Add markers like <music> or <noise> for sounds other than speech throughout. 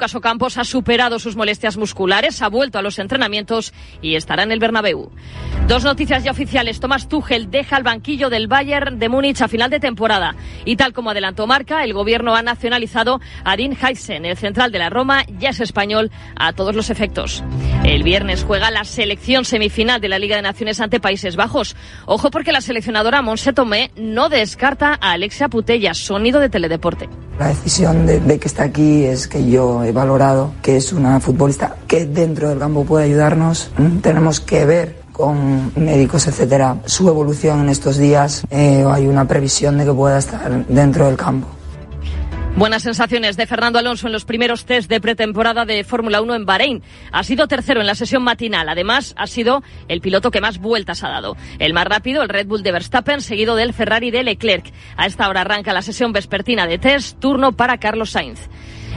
Caso Campos ha superado sus molestias musculares, ha vuelto a los entrenamientos y estará en el Bernabéu. Dos noticias ya oficiales. Tomás Tuchel deja el banquillo del Bayern de Múnich a final de temporada. Y tal como adelantó Marca, el gobierno ha nacionalizado a Dean Heisen, el central de la Roma, ya es español a todos los efectos. El viernes juega la selección semifinal de la Liga de Naciones ante Países Bajos. Ojo porque la seleccionadora Monse Tomé no descarta a Alexia Putella, sonido de Teledeporte. La decisión de, que está aquí es que yo he valorado que es una futbolista que dentro del campo puede ayudarnos. Tenemos que ver con médicos, etcétera, su evolución en estos días. Eh, hay una previsión de que pueda estar dentro del campo. Buenas sensaciones de Fernando Alonso en los primeros test de pretemporada de Fórmula 1 en Bahrein. Ha sido tercero en la sesión matinal. Además, ha sido el piloto que más vueltas ha dado. El más rápido, el Red Bull de Verstappen, seguido del Ferrari de Leclerc. A esta hora arranca la sesión vespertina de test, turno para Carlos Sainz.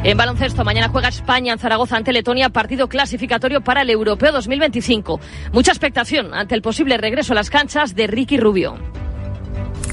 En baloncesto, mañana juega España en Zaragoza ante Letonia, partido clasificatorio para el Europeo 2025. Mucha expectación ante el posible regreso a las canchas de Ricky Rubio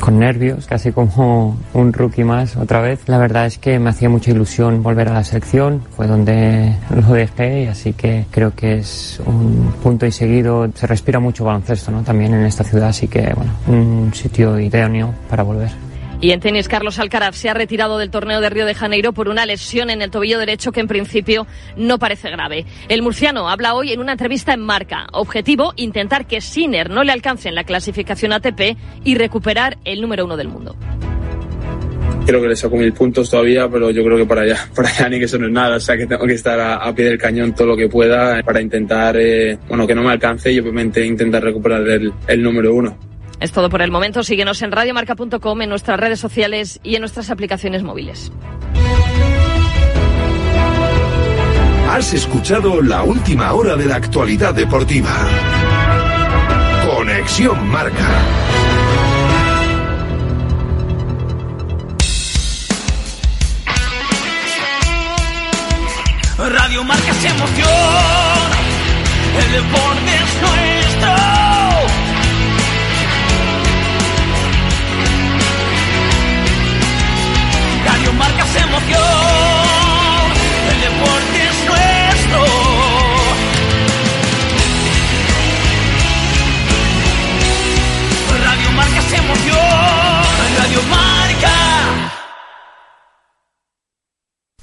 con nervios, casi como un rookie más otra vez. La verdad es que me hacía mucha ilusión volver a la selección, fue donde lo dejé así que creo que es un punto y seguido. Se respira mucho baloncesto ¿no? también en esta ciudad, así que bueno, un sitio idóneo para volver. Y en tenis, Carlos Alcaraz se ha retirado del torneo de Río de Janeiro por una lesión en el tobillo derecho que en principio no parece grave. El murciano habla hoy en una entrevista en Marca. Objetivo, intentar que Sinner no le alcance en la clasificación ATP y recuperar el número uno del mundo creo que le saco mil puntos todavía, pero yo creo que para allá, <laughs> para allá ni que eso no es nada, o sea que tengo que estar a, pie del cañón todo lo que pueda para intentar, eh, bueno, que no me alcance y obviamente intentar recuperar el, el número uno. Es todo por el momento. Síguenos en radiomarca.com, en nuestras redes sociales y en nuestras aplicaciones móviles. Has escuchado la última hora de la actualidad deportiva. Conexión Marca. Radio Marca se emoción. El deporte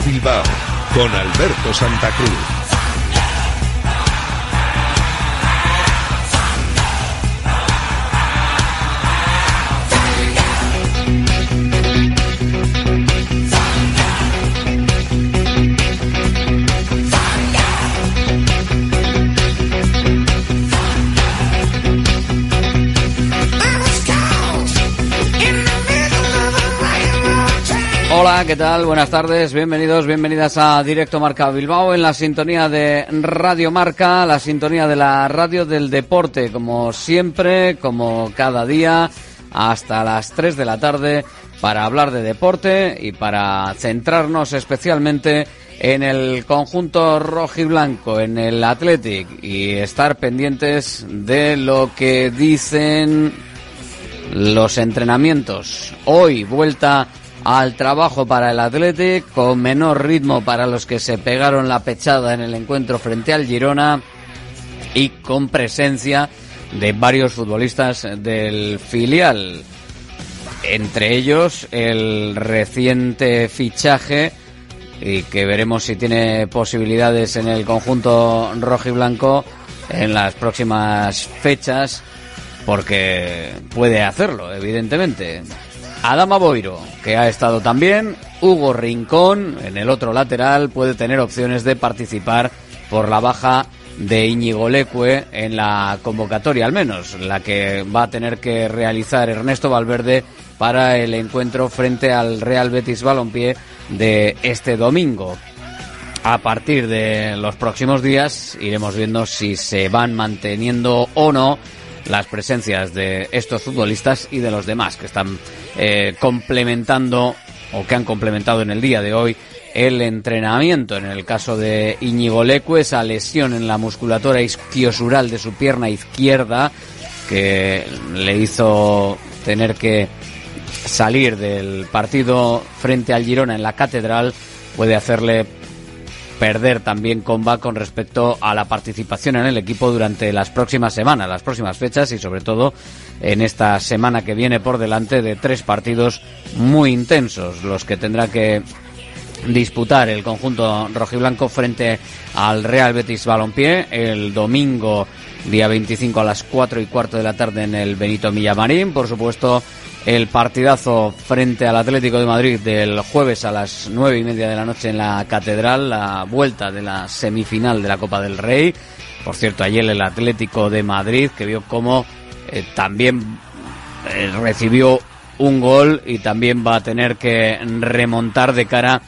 Bilbao con Alberto Santa Cruz. Hola, ¿qué tal? Buenas tardes, bienvenidos, bienvenidas a Directo Marca Bilbao en la sintonía de Radio Marca, la sintonía de la radio del deporte, como siempre, como cada día, hasta las 3 de la tarde, para hablar de deporte y para centrarnos especialmente en el conjunto rojiblanco, en el Athletic y estar pendientes de lo que dicen los entrenamientos. Hoy vuelta al trabajo para el Athletic, con menor ritmo para los que se pegaron la pechada en el encuentro frente al Girona y con presencia de varios futbolistas del filial. Entre ellos el reciente fichaje y que veremos si tiene posibilidades en el conjunto rojo y blanco en las próximas fechas porque puede hacerlo, evidentemente Adama Boiro, que ha estado también. Hugo Rincón, en el otro lateral, puede tener opciones de participar por la baja de Íñigo Leque en la convocatoria, al menos la que va a tener que realizar Ernesto Valverde para el encuentro frente al Real Betis Balompié de este domingo. A partir de los próximos días iremos viendo si se van manteniendo o no las presencias de estos futbolistas y de los demás que están eh, complementando o que han complementado en el día de hoy el entrenamiento. En el caso de Íñigo Leque, esa lesión en la musculatura isquiosural de su pierna izquierda que le hizo tener que salir del partido frente al Girona en la Catedral puede hacerle perder también comba con respecto a la participación en el equipo durante las próximas semanas, las próximas fechas y sobre todo en esta semana que viene por delante de tres partidos muy intensos, los que tendrá que disputar el conjunto rojiblanco frente al Real Betis Balompié el domingo día 25 a las 4 y cuarto de la tarde en el Benito Millamarín, por supuesto el partidazo frente al Atlético de Madrid del jueves a las nueve y media de la noche en la Catedral, la vuelta de la semifinal de la Copa del Rey. Por cierto, ayer el Atlético de Madrid que vio cómo eh, también eh, recibió un gol y también va a tener que remontar de cara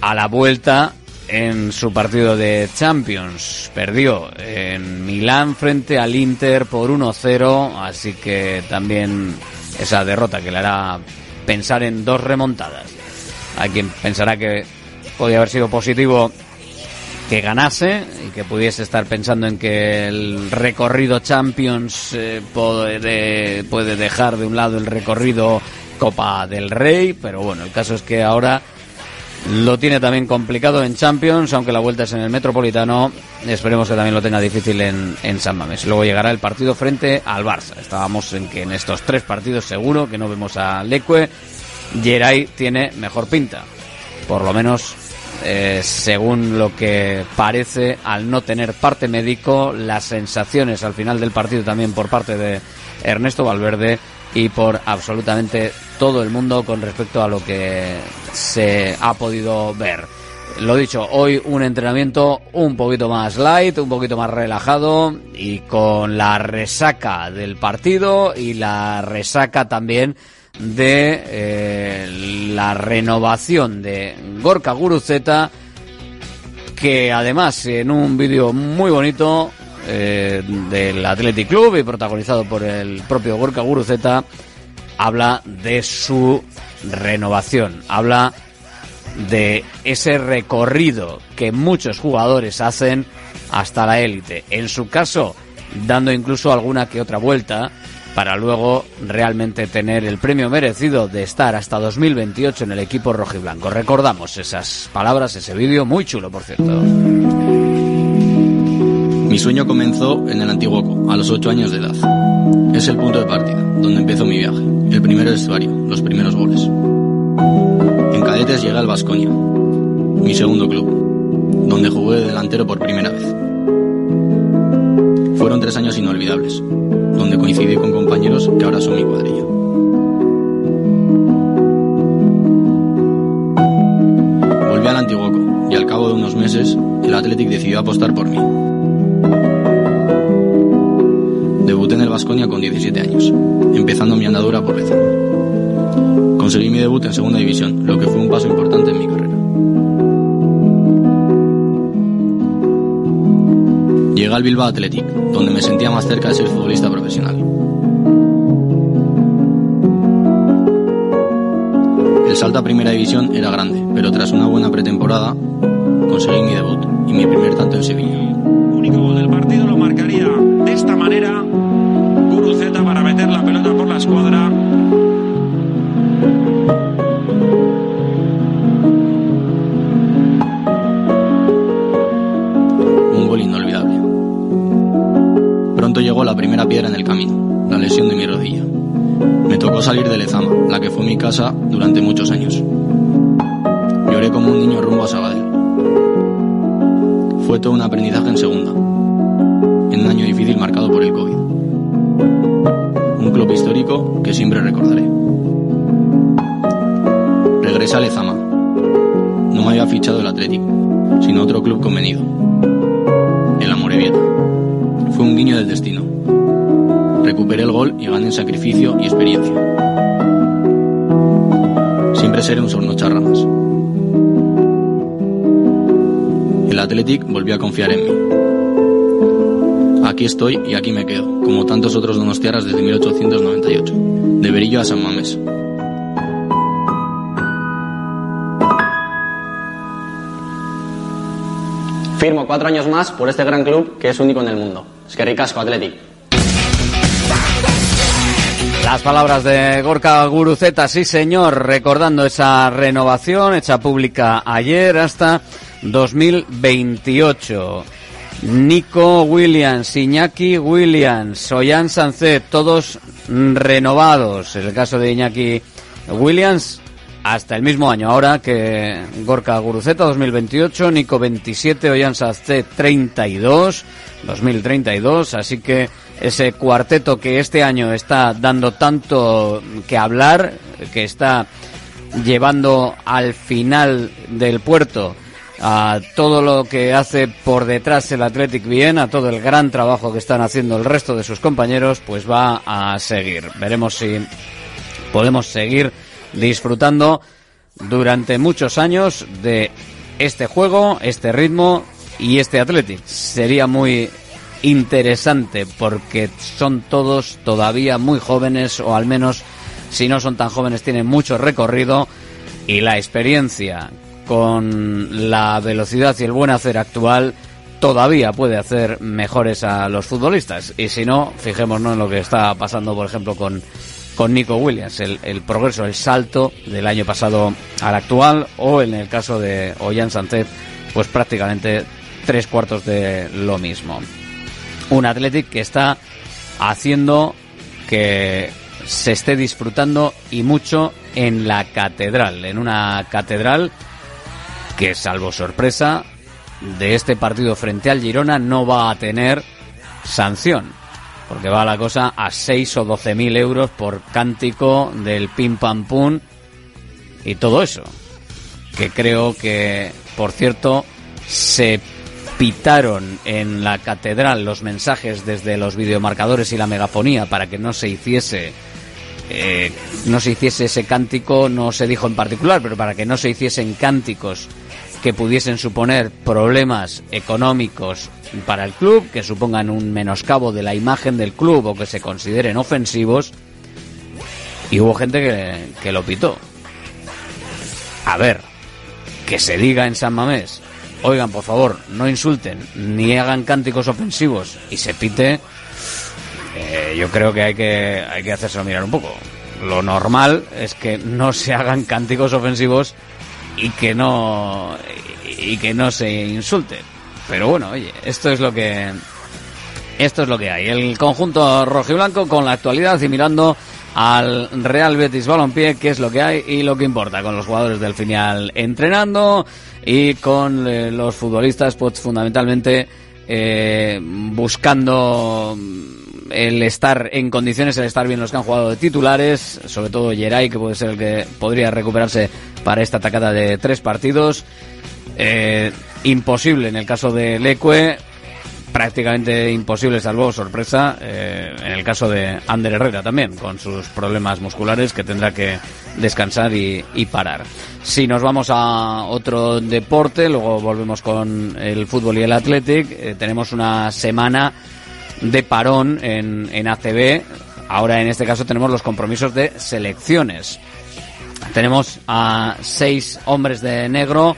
a la vuelta en su partido de Champions. Perdió en Milán frente al Inter por 1-0, así que también esa derrota que le hará pensar en dos remontadas. Hay quien pensará que podría haber sido positivo que ganase y que pudiese estar pensando en que el recorrido Champions eh, puede dejar de un lado el recorrido Copa del Rey, pero bueno, el caso es que ahora lo tiene también complicado en Champions, aunque la vuelta es en el Metropolitano. Esperemos que también lo tenga difícil en, en San Mamés. Luego llegará el partido frente al Barça. Estábamos en que en estos tres partidos seguro que no vemos a Leque. Geray tiene mejor pinta. Por lo menos eh, según lo que parece al no tener parte médico, las sensaciones al final del partido también por parte de Ernesto Valverde y por absolutamente todo el mundo con respecto a lo que se ha podido ver. Lo dicho, hoy un entrenamiento un poquito más light, un poquito más relajado y con la resaca del partido y la resaca también de eh, la renovación de Gorka Guruzeta que además en un vídeo muy bonito eh, del Athletic Club y protagonizado por el propio Gorka Guruzeta habla de su renovación, habla de ese recorrido que muchos jugadores hacen hasta la élite. En su caso, dando incluso alguna que otra vuelta para luego realmente tener el premio merecido de estar hasta 2028 en el equipo rojiblanco. Recordamos esas palabras, ese vídeo, muy chulo, por cierto. Mi sueño comenzó en el Antiguoco, a los 8 años de edad. Es el punto de partida, donde empezó mi viaje. El primero vestuario, los primeros goles. En cadetes llegué al Vasconia, mi segundo club, donde jugué de delantero por primera vez. Fueron tres años inolvidables, donde coincidí con compañeros que ahora son mi cuadrilla. Volví al Antiguoco y al cabo de unos meses el Athletic decidió apostar por mí. Debuté en el Vasconia con 17 años, empezando mi andadura por Lezama. Conseguí mi debut en segunda división, lo que fue un paso importante en mi carrera. Llegué al Bilbao Athletic, donde me sentía más cerca de ser futbolista profesional. El salto a primera división era grande, pero tras una buena pretemporada conseguí mi debut y mi primer tanto en Sevilla. Primera piedra en el camino, la lesión de mi rodilla. Me tocó salir de Lezama, la que fue mi casa durante muchos años. Lloré como un niño rumbo a Sabadell. Fue todo un aprendizaje en segunda, en un año difícil marcado por el COVID. Un club histórico que siempre recordaré. regresé a Lezama. No me había fichado el Atlético, sino otro club convenido, el Amorebieta. Fue un guiño del destino. Recuperé el gol y gané en sacrificio y experiencia. Siempre seré un sornocharra más. El Athletic volvió a confiar en mí. Aquí estoy y aquí me quedo, como tantos otros donostiarras desde 1898, de Berillo a San Mamés. Firmo cuatro años más por este gran club que es único en el mundo. Es que ricasco, Athletic. Las palabras de Gorka Guruceta, sí señor, recordando esa renovación hecha pública ayer hasta 2028. Nico Williams, Iñaki Williams, Ollán Sancet, todos renovados. En el caso de Iñaki Williams, hasta el mismo año. Ahora que Gorka Guruceta 2028, Nico 27, Ollán Sancet 32, 2032. Así que ese cuarteto que este año está dando tanto que hablar, que está llevando al final del puerto a todo lo que hace por detrás el Athletic bien, a todo el gran trabajo que están haciendo el resto de sus compañeros, pues va a seguir. Veremos si podemos seguir disfrutando durante muchos años de este juego, este ritmo y este Athletic. Sería muy interesante porque son todos todavía muy jóvenes o al menos si no son tan jóvenes tienen mucho recorrido y la experiencia con la velocidad y el buen hacer actual todavía puede hacer mejores a los futbolistas. Y si no, fijémonos en lo que está pasando, por ejemplo, con, con Nico Williams, el, el progreso, el salto del año pasado al actual, o en el caso de Ollán Sanchez, pues prácticamente tres cuartos de lo mismo. Un Athletic que está haciendo que se esté disfrutando y mucho en la catedral, en una catedral que salvo sorpresa de este partido frente al Girona no va a tener sanción, porque va la cosa a 6 o 12 mil euros por cántico del pim pam pum y todo eso, que creo que, por cierto, se pitaron en la catedral los mensajes desde los videomarcadores y la megafonía para que no se hiciese eh, no se hiciese ese cántico, no se dijo en particular, pero para que no se hiciesen cánticos que pudiesen suponer problemas económicos para el club, que supongan un menoscabo de la imagen del club o que se consideren ofensivos. Y hubo gente que, que lo pitó. A ver, que se diga en San Mamés, oigan, por favor, no insulten ni hagan cánticos ofensivos y se pite, eh, yo creo que hay que hay que hacérselo mirar un poco. Lo normal es que no se hagan cánticos ofensivos y que no y que no se insulte. Pero bueno, oye, esto es lo que esto es lo que hay. El conjunto rojiblanco con la actualidad y mirando al Real Betis Balompié, que es lo que hay y lo que importa, con los jugadores del final entrenando y con eh, los futbolistas, pues fundamentalmente eh, buscando el estar en condiciones, el estar bien los que han jugado de titulares, sobre todo Geray, que puede ser el que podría recuperarse para esta atacada de tres partidos. Eh, imposible en el caso de Leque, prácticamente imposible, salvo sorpresa, eh, en el caso de Ander Herrera también, con sus problemas musculares que tendrá que descansar y, parar. Si nos vamos a otro deporte, luego volvemos con el fútbol y el Athletic, eh, tenemos una semana de parón en, en ACB. Ahora en este caso tenemos los compromisos de selecciones. Tenemos a seis hombres de negro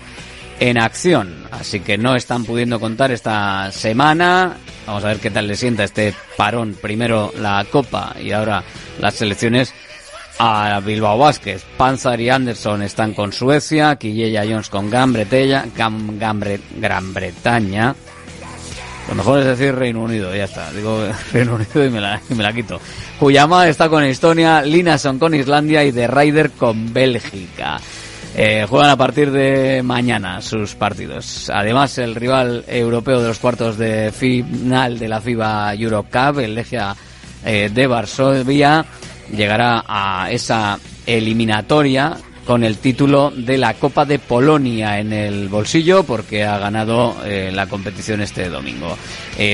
en acción, así que no están pudiendo contar esta semana. Vamos a ver qué tal le sienta este parón. Primero la Copa y ahora las selecciones a Bilbao Vázquez. Panzar y Anderson están con Suecia, Quilleya Jones con Gran Bretaña, Gran Bretaña. Lo mejor es decir Reino Unido, ya está. Digo <laughs> Reino Unido y me la, y me la quito. Cuyama está con Estonia, Linason con Islandia y The Ryder con Bélgica. Eh, juegan a partir de mañana sus partidos. Además, el rival europeo de los cuartos de final de la FIBA Eurocup, el Legia eh, de Varsovia, llegará a esa eliminatoria con el título de la Copa de Polonia en el bolsillo porque ha ganado eh, la competición este domingo.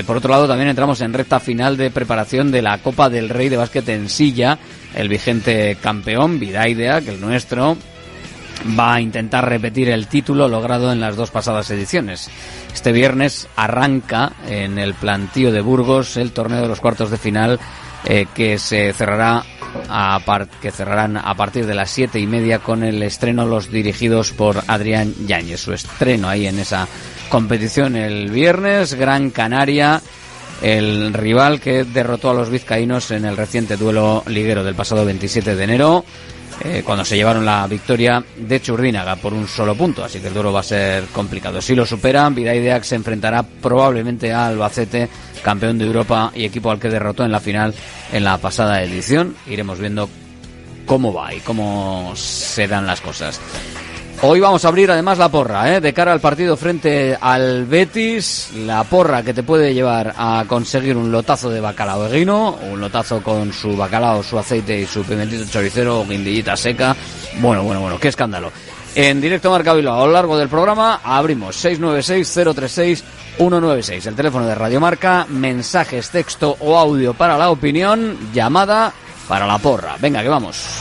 Por otro lado, también entramos en recta final de preparación de la Copa del Rey de Básquet en Silla. El vigente campeón, Vidaidea, que el nuestro, va a intentar repetir el título logrado en las dos pasadas ediciones. Este viernes arranca en el plantío de Burgos el torneo de los cuartos de final eh, que se cerrará a que cerrarán a partir de las siete y media con el estreno los dirigidos por Adrián Yáñez. Su estreno ahí en esa competición el viernes, Gran Canaria, el rival que derrotó a los vizcaínos en el reciente duelo liguero del pasado 27 de enero. Eh, cuando se llevaron la victoria de Churdínaga por un solo punto, así que el duelo va a ser complicado. Si lo superan, Vidaideac se enfrentará probablemente a Albacete, campeón de Europa y equipo al que derrotó en la final en la pasada edición. Iremos viendo cómo va y cómo se dan las cosas. Hoy vamos a abrir además la porra, ¿eh? de cara al partido frente al Betis, la porra que te puede llevar a conseguir un lotazo de bacalao guino, un lotazo con su bacalao, su aceite y su pimentito choricero guindillita seca. Bueno, bueno, bueno, qué escándalo. En directo Marca a lo largo del programa abrimos 696-036-196, el teléfono de Radio Marca, mensajes, texto o audio para la opinión, llamada para la porra. Venga, que vamos.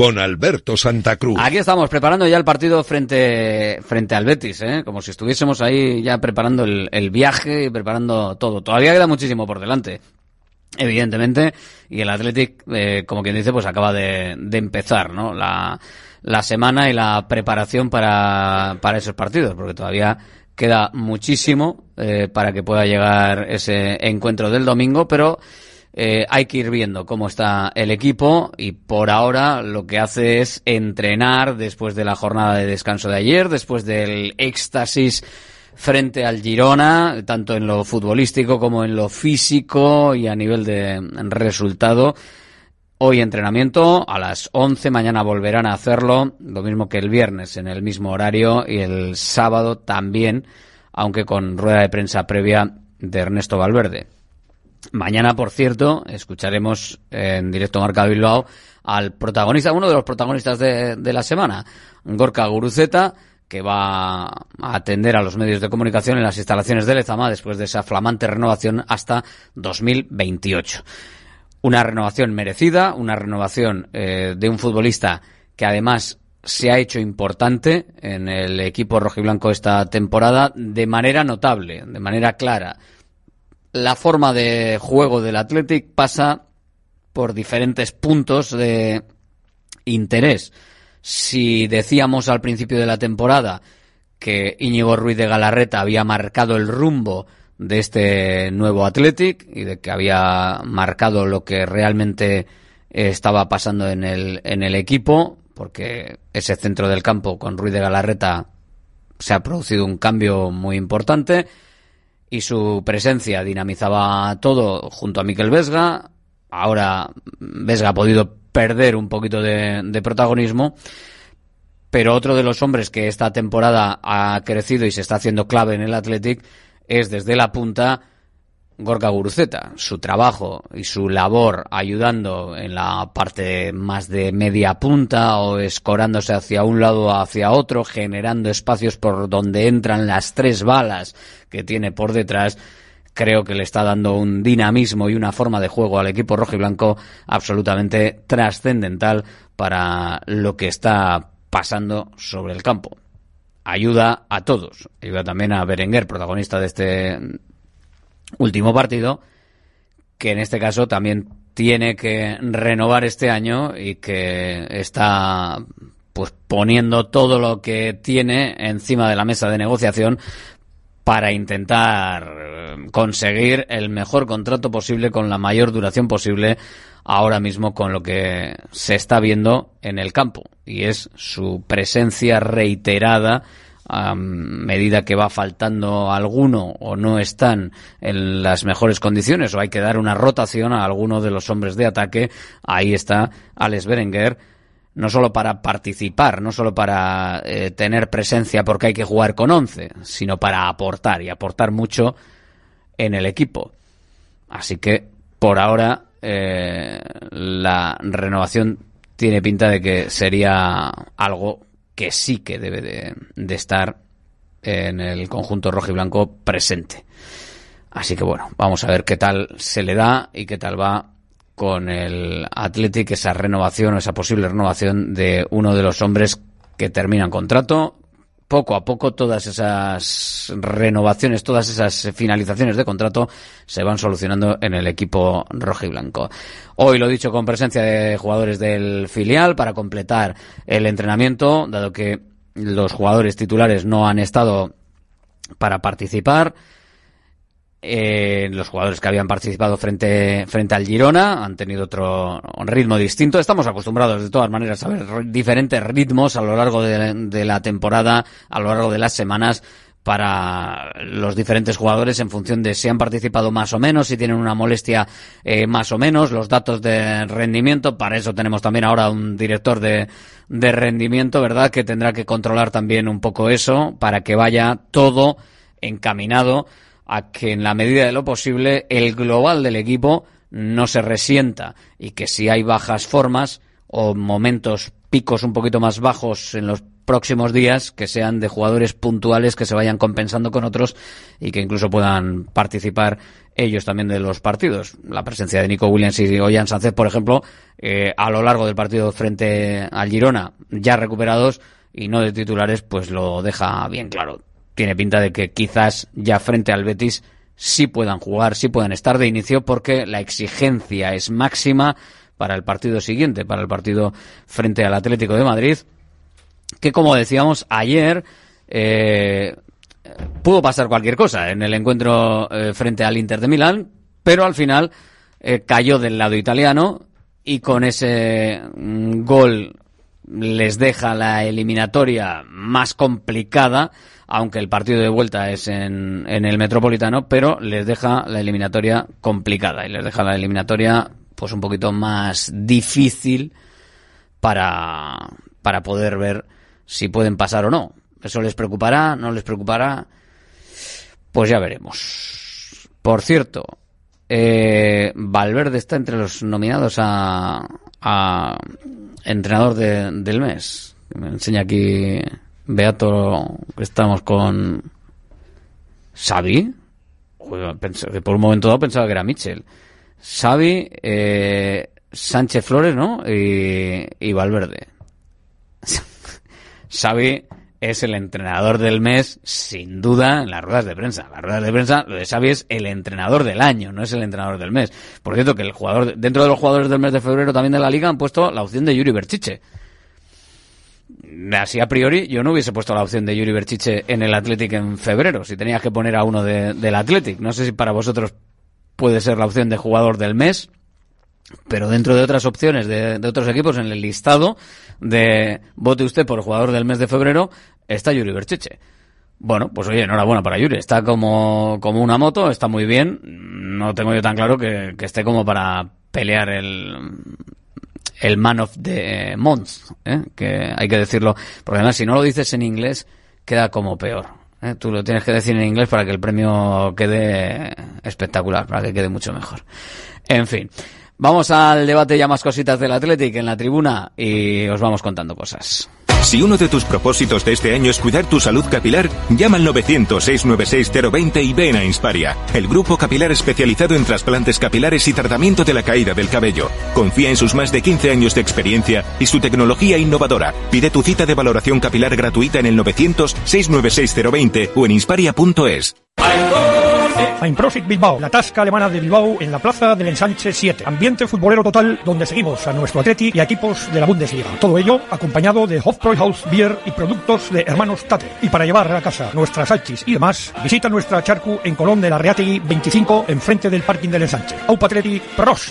con Alberto Santa Cruz. Aquí estamos preparando ya el partido frente, frente al Betis, ¿eh? como si estuviésemos ahí ya preparando el, el viaje y preparando todo. Todavía queda muchísimo por delante, evidentemente, y el Athletic, eh, como quien dice, pues acaba de, de empezar ¿no? la, la semana y la preparación para, para esos partidos, porque todavía queda muchísimo eh, para que pueda llegar ese encuentro del domingo, pero eh, hay que ir viendo cómo está el equipo y por ahora lo que hace es entrenar después de la jornada de descanso de ayer, después del éxtasis frente al Girona, tanto en lo futbolístico como en lo físico y a nivel de resultado. Hoy entrenamiento a las 11, mañana volverán a hacerlo, lo mismo que el viernes en el mismo horario y el sábado también, aunque con rueda de prensa previa de Ernesto Valverde. Mañana, por cierto, escucharemos en directo Marca Bilbao al protagonista, uno de los protagonistas de, la semana, Gorka Guruceta, que va a atender a los medios de comunicación en las instalaciones de Lezama después de esa flamante renovación hasta 2028. Una renovación merecida, una renovación eh, de un futbolista que además se ha hecho importante en el equipo rojiblanco esta temporada de manera notable, de manera clara. La forma de juego del Athletic pasa por diferentes puntos de interés. Si decíamos al principio de la temporada que Íñigo Ruiz de Galarreta había marcado el rumbo de este nuevo Athletic y de que había marcado lo que realmente estaba pasando en el, en el equipo, porque ese centro del campo con Ruiz de Galarreta se ha producido un cambio muy importante y su presencia dinamizaba todo junto a Miquel Vesga. Ahora Vesga ha podido perder un poquito de, de, protagonismo, pero otro de los hombres que esta temporada ha crecido y se está haciendo clave en el Athletic es desde la punta Gorka Guruceta. Su trabajo y su labor ayudando en la parte más de media punta o escorándose hacia un lado o hacia otro, generando espacios por donde entran las tres balas que tiene por detrás, creo que le está dando un dinamismo y una forma de juego al equipo rojo y blanco absolutamente trascendental para lo que está pasando sobre el campo. Ayuda a todos, ayuda también a Berenguer, protagonista de este último partido, que en este caso también tiene que renovar este año y que está pues poniendo todo lo que tiene encima de la mesa de negociación para intentar eh, conseguir el mejor contrato posible con la mayor duración posible ahora mismo con lo que se está viendo en el campo. Y es su presencia reiterada a medida que va faltando alguno o no están en las mejores condiciones o hay que dar una rotación a alguno de los hombres de ataque, ahí está Alex Berenguer no solo para participar, no solo para eh, tener presencia porque hay que jugar con 11, sino para aportar y aportar mucho en el equipo. Así que por ahora eh, la renovación tiene pinta de que sería algo que sí que debe de, estar en el conjunto rojo y blanco presente. Así que bueno, vamos a ver qué tal se le da y qué tal va con el Athletic esa renovación o esa posible renovación de uno de los hombres que terminan contrato. Poco a poco todas esas renovaciones, todas esas finalizaciones de contrato se van solucionando en el equipo rojo y blanco. Hoy lo he dicho con presencia de jugadores del filial para completar el entrenamiento, dado que los jugadores titulares no han estado para participar. Eh, los jugadores que habían participado frente, frente al Girona han tenido otro ritmo distinto. Estamos acostumbrados de todas maneras a ver diferentes ritmos a lo largo de, de la temporada, a lo largo de las semanas para los diferentes jugadores en función de si han participado más o menos, si tienen una molestia eh, más o menos, los datos de rendimiento. Para eso tenemos también ahora un director de, de rendimiento, ¿verdad? Que tendrá que controlar también un poco eso para que vaya todo encaminado a que en la medida de lo posible el global del equipo no se resienta y que si hay bajas formas o momentos picos un poquito más bajos en los próximos días que sean de jugadores puntuales que se vayan compensando con otros y que incluso puedan participar ellos también de los partidos. La presencia de Nico Williams y Ollán Sánchez, por ejemplo, eh, a lo largo del partido frente al Girona, ya recuperados y no de titulares, pues lo deja bien claro tiene pinta de que quizás ya frente al Betis sí puedan jugar, sí puedan estar de inicio porque la exigencia es máxima para el partido siguiente, para el partido frente al Atlético de Madrid, que como decíamos ayer eh, pudo pasar cualquier cosa en el encuentro eh, frente al Inter de Milán, pero al final eh, cayó del lado italiano y con ese mm, gol les deja la eliminatoria más complicada aunque el partido de vuelta es en, el Metropolitano, pero les deja la eliminatoria complicada y les deja la eliminatoria pues un poquito más difícil para, para poder ver si pueden pasar o no. ¿Eso les preocupará? ¿No les preocupará? Pues ya veremos. Por cierto, eh, Valverde está entre los nominados a, a entrenador de- del mes. Me enseña aquí Beato que estamos con Xavi. Por un momento dado pensaba que era Mitchell. Xavi, eh, Sánchez Flores, ¿no? Y, y Valverde. <laughs> Xavi es el entrenador del mes, sin duda, en las ruedas de prensa. Las ruedas de prensa, lo de Xavi es el entrenador del año, no es el entrenador del mes. Por cierto, que el jugador, dentro de los jugadores del mes de febrero también de la liga han puesto la opción de Yuri Berchiche. Así a priori, yo no hubiese puesto la opción de Yuri Berchiche en el Athletic en febrero, si tenías que poner a uno de- del Athletic. No sé si para vosotros puede ser la opción de jugador del mes, pero dentro de otras opciones de, de otros equipos en el listado de vote usted por jugador del mes de febrero está Yuri Berchiche. Bueno, pues oye, enhorabuena para Yuri. Está como, como una moto, está muy bien. No tengo yo tan claro que, que esté como para pelear el, el Man of the Month, ¿eh? que hay que decirlo, porque además si no lo dices en inglés queda como peor. ¿eh? Tú lo tienes que decir en inglés para que el premio quede espectacular, para que quede mucho mejor. En fin, vamos al debate ya más cositas del Athletic en la tribuna y os vamos contando cosas. Si uno de tus propósitos de este año es cuidar tu salud capilar, llama al 900-696-020 y ven a Insparia, el grupo capilar especializado en trasplantes capilares y tratamiento de la caída del cabello. Confía en sus más de 15 años de experiencia y su tecnología innovadora. Pide tu cita de valoración capilar gratuita en el 900-696-020 o en insparia.es. Profit Bilbao, la tasca alemana de Bilbao en la plaza del Ensanche 7. Ambiente futbolero total donde seguimos a nuestro Atleti y equipos de la Bundesliga. Todo ello acompañado de Hofbräuhaus Beer y productos de hermanos Tate. Y para llevar a casa nuestras salchis y demás, visita nuestra charcu en Colón de la Reategui 25 enfrente del parking del Ensanche. Aupa Atleti, pros.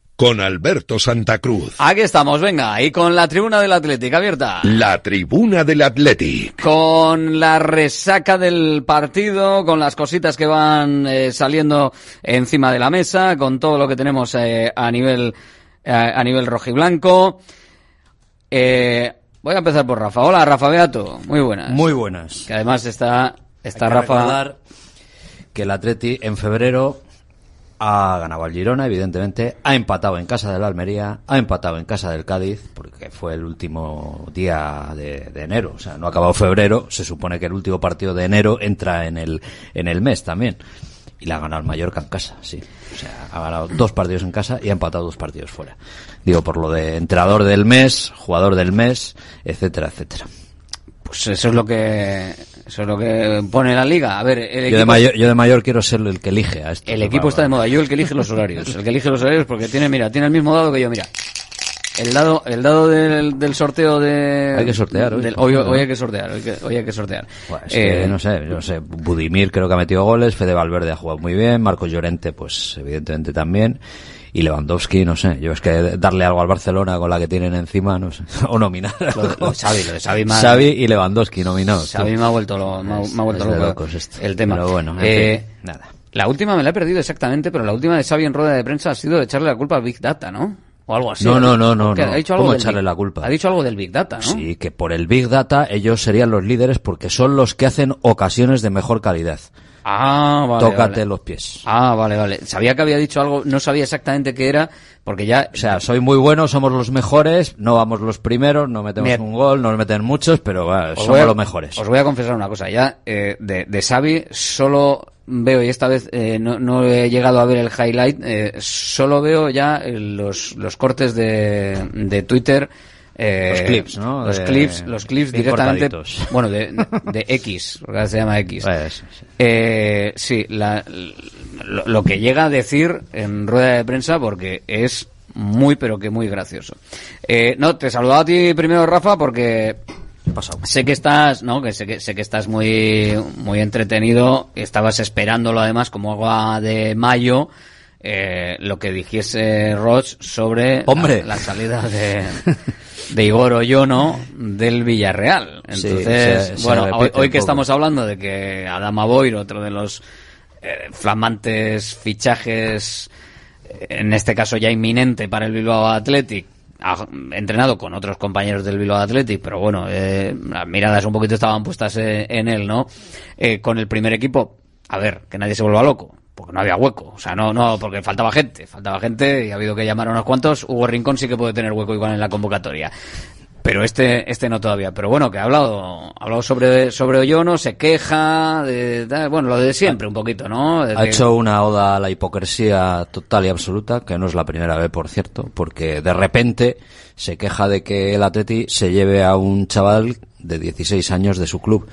con Alberto Santa Cruz. Aquí estamos, venga, y con la tribuna del Atlético abierta. La tribuna del Athletic. Con la resaca del partido, con las cositas que van eh, saliendo encima de la mesa, con todo lo que tenemos eh, a nivel eh, a nivel rojiblanco. Eh, voy a empezar por Rafa. Hola, Rafa Beato. Muy buenas. Muy buenas. Que además está, está Hay que Rafa. recordar que el Atleti en febrero ha ganado al Girona, evidentemente, ha empatado en casa del Almería, ha empatado en casa del Cádiz, porque fue el último día de, enero, o sea, no ha acabado febrero, se supone que el último partido de enero entra en el, en el mes también. Y la ha ganado el Mallorca en casa, sí. O sea, ha ganado dos partidos en casa y ha empatado dos partidos fuera. Digo, por lo de entrenador del mes, jugador del mes, etcétera, etcétera. Pues eso es lo que eso es lo que pone la liga. A ver, el Yo equipo, de, mayor, yo de mayor quiero ser el que elige a esto. el equipo está de moda. Yo el que elige los horarios. El que elige los horarios porque tiene, mira, tiene el mismo dado que yo, mira. El dado, el dado del, del sorteo de... Hay que sortear hoy. del- hoy, hoy hay que sortear, hoy, hay que sortear. Pues que, Eh, no sé, no sé. Budimir creo que ha metido goles, Fede Valverde ha jugado muy bien, Marcos Llorente, pues evidentemente también. Y Lewandowski, no sé, yo es que darle algo al Barcelona con la que tienen encima, no sé, <laughs> o nominar. Lo de, lo Xavi, lo de Xavi, más- Xavi y Lewandowski nominados. Xavi me ha vuelto, lo- me ha, me ha vuelto es de loco locos esto. el tema. Pero bueno, en Eh, fin, nada. La última me la he perdido exactamente, pero la última de Xavi en rueda de prensa ha sido de echarle la culpa al Big Data, ¿no? O algo así. No, no, no, no, no. Ha dicho algo ¿Cómo echarle Big- la culpa? Ha dicho algo del Big Data, ¿no? Sí, que por el Big Data ellos serían los líderes porque son los que hacen ocasiones de mejor calidad. Ah, vale. Tócate vale. los pies. Ah, vale, vale. Sabía que había dicho algo, no sabía exactamente qué era, porque ya... O sea, soy muy bueno, somos los mejores, no vamos los primeros, no metemos un gol, no nos meten muchos, pero bueno, Os somos a- los mejores. Os voy a confesar una cosa, ya eh, de, de Xavi solo veo, y esta vez eh, no, no he llegado a ver el highlight, eh, solo veo ya eh, los, los cortes de, de Twitter. Eh, Los clips, ¿no? Los De- clips, los clips directamente, cortaditos. bueno, de, de X, <laughs> porque ahora se llama X. Pues, sí. Eh, sí, la- lo, lo que llega a decir en rueda de prensa porque es muy pero que muy gracioso. Eh, no, te saludaba a ti primero Rafa porque sé que estás, no, que sé que sé que estás muy muy entretenido, estabas esperándolo además como agua de mayo. eh, lo que dijese Roch sobre Hombre. La, la salida de, <laughs> de Igor Oyono del Villarreal. Entonces, se bueno, hoy, que estamos hablando de que Adama Boir, otro de los eh, flamantes fichajes, eh, en este caso ya inminente para el Bilbao Athletic, ha entrenado con otros compañeros del Bilbao Athletic, pero bueno, eh, las miradas un poquito estaban puestas eh, en él, ¿no? Eh, con el primer equipo, a ver, que nadie se vuelva loco. Porque no había hueco, o sea, no, no, porque faltaba gente, faltaba gente y ha habido que llamar a unos cuantos. Hugo Rincón sí que puede tener hueco igual en la convocatoria. Pero este, este no todavía. Pero bueno, que ha hablado, ha hablado sobre, sobre Oyono, se queja, de, de- bueno, lo de siempre un poquito, ¿no? Ha hecho una oda a la hipocresía total y absoluta, que no es la primera vez, por cierto, porque de repente se queja de que el Atleti se lleve a un chaval de 16 años de su club,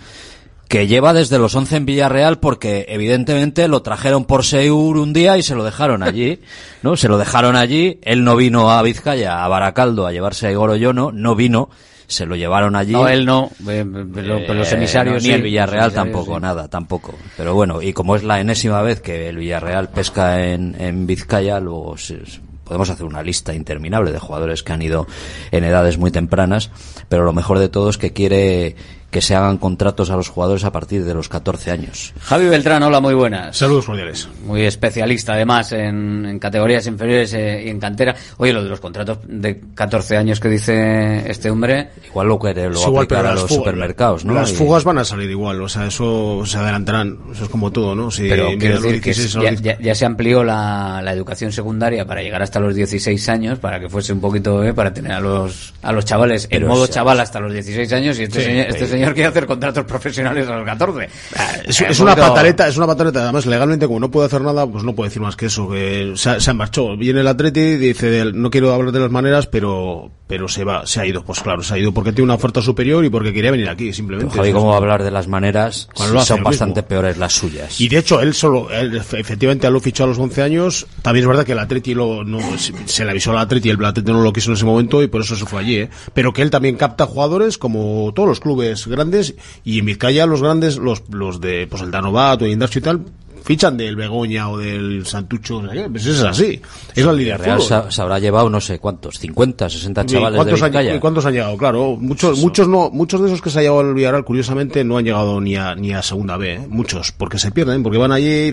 que lleva desde los 11 en Villarreal porque evidentemente lo trajeron por Seur un día y se lo dejaron allí, <laughs> ¿no? Se lo dejaron allí, él no vino a Vizcaya, a Baracaldo, a llevarse a Igor Oyono, no vino, se lo llevaron allí. No, él no, eh, pero, pero los Eh, emisarios ni el Villarreal tampoco, sí. nada, tampoco. Pero bueno, y como es la enésima vez que el Villarreal pesca en, en Vizcaya, luego se- podemos hacer una lista interminable de jugadores que han ido en edades muy tempranas, pero lo mejor de todo es que quiere que se hagan contratos a los jugadores a partir de los 14 años. Javi Beltrán, hola, muy buenas. Saludos cordiales. Muy especialista además en, en categorías inferiores eh, y en cantera. Oye, lo de los contratos de 14 años que dice este hombre. Igual lo quiere Es igual, pero las fugas- supermercados, ¿no? Las fugas van a salir igual, o sea, eso se adelantarán, eso es como todo, ¿no? Si Pero quiero los decir que 16 a los ya, 10 ya- ya se amplió la, la educación secundaria para llegar hasta los 16 años, para que fuese un poquito, eh, para tener a los, a los chavales en modo chaval hasta los 16 años y este, Sí, señor, este sí. señor quiere hacer contratos profesionales a los 14. Es, Eh, es un una pataleta, es una pataleta. Además, legalmente, como no puede hacer nada, pues no puede decir más que eso. Que se, se marchó. Viene el Atleti, dice, no quiero hablar de las maneras, pero, pero se va, se ha ido. Pues claro, se ha ido porque tiene una oferta superior y porque quería venir aquí, simplemente. Javi, ¿cómo es- va a hablar de las maneras? Lo Son bastante mismo. peores las suyas. Y de hecho, él solo, él efe- efectivamente, lo fichó a los 11 años. También es verdad que el Atleti lo, no, se, se le avisó al Atleti y el Atleti no lo quiso en ese momento y por eso se fue allí, ¿eh? Pero que él también capta jugadores como todos los clubes grandes y en Vizcaya los grandes, los, los de, pues el Danovato y Indarcio y tal, fichan del Begoña o del Santucho, pues es así. Es la línea Real se, se habrá llevado no sé cuántos, 50, 60 ¿Y chavales de cuántos, han, Vizcaya. y cuántos han llegado? Claro, muchos, muchos no, muchos de esos que se ha llevado al Villarreal, curiosamente, no han llegado ni a, ni a segunda B, ¿eh? muchos, porque se pierden, porque van allí,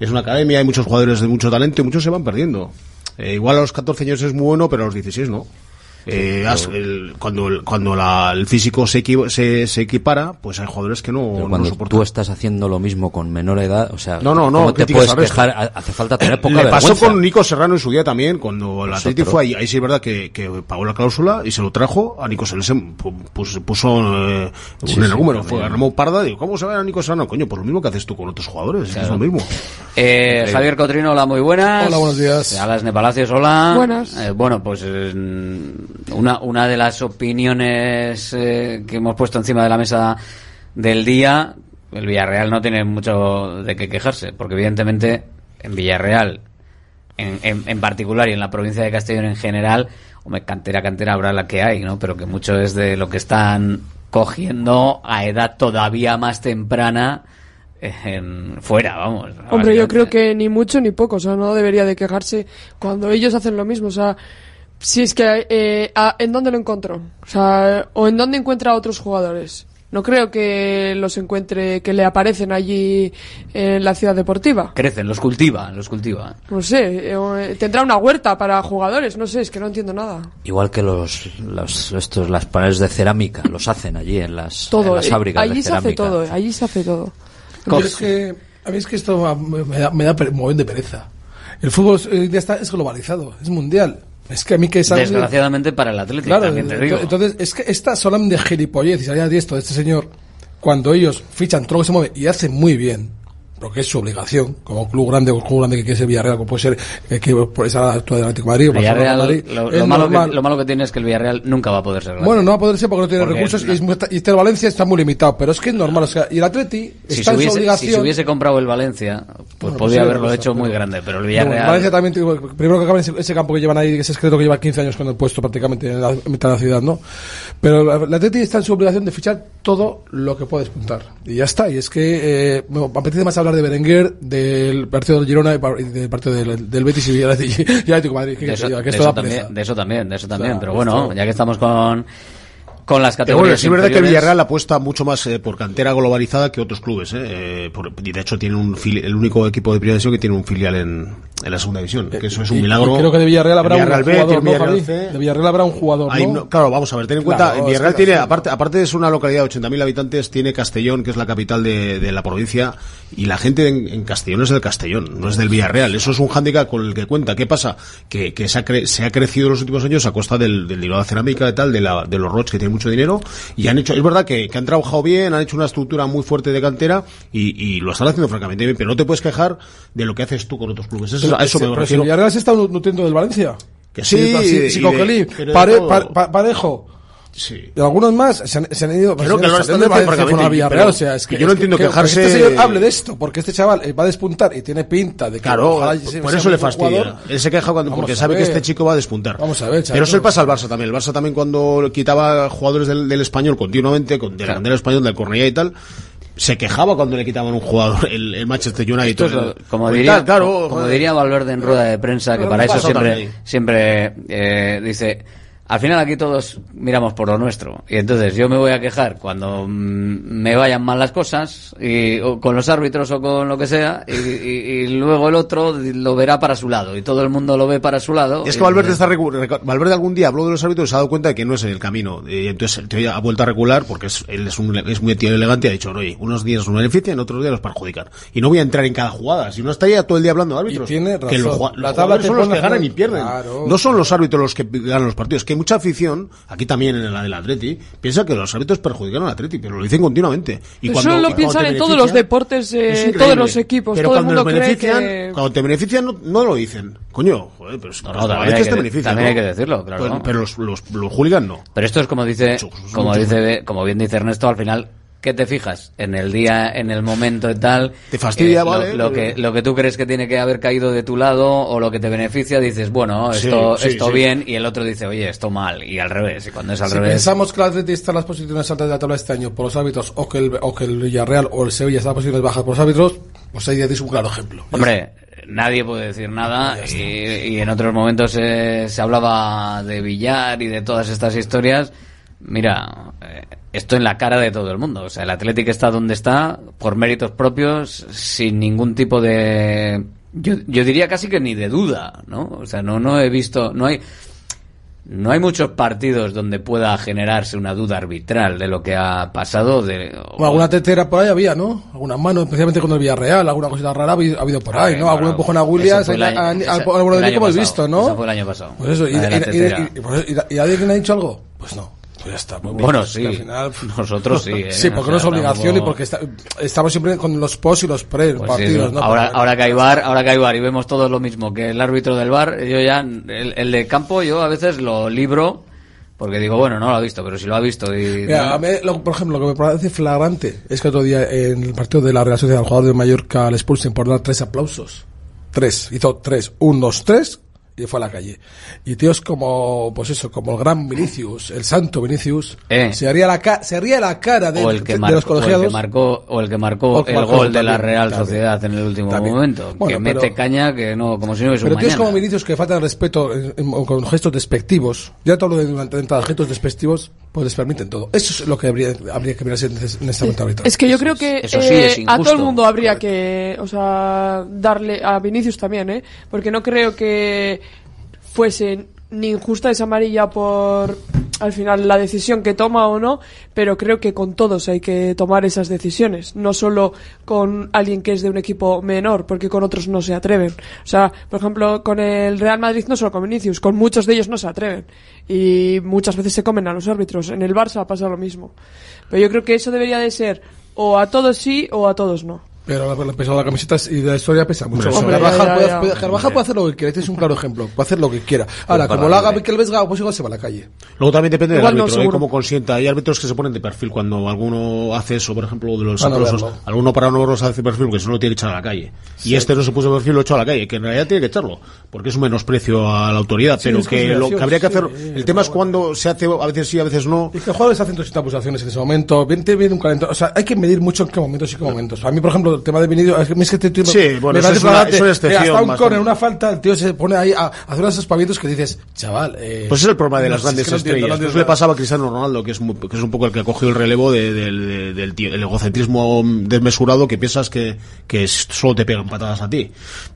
es una academia, hay muchos jugadores de mucho talento y muchos se van perdiendo. Eh, igual a los 14 años es muy bueno, pero a los 16 no. Eh, has- el- cuando el, cuando la- el físico se, equi- se, se equipara, pues hay jugadores que no, Pero no cuando soportan. tú estás haciendo lo mismo con menor edad, o sea, No, no, no, ¿cómo te puedes quejar? Ha- Hace falta tener poca Le pasó vergüenza. con Nico Serrano en su día también, cuando el Atleti fue ahí, ahí sí es verdad que, que pagó la cláusula y se lo trajo a Nico Serrano, puso, puso eh, Sí, un sí, también. fue a Ramón Parda, digo, ¿cómo se va a Nico Serrano? Coño, pues lo mismo que haces tú con otros jugadores, es que es lo mismo. Eh, Javier Cotrino, hola, muy buenas. Hola, buenos días. Alas de Palacios, hola. Buenas. Eh, bueno, pues eh, una, una de las opiniones eh, que hemos puesto encima de la mesa del día, el Villarreal no tiene mucho de qué quejarse, porque evidentemente en Villarreal, en, en, en particular y en la provincia de Castellón en general, hombre, cantera, cantera habrá la que hay, ¿no? Pero que mucho es de lo que están cogiendo a edad todavía más temprana en, fuera, vamos. Hombre, yo creo que ni mucho ni poco, o sea, no debería de quejarse cuando ellos hacen lo mismo, o sea, si es que, eh, a- ¿en dónde lo encontró? O sea, o en dónde encuentra a otros jugadores. No creo que los encuentre, que le aparecen allí en la ciudad deportiva. Crecen, los cultiva, los cultiva. No sé, eh, eh, tendrá una huerta para jugadores, no sé, es que no entiendo nada. Igual que los, los estos, las paneles de cerámica, los hacen allí en las, en Todo, las eh, fábricas allí de se hace cerámica. todo, eh, allí se hace todo. Es que, a mí es que esto me da, me da un montón de pereza. El fútbol en día está, es globalizado, es mundial. Es que a mí que es Desgraciadamente para el Atlético, Claro, también te digo. entonces es que esta solam de gilipollez y salida de esto de este señor, cuando ellos fichan todo lo que se mueve y hacen muy bien, porque es su obligación, como club grande o club grande que quiere ser Villarreal, como puede ser eh, que por esa actual del Atlético de Madrid Villarreal, Madrid, lo, lo malo que, lo malo que tiene es que el Villarreal nunca va a poder ser grande. Bueno, no va a poder ser porque no tiene Porque recursos no. y, es muy- y este Valencia está muy limitado, pero es que es normal. O sea, y el Atleti si está se, en su hubiese, si obligación. se hubiese comprado el Valencia, pues Bueno, pues podría sí, haberlo cosa, hecho muy pero- grande, pero el No, Villarreal... Valencia también, primero que acaben ese, ese campo que llevan ahí, ese esqueleto que lleva 15 años con el puesto prácticamente en la mitad de la ciudad, ¿no? Pero el Atleti está en su obligación de fichar todo lo que puede despuntar. Y ya está. Y es que eh, me apetece más hablar de Berenguer, del partido del Girona y del partido del, del Betis y de Madrid. <laughs> ¿Qué de quieres eso, de también, de eso también, de eso también. sea, pero bueno, ya que estamos con, con las bueno, categorías sí es verdad que Villarreal apuesta mucho más eh, por cantera globalizada que otros clubes. eh, eh, por- y de hecho tiene un fili- el único equipo de primera división que tiene un filial en, en la segunda división. Que eso es un Y- milagro. creo que de Villarreal habrá Villarreal un B, jugador, tiene. De Villarreal habrá un jugador, Ahí ¿no? no- claro, vamos a ver, ten en Claro, cuenta, es Villarreal que tiene, sí. aparte, aparte es una localidad de 80.000 habitantes, tiene Castellón, que es la capital de, de la provincia, y la gente en, en Castellón es del Castellón, no es del Villarreal. Eso es un hándicap con el que cuenta. ¿Qué pasa? Que, que se, ha cre- se ha crecido en los últimos años a costa del, del dinero de la cerámica y tal, de, la, de los Roch que tienen mucho dinero, y han hecho, es verdad que, que han trabajado bien, han hecho una estructura muy fuerte de cantera, y, y lo están haciendo francamente bien, pero no te puedes quejar de lo que haces tú con otros clubes. Eso, Pero, a eso me pero si refiero. Villarreal se está nutriendo del Valencia. Que sí, sí, sí, y de- Parejo. Sí. Y algunos más se han, se han ido. Creo que se lo han están Villarreal, pero o sea, es que, que yo no es que- entiendo que- quejarse- que este señor hable de esto, porque este chaval eh, va a despuntar y tiene pinta de que. Claro, ojalá por eso le fastidia. jugador. Él se queja cuando, Vamos porque sabe que este chico va a despuntar. Vamos a ver, Pero eso le pasa al Barça también. El Barça también cuando quitaba jugadores del, del español continuamente, con, del cantera español, del Cornellá y tal, se quejaba cuando le quitaban un jugador, el, el Manchester United. Esto es lo- como O diría, tal, claro, como joder. diría Valverde en rueda de prensa, que para no eso siempre, también. siempre eh, dice, al final aquí todos miramos por lo nuestro. Y entonces yo me voy a quejar cuando mm, me vayan mal las cosas, y, o con los árbitros o con lo que sea, y, y- y luego el otro lo verá para su lado, y todo el mundo lo ve para su lado. Es y que Valverde, está Valverde algún día habló de los árbitros y se ha dado cuenta de que no es el camino. Y entonces el tío ha vuelto a regular porque es, él es, un, es muy tío elegante y ha dicho, oye, unos días nos benefician, otros días nos perjudican. Y no voy a entrar en cada jugada. Si no estaría todo el día hablando de árbitros. Y tiene Que los, los jugadores son los que ganan y pierden. Claro. No son los árbitros los que ganan los partidos. Que mucha afición, aquí también en la del Atleti, piensa que los árbitros perjudican al Atleti, pero lo dicen continuamente. Y Eso cuando, lo y cuando piensan en todos los deportes, eh, es todos los equipos, Pero todo el cuando mundo cree benefician, que- cuando te benefician no, no lo dicen. Coño, joder, pero, No, los no, también chavales hay que que te benefician, también hay ¿no? que decirlo, claro, Pero, ¿no? pero los, los, los hooligans no. Pero esto es como dice, como mucho. dice, como bien dice Ernesto, al final, ¿qué te fijas? En el día, en el momento y tal. Te fastidia, eh, lo- vale, Lo, pero- que, lo que tú crees que tiene que haber caído de tu lado o lo que te beneficia, dices, bueno, esto, sí, esto sí. bien, y el otro dice, oye, esto mal, y al revés. Y cuando es al si revés. pensamos que el Atleti está en las posiciones altas de la tabla este año por los árbitros, o que el, o que el Villarreal o el Sevilla está en las posiciones bajas por los árbitros, pues ahí ya tienes un claro ejemplo. Hombre, nadie puede decir nada y, y en otros momentos eh, se hablaba de billar y de todas estas historias. Mira, eh, esto en la cara de todo el mundo. O sea, el Atlético está donde está por méritos propios, sin ningún tipo de... Yo, yo diría casi que ni de duda, ¿no? O sea, no, no he visto... No hay... No hay muchos partidos donde pueda generarse una duda arbitral de lo que ha pasado. De, O alguna tetera por ahí había, ¿no? Algunas manos, especialmente con el Villarreal, alguna cosita rara ha habido, ha habido por ahí, ¿no? Algún empujón a eso Williams, al año hemos visto, ¿no? esa fue el año pasado. Pues eso, y, y- pues, y- y alguien ha dicho algo? Pues no. Pues ya está. pues Bueno, pues, sí. al final- Nosotros sí, <laughs> ¿eh? Sí, porque no es obligación tampoco- y porque está- estamos siempre con los post y los pre Pues partidos, ¿no? ¿no? ahora, Pero bueno, ahora que hay bar, ahora que hay bar y vemos todos lo mismo que el árbitro del bar, yo ya, el, el de campo, yo a veces lo libro porque digo, bueno, no lo ha visto, pero si lo ha visto y... Mira, a mí, lo- por ejemplo, lo que me parece flagrante es que otro día en el partido de la Real Sociedad, el jugador de Mallorca le expulsen por dar tres aplausos. Tres. Hizo tres. Un, dos, tres. Y fue a la calle. Y tíos como, pues eso, como el gran Vinicius, el santo Vinicius, Eh. se haría la, ca- se haría la cara de, el que, de los o el que colegiados. marcó o el que marcó el que el gol de la Real también. Sociedad en el último También. momento que mete caña que no como si no hubiese un Pero tíos mañana como Vinicius que faltan respeto en- en- o con gestos despectivos, ya todo lo de durante gestos despectivos, pues les permiten todo. Eso es lo que habría, habría que mirarse en este en este momento ahorita. Es que yo creo que Eso sí, eh, a todo el mundo habría que, o sea, darle a Vinicius también, ¿eh? Porque no creo que fuese ni injusta esa amarilla por al final la decisión que toma o no, pero creo que con todos hay que tomar esas decisiones, no solo con alguien que es de un equipo menor, porque con otros no se atreven. O sea, por ejemplo, con el Real Madrid no solo con Vinicius, con muchos de ellos no se atreven y muchas veces se comen a los árbitros. En el Barça pasa lo mismo. Pero yo creo que eso debería de ser o a todos sí o a todos no. Pero la, peso de la camiseta y de la historia pesa mucho. Hombre, Carvajal, ya, ya, puede, ya. puede- Carvajal puede hacer lo que quiera, este es un claro ejemplo. Puede hacer lo que quiera. Ahora, para como lo haga. Mikel Vesga, pues igual se va a la calle. Luego también depende Igual del no, árbitro, ¿eh? seguro. cómo consienta. Hay árbitros que se ponen de perfil cuando alguno hace eso, por ejemplo, de los no aplausos. verlo. alguno para no hace perfil que se lo tiene que echar a la calle. Sí. Y este no se puso de perfil, lo echó a la calle, que en realidad tiene que echarlo, porque es un menosprecio a la autoridad. Sí, pero es que lo que habría que hacer, sí, el tema es cuando se hace, a veces sí, a veces no. Y que jugadores hacen todas estas acusaciones en ese momento. Viene, viene un calentón. O sea, hay que medir mucho en qué momentos y qué momentos. A mí, por ejemplo, el tema de Vinicius, es que es que este tío Sí, bueno, eso parece es una- flagrante. es una excepción Hasta un bastante. córner, una falta, el tío se pone ahí a, a hacer unos espavientos que dices, chaval. Eh, Pues es el problema de no las es grandes que no entiendo, estrellas. no Pues entiendo le nada. pasaba a Cristiano Ronaldo, que es, muy- que es un poco el que ha cogido el relevo de- del- de- del tío- el egocentrismo desmesurado que piensas que, que es- solo te pegan patadas a ti.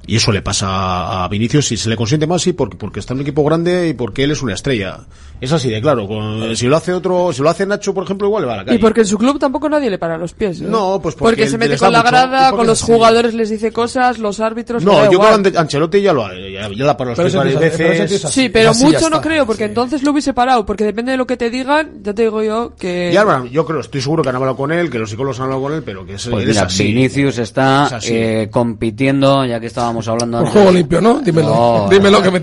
Y eso le pasa a Vinicius y se le consiente más, sí, porque, porque está en un equipo grande y porque él es una estrella. Es así de claro. Con- si lo hace otro, si lo hace Nacho, por ejemplo, igual le va a la calle. Y porque en su club tampoco nadie le para los pies. ¿eh? No, pues porque porque se mete con la grada, con los así. jugadores les dice cosas, los árbitros. No, yo igual. creo que Ancelotti ya lo ha, ya, la Pero varias veces. Sí, pero mucho no creo, porque entonces lo hubiese parado, porque depende de lo que te digan, ya te digo yo que... Y yo creo, estoy seguro que han hablado con él, que los psicólogos han hablado con él, pero que es, Pues mira, así. Vinicius está Es así. eh, compitiendo, ya que estábamos hablando antes. juego limpio, ¿no? Dímelo. No, <laughs> Dímelo no. que me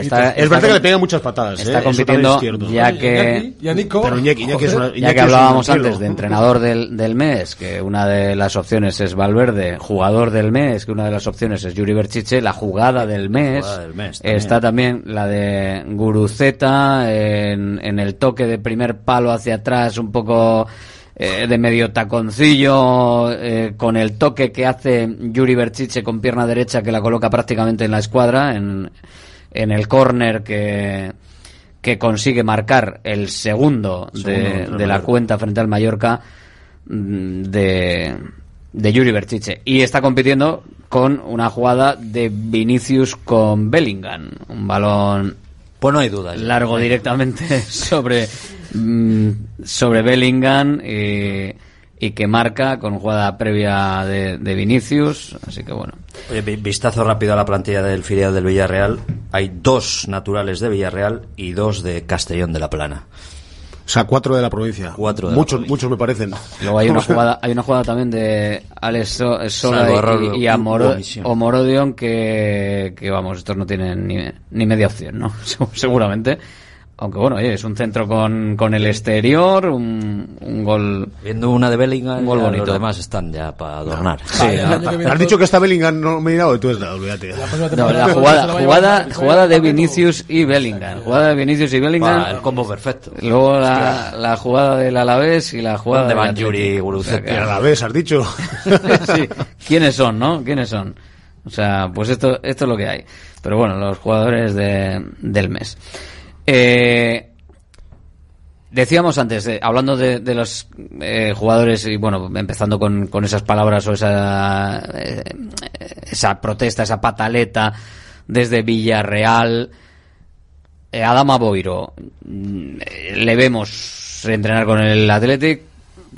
está- Es verdad que le pegan muchas patadas. Está ¿eh? Compitiendo, ya que Pero Iñaki, que un hablábamos antes de entrenador del, del mes, que una de las opciones es Valverde, jugador del mes, que una de las opciones es Yuri Berchiche, la jugada del mes, Jugada del mes también. está también la de Guruceta en, en el toque de primer palo hacia atrás, un poco eh, de medio taconcillo, eh, con el toque que hace Yuri Berchiche con pierna derecha que la coloca prácticamente en la escuadra, en, en el córner que que consigue marcar el segundo, de, Segundo la cuenta frente al Mallorca de, de Yuri Berchiche. Y está compitiendo con una jugada de Vinicius con Bellingham. Un balón Pues no hay duda. largo directamente <laughs> sobre, mm, sobre Bellingham y, y que marca con jugada previa de, de Vinicius. Así que bueno. Oye, vi- vistazo rápido a la plantilla del filial del Villarreal. Hay dos naturales de Villarreal y dos de Castellón de la Plana. O sea, cuatro de la provincia. Cuatro de la muchos, provincia. muchos me parecen. Luego hay una jugada, hay una jugada también de Alex So- Sola y- y, Amoro- omisión. Omorodion que, que vamos, estos no tienen ni, ni media opción, ¿no? <laughs> Seguramente. Aunque bueno, oye, es un centro con, con el exterior, un, un gol. Viendo una de Bellingham, Un gol bonito. los demás están ya para adornar. Sí, el no, viene Has dicho que está Bellingham, no me he mirado, entonces nada, olvídate. próxima no, la jugada, la jugada, llevar- jugada de Vinicius y Bellingham. Jugada de Vinicius y Bellingham. Va, el combo perfecto. Luego la, la jugada del Alavés y la jugada ¿Dónde del van Yuri y Athletic. Guruceta? O sea que- Y a la vez, has dicho. <laughs> sí. ¿Quiénes son, no? ¿Quiénes son? O sea, pues esto, esto es lo que hay. Pero bueno, los jugadores de, del mes. Eh, decíamos antes, eh, hablando de, los eh, jugadores, y bueno, empezando con, con esas palabras o esa, eh, esa protesta, esa pataleta desde Villarreal. Eh, Adama Boiro, mm, le vemos entrenar con el Athletic,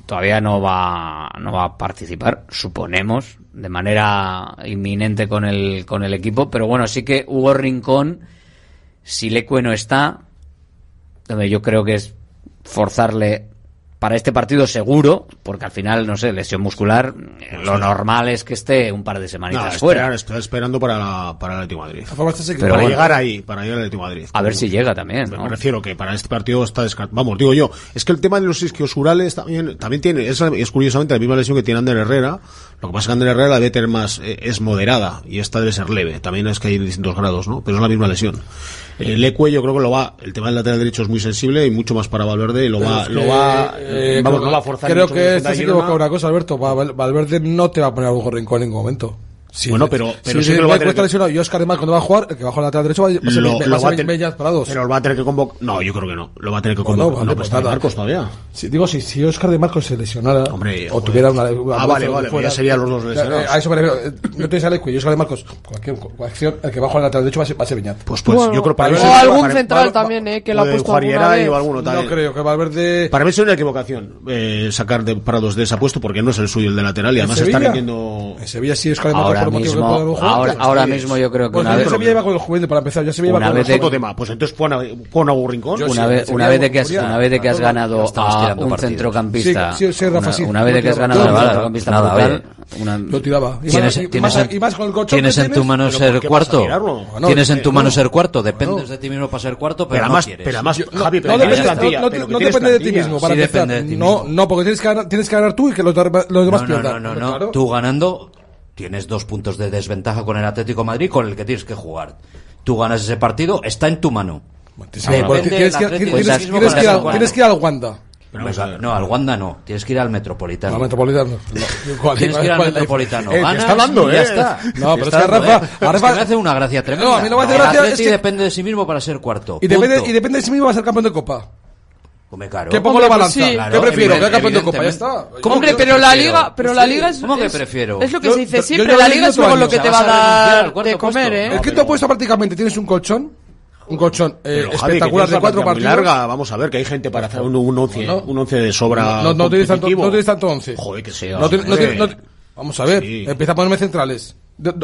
todavía no va, no va a participar, suponemos, de manera inminente con el, con el equipo, pero bueno, sí que Hugo Rincón, si Lecue no está, donde yo creo que es forzarle para este partido seguro, porque al final, no sé, lesión muscular, lo normal es que esté un par de semanitas fuera. Estoy esperando para, la, para el Atlético Madrid. Para llegar ahí, para llegar al Atlético Madrid. A ver si llega también. ¿no? Me refiero que para este partido está descartado. Vamos, digo yo, es que el tema de los isquiosurales también, también tiene, es, es, curiosamente la misma lesión que tiene Ander Herrera. Lo que pasa es que Ander Herrera debe tener más, eh, es moderada y esta debe ser leve. También es que hay distintos grados, ¿no? Pero es la misma lesión. Eh, Lecue yo creo que lo va, el tema del lateral derecho es muy sensible y mucho más para Valverde y lo va, lo va, eh, vamos, creo, no a forzar. Creo que se equivocó una cosa, Alberto. Valverde no te va a poner a Hugo Rincón en ningún momento. Bueno, pero, pero sí, sí, lo va a tener lesionado. Y Oscar, además, cuando va a jugar, el que va a jugar lateral derecho va, a ser, lo, lo va a Pero lo va a tener que convocar. No, yo creo que no. Lo va a tener que convocar. Bueno, no, vale, pues está Marcos todavía. digo, si, si Oscar de Marcos se lesionara Hombre, o tuviera una. ah, vale, vale. Fuera, ya serían los dos lesionados. A eso me refiero. No tienes Alex y Oscar de Marcos. Cualquier, acción, el que va a jugar lateral derecho va a ser, va a ser Pues, pues, yo creo para O algún central también, ¿eh? Que lo ha puesto. O alguno No creo que Valverde. Para mí es una equivocación sacar de Prados de ese puesto porque no es el suyo el de lateral y además está metiendo. En Sevilla sí, Oscar de Marcos ahora mismo, ahora, mismo yo creo que pues una vez. se me con el juvenil para empezar, ya se me con el tema. Pues entonces pon a, pon un rincón. Una vez, una vez de que has, de que has ganado a un centrocampista. Una vez de que has ganado a un centrocampista. Nada. Lo tiraba. Y ¿Tienes, en, y más con el ¿tienes en tu mano eh, ser cuarto? ¿Tienes en tu mano ser cuarto? Dependes de ti mismo para ser cuarto, pero, pero más, quieres. Pero Javi, pero no, depende, no, de ti mismo. Para depende de ti mismo. No, no, porque tienes que, ganar, tienes que ganar tú y que los, demás pierdan. No, no, no. Claro. Tú ganando tienes dos puntos de desventaja con el Atlético Madrid con el que tienes que jugar. Tú ganas ese partido, está en tu mano. Tienes que ir al Wanda. No, al Wanda no. Tienes que ir al Metropolitano. Al Metropolitano. <laughs> Tienes que ir al Metropolitano. Eh, está hablando, ¿eh? Ya está. No, pero está eh. es Rafa, me hace una gracia tremenda. No, a mí no hace gracia. El es que... depende de sí mismo para ser cuarto. Y depende, y depende, de sí mismo para ser campeón de Copa. ¿Qué pongo Hombre, la pues balanza? ¿Qué prefiero? Campeón de copa? Ya está. Hombre, pero la liga, pero la liga es que prefiero? Es lo que se dice siempre, la liga es lo que te va a dar de comer, puesto. El ¿eh? quinto puesto prácticamente tienes un colchón. Un colchón eh, espectacular de cuatro partidos. larga, vamos a ver que hay gente para hacer un, once, un once de sobra. No, tienes tanto- once. Joder, que sea. No, Vamos a ver, sí. empieza a ponerme centrales.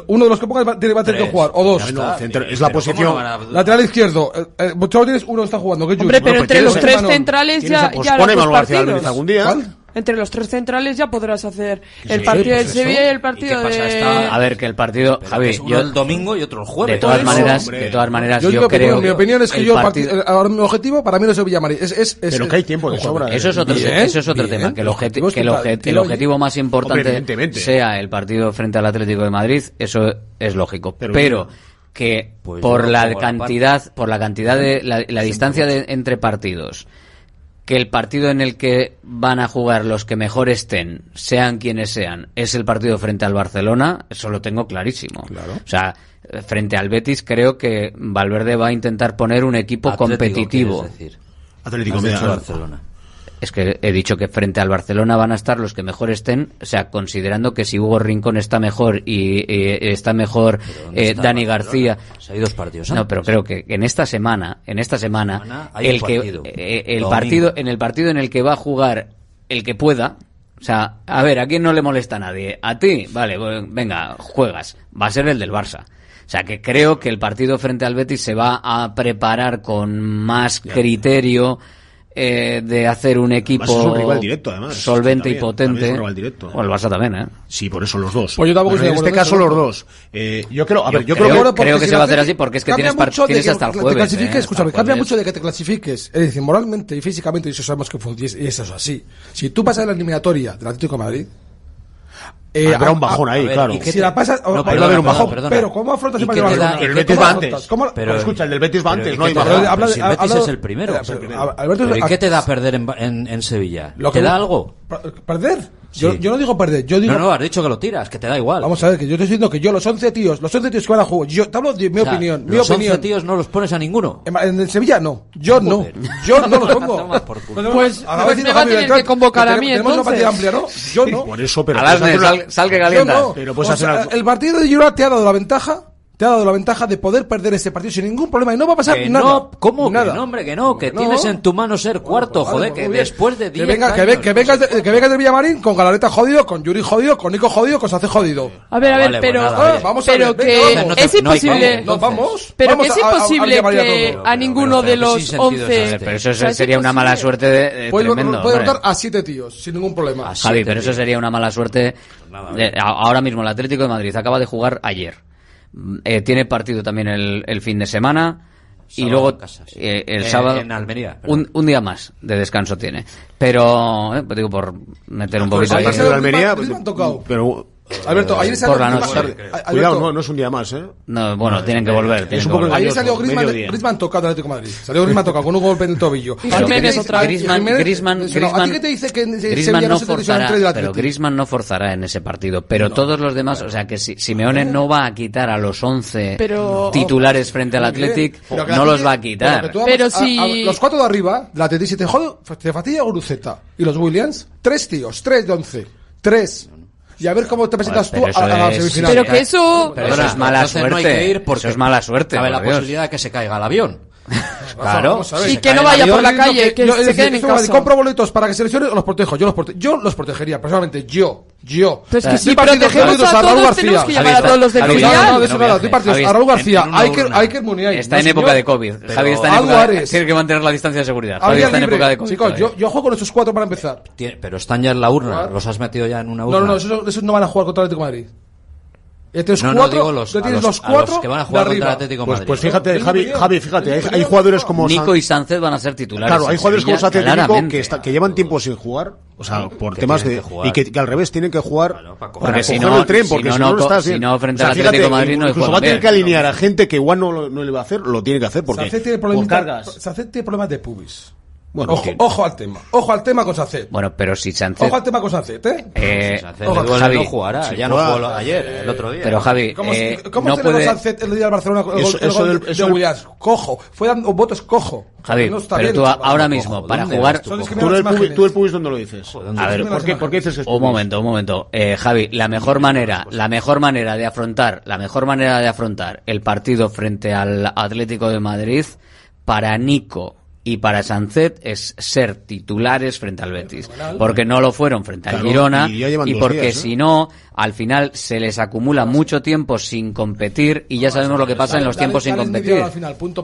Uno de los que pongas va, va a tener que jugar, o dos. No, centro, es la posición. Lateral izquierdo. Eh, eh tienes uno está jugando, que Hombre, pero pues entre los tres centrales ya. Algún día. ¿Cuál? entre los tres centrales ya podrás hacer el partido pues del Sevilla y el partido de a ver que el partido Javi yo el domingo y otro el jueves de todas maneras de todas maneras yo, yo creo mi opinión es que yo partido... Part... Eh, mi objetivo para mí no es Sevilla Madrid es, es, Pero que hay tiempo de sobra ¿eh? eso es otro eso es otro tema que el, objetivo que el, objetivo más importante sea el partido frente al Atlético de Madrid eso es lógico. Pero, que pues por la cantidad por la cantidad de la, la distancia de, entre partidos que el partido en el que van a jugar los que mejor estén, sean quienes sean, es el partido frente al Barcelona, eso lo tengo clarísimo. Claro. O sea, frente al Betis creo que Valverde va a intentar poner un equipo Atlético, competitivo. Decir? Atlético Barcelona. Es que he dicho que frente al Barcelona van a estar los que mejor estén, o sea, considerando que si Hugo Rincón está mejor y, está mejor eh, Dani García. Se ha ido dos partidos. Antes. No, pero creo que en esta semana, en esta semana, semana el partido. eh, el en el partido en el que va a jugar el que pueda, o sea, a ver, ¿a quién no le molesta a nadie? A ti, vale, venga, juegas. Va a ser el del Barça. O sea, que creo que el partido frente al Betis se va a preparar con más criterio eh, de hacer un equipo directo, además. solvente y potente. Es un rival el Barça también, ¿eh? Sí, por eso los dos. Pues en este caso los dos. Eh, yo creo, a ver, yo creo, creo, creo que se va a hacer así porque es que tienes, mucho hasta el jueves. Te clasifiques, ¿eh? escúchame, cambia mucho de que te clasifiques, es decir, moralmente y físicamente, y eso sabemos que fue, y eso es así. Si tú pasas la eliminatoria del Atlético de Madrid, Habrá un bajón ahí, claro. Si la pasas, no, haber un bajón. Pero ¿cómo afrontas el partido? El Betis va antes. ¿Cómo? Escucha, el del Betis va antes, no hay bajón. Habla, el Betis es el primero. Pero, ¿Y qué te da perder en, en, en Sevilla? ¿Te da algo? ¿Perder? Yo, yo no digo perder, yo digo... No, no, has dicho que lo tiras, que te da igual. Vamos a ver, que yo estoy diciendo que yo, los 11 tíos, los 11 tíos que van a juego, yo te hablo de mi O sea, opinión, mi los opinión. 11 tíos no los pones a ninguno. En, en el Sevilla no, yo no, yo no los <laughs> pongo. Pues, pues a ver, me va a tener que convocar a mí, Tenemos una partida amplia, ¿no? Yo no. Por eso, pero. puedes Alasne, hacer una- sal, sal que Yo no. Pero puedes O hacer sea, algo. El partido de Girona te ha dado la ventaja te ha dado la ventaja de poder perder ese partido sin ningún problema y no va a pasar que nada. No, ¿Cómo nada. que no, hombre, que no? Que tienes en tu mano ser cuarto, pues bueno, joder, pues que después de 10 que, venga, años, que, vengas de, que vengas del Villamarín con Galareta jodido, con Yuri jodido, con Nico jodido, con Sace jodido. A ver, a ver, pero, vamos pero a ver, que es imposible. No, vamos. Pero es imposible a, a, a que a ninguno de los 11. Pero eso sería una mala suerte pues de. Puede votar a 7 tíos sin ningún problema. Javi, pero eso sería una mala suerte. Ahora mismo el Atlético de Madrid acaba de jugar ayer. Eh, tiene partido también el, el fin de semana. Y luego eh, el eh, sábado en Almería un, un, día más de descanso tiene pero eh, pues digo por meter un poquito ahí. Almería, pues, pero Alberto, ayer salió por la noche. Cuidado, no, no, es un día más, ¿eh? No, bueno, tienen que volver. Es un poco. Ayer salió Griezmann, Griezmann tocado Atlético Madrid. Salió Griezmann tocado con un golpe en el tobillo. Griezmann, Griezmann, Griezmann no forzará, pero Griezmann no forzará en ese partido. Pero todos los demás, o sea que si Simeone no va a quitar a los 11 titulares frente al Atlético, no los va a quitar. Pero si... Los cuatro de arriba, la te dice, te jode, te fatiga Guruceta. Y los Williams, tres tíos, tres de 11. Tres y a ver cómo te presentas tú a, la semifinal. Pero que eso... Pero eso es mala suerte. No hay que ir porque... Eso es mala suerte. Cabe la posibilidad de que se caiga el avión. <laughs> Claro, y que no vaya por la calle, que, yo. Compro boletos para que se o los protejo. Yo los, prote yo los protegería, personalmente, yo. Yo. Entonces, que si a, a todos, tenemos que llamar a todos los del. No, no, eso nada. Estoy. A Está en época de COVID. Javi está en época Pero están ya en la urna. Los has metido ya en una urna. No, no, esos no van a jugar contra el Atlético de ya tienes no, cuatro, no, digo los, tienes los, cuatro a que van a jugar contra el Atlético pues, Madrid. Pues fíjate, Javi, Javi fíjate, hay, jugadores como Nico y Sánchez van a ser titulares. Claro, hay jugadores como Sánchez que, que llevan tiempo sin jugar, o sea, por temas de que y que, al revés tienen que jugar bueno, si no, el tren, porque si no, no, no estás bien. Si no frente o sea, al Atlético Madrid no incluso va a tener que alinear a gente que igual no, no le va a hacer, lo tiene que hacer porque Sánchez tiene problemas de pubis. Bueno, ojo, ojo, al tema, ojo al tema con Sancet. Bueno, pero si Sancet... Ojo al tema con Sancet, ¿eh? eh si Sancet, ojo, Javi, no jugará, si ya no jugó ayer, eh, el otro día. Pero Javi, ¿cómo, eh, ¿cómo no se puede... Sancet el día del Barcelona el eso, gol, el gol eso, de, Williams? Cojo, fue dando votos cojo. Javi, no pero bien, tú chaval, ahora mismo, para jugar... Tú, el, tú el pubis, ¿dónde lo dices? Joder, a ver, ¿por qué, ¿por qué dices eso? Un momento, un momento. Eh, Javi, la mejor manera, la mejor manera de afrontar, la mejor manera de afrontar el partido frente al Atlético de Madrid para Nico y para Sancet es ser titulares frente al Betis, porque no lo fueron frente al Girona y, porque si no, al final se les acumula mucho tiempo sin competir y ya sabemos lo que pasa en los tiempos sin competir. Al final, punto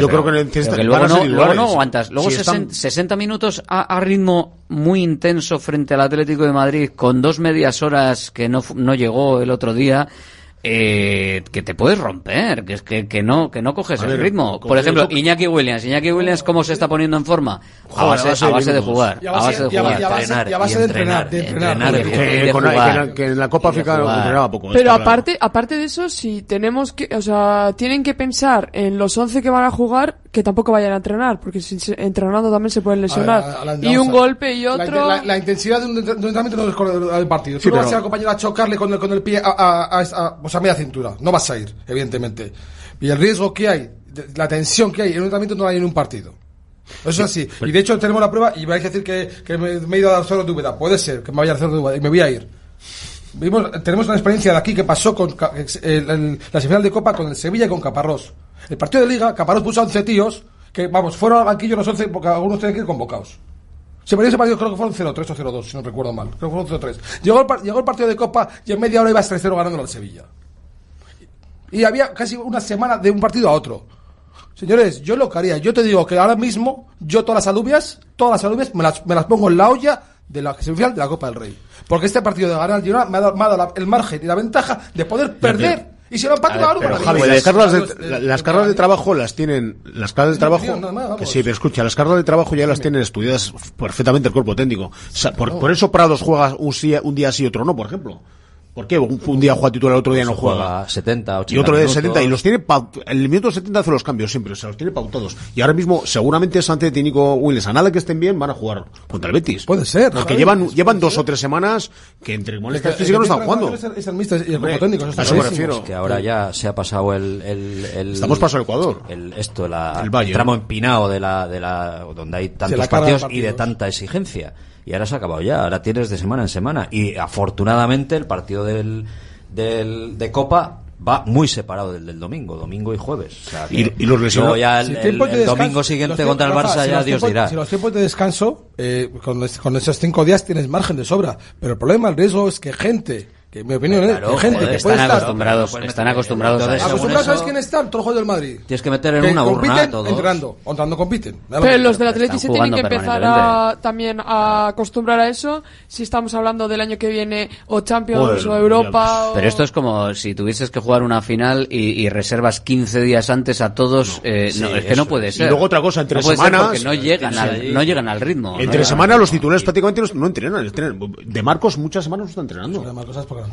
Yo creo que luego no, luego no aguantas, luego 60 minutos a, ritmo muy intenso frente al Atlético de Madrid con dos medias horas que no, no llegó el otro día eh, que te puedes romper, que es que, que no que no coges a el ritmo. Por ejemplo, que... Iñaki Williams, Iñaki Williams cómo se está poniendo en forma Joder, a, base, a, base a base, de jugar, a base de jugar, a base de entrenar, entrenar, que en la Copa Africana entrenaba poco. Pero aparte aparte de eso, si tenemos que, o sea, tienen que pensar en los 11 que van a jugar que tampoco vayan a entrenar, porque si, entrenando también se pueden lesionar. Y un golpe y otro. La, intensidad de un, entrenamiento no es con el, partido. Sí, Tú no vas a ir acompañado a chocarle con el, con el pie a, o sea, media cintura. No vas a ir, evidentemente. Y el riesgo que hay, la tensión que hay en un entrenamiento no hay en un partido. Eso es así. Pues y de hecho tenemos la prueba y vais a decir que, me, he ido a dar solo duda. Puede ser que me vaya a dar solo y me voy a ir. Vimos, tenemos una experiencia de aquí que pasó con la semifinal de Copa con el Sevilla y con Caparrós. El partido de Liga, Caparós puso a 11 tíos que, vamos, fueron al banquillo los 11 porque algunos tenían que ir convocados. Se perdió ese partido, creo que fueron 0-3 o 0-2, si no recuerdo mal. Creo que fueron 0-3. Llegó, el, llegó el partido de Copa y en media hora ibas 3-0 ganando al Sevilla. Y había casi una semana de un partido a otro. Señores, yo lo que haría, yo te digo que ahora mismo, yo todas las alubias, todas las alubias me las, me las pongo en la olla de la semifinal de la Copa del Rey. Porque este partido de ganar al Girona me ha dado, el margen y la ventaja de poder perder y se lo han patinado pero, Javi, las, cargas de, cargas de trabajo las tienen. Las cargas de trabajo. Que sí, pero escucha, las cargas de trabajo ya las tienen estudiadas perfectamente el cuerpo técnico. Por, eso Prados juega un, un día sí, y otro no, por ejemplo. ¿Por qué? Un, un día juega titular, otro día no juega. juega 70, 80 Y otro minutos. 70. Y los tiene pau- el minuto 70 hace los cambios siempre, o sea, los tiene pautados. Y ahora mismo, seguramente Sánchez y Nico Willis, a nada que estén bien, van a jugar contra el Betis. Puede ser. Porque llevan, llevan ser. dos o tres semanas que entre molestias Es que- físicas no están jugando. es el- el míster y el Hombre, cuerpo técnico, eso a eso me refiero. que ahora ya se ha pasado el, el, el- Estamos pasado el Ecuador. el, esto la, El Valle, tramo empinado de la, de la donde hay tantos partidos y de tanta exigencia y ahora se ha acabado ya ahora tienes de semana en semana y afortunadamente el partido del, del de Copa va muy separado del del domingo, domingo y jueves. O sea, que Y- y los lesionados- ya el, Si el- tiempos de el descanso- domingo si siguiente los contra el tiempos- Barça Rafa, si ya los Dios tiempos- dirá. Si los tiempos de descanso, eh, con, con esos cinco días tienes margen de sobra. Pero el problema, el riesgo es que gente, que mi opinión es Claro, que gente joder, que están estar... acostumbrados, están acostumbrados a eso. Acostumbrados, ¿sabes quién está? Todos los del Madrid. Tienes que meter en Que una urna todos. entrenando, no compiten. Pero los del Están se tienen que empezar a, también a acostumbrar a eso. Si estamos hablando del año que viene, o Champions, o Europa, o... Pero esto es como si tuvieses que jugar una final y, y reservas 15 días antes a todos. eh, sí, no, es que no puede es. ser. Y luego otra cosa, entre no semanas- porque no llegan, al, no llegan al ritmo. Entre ¿no? semana los titulares prácticamente no, no entrenan, entrenan. De Marcos muchas semanas no está entrenando.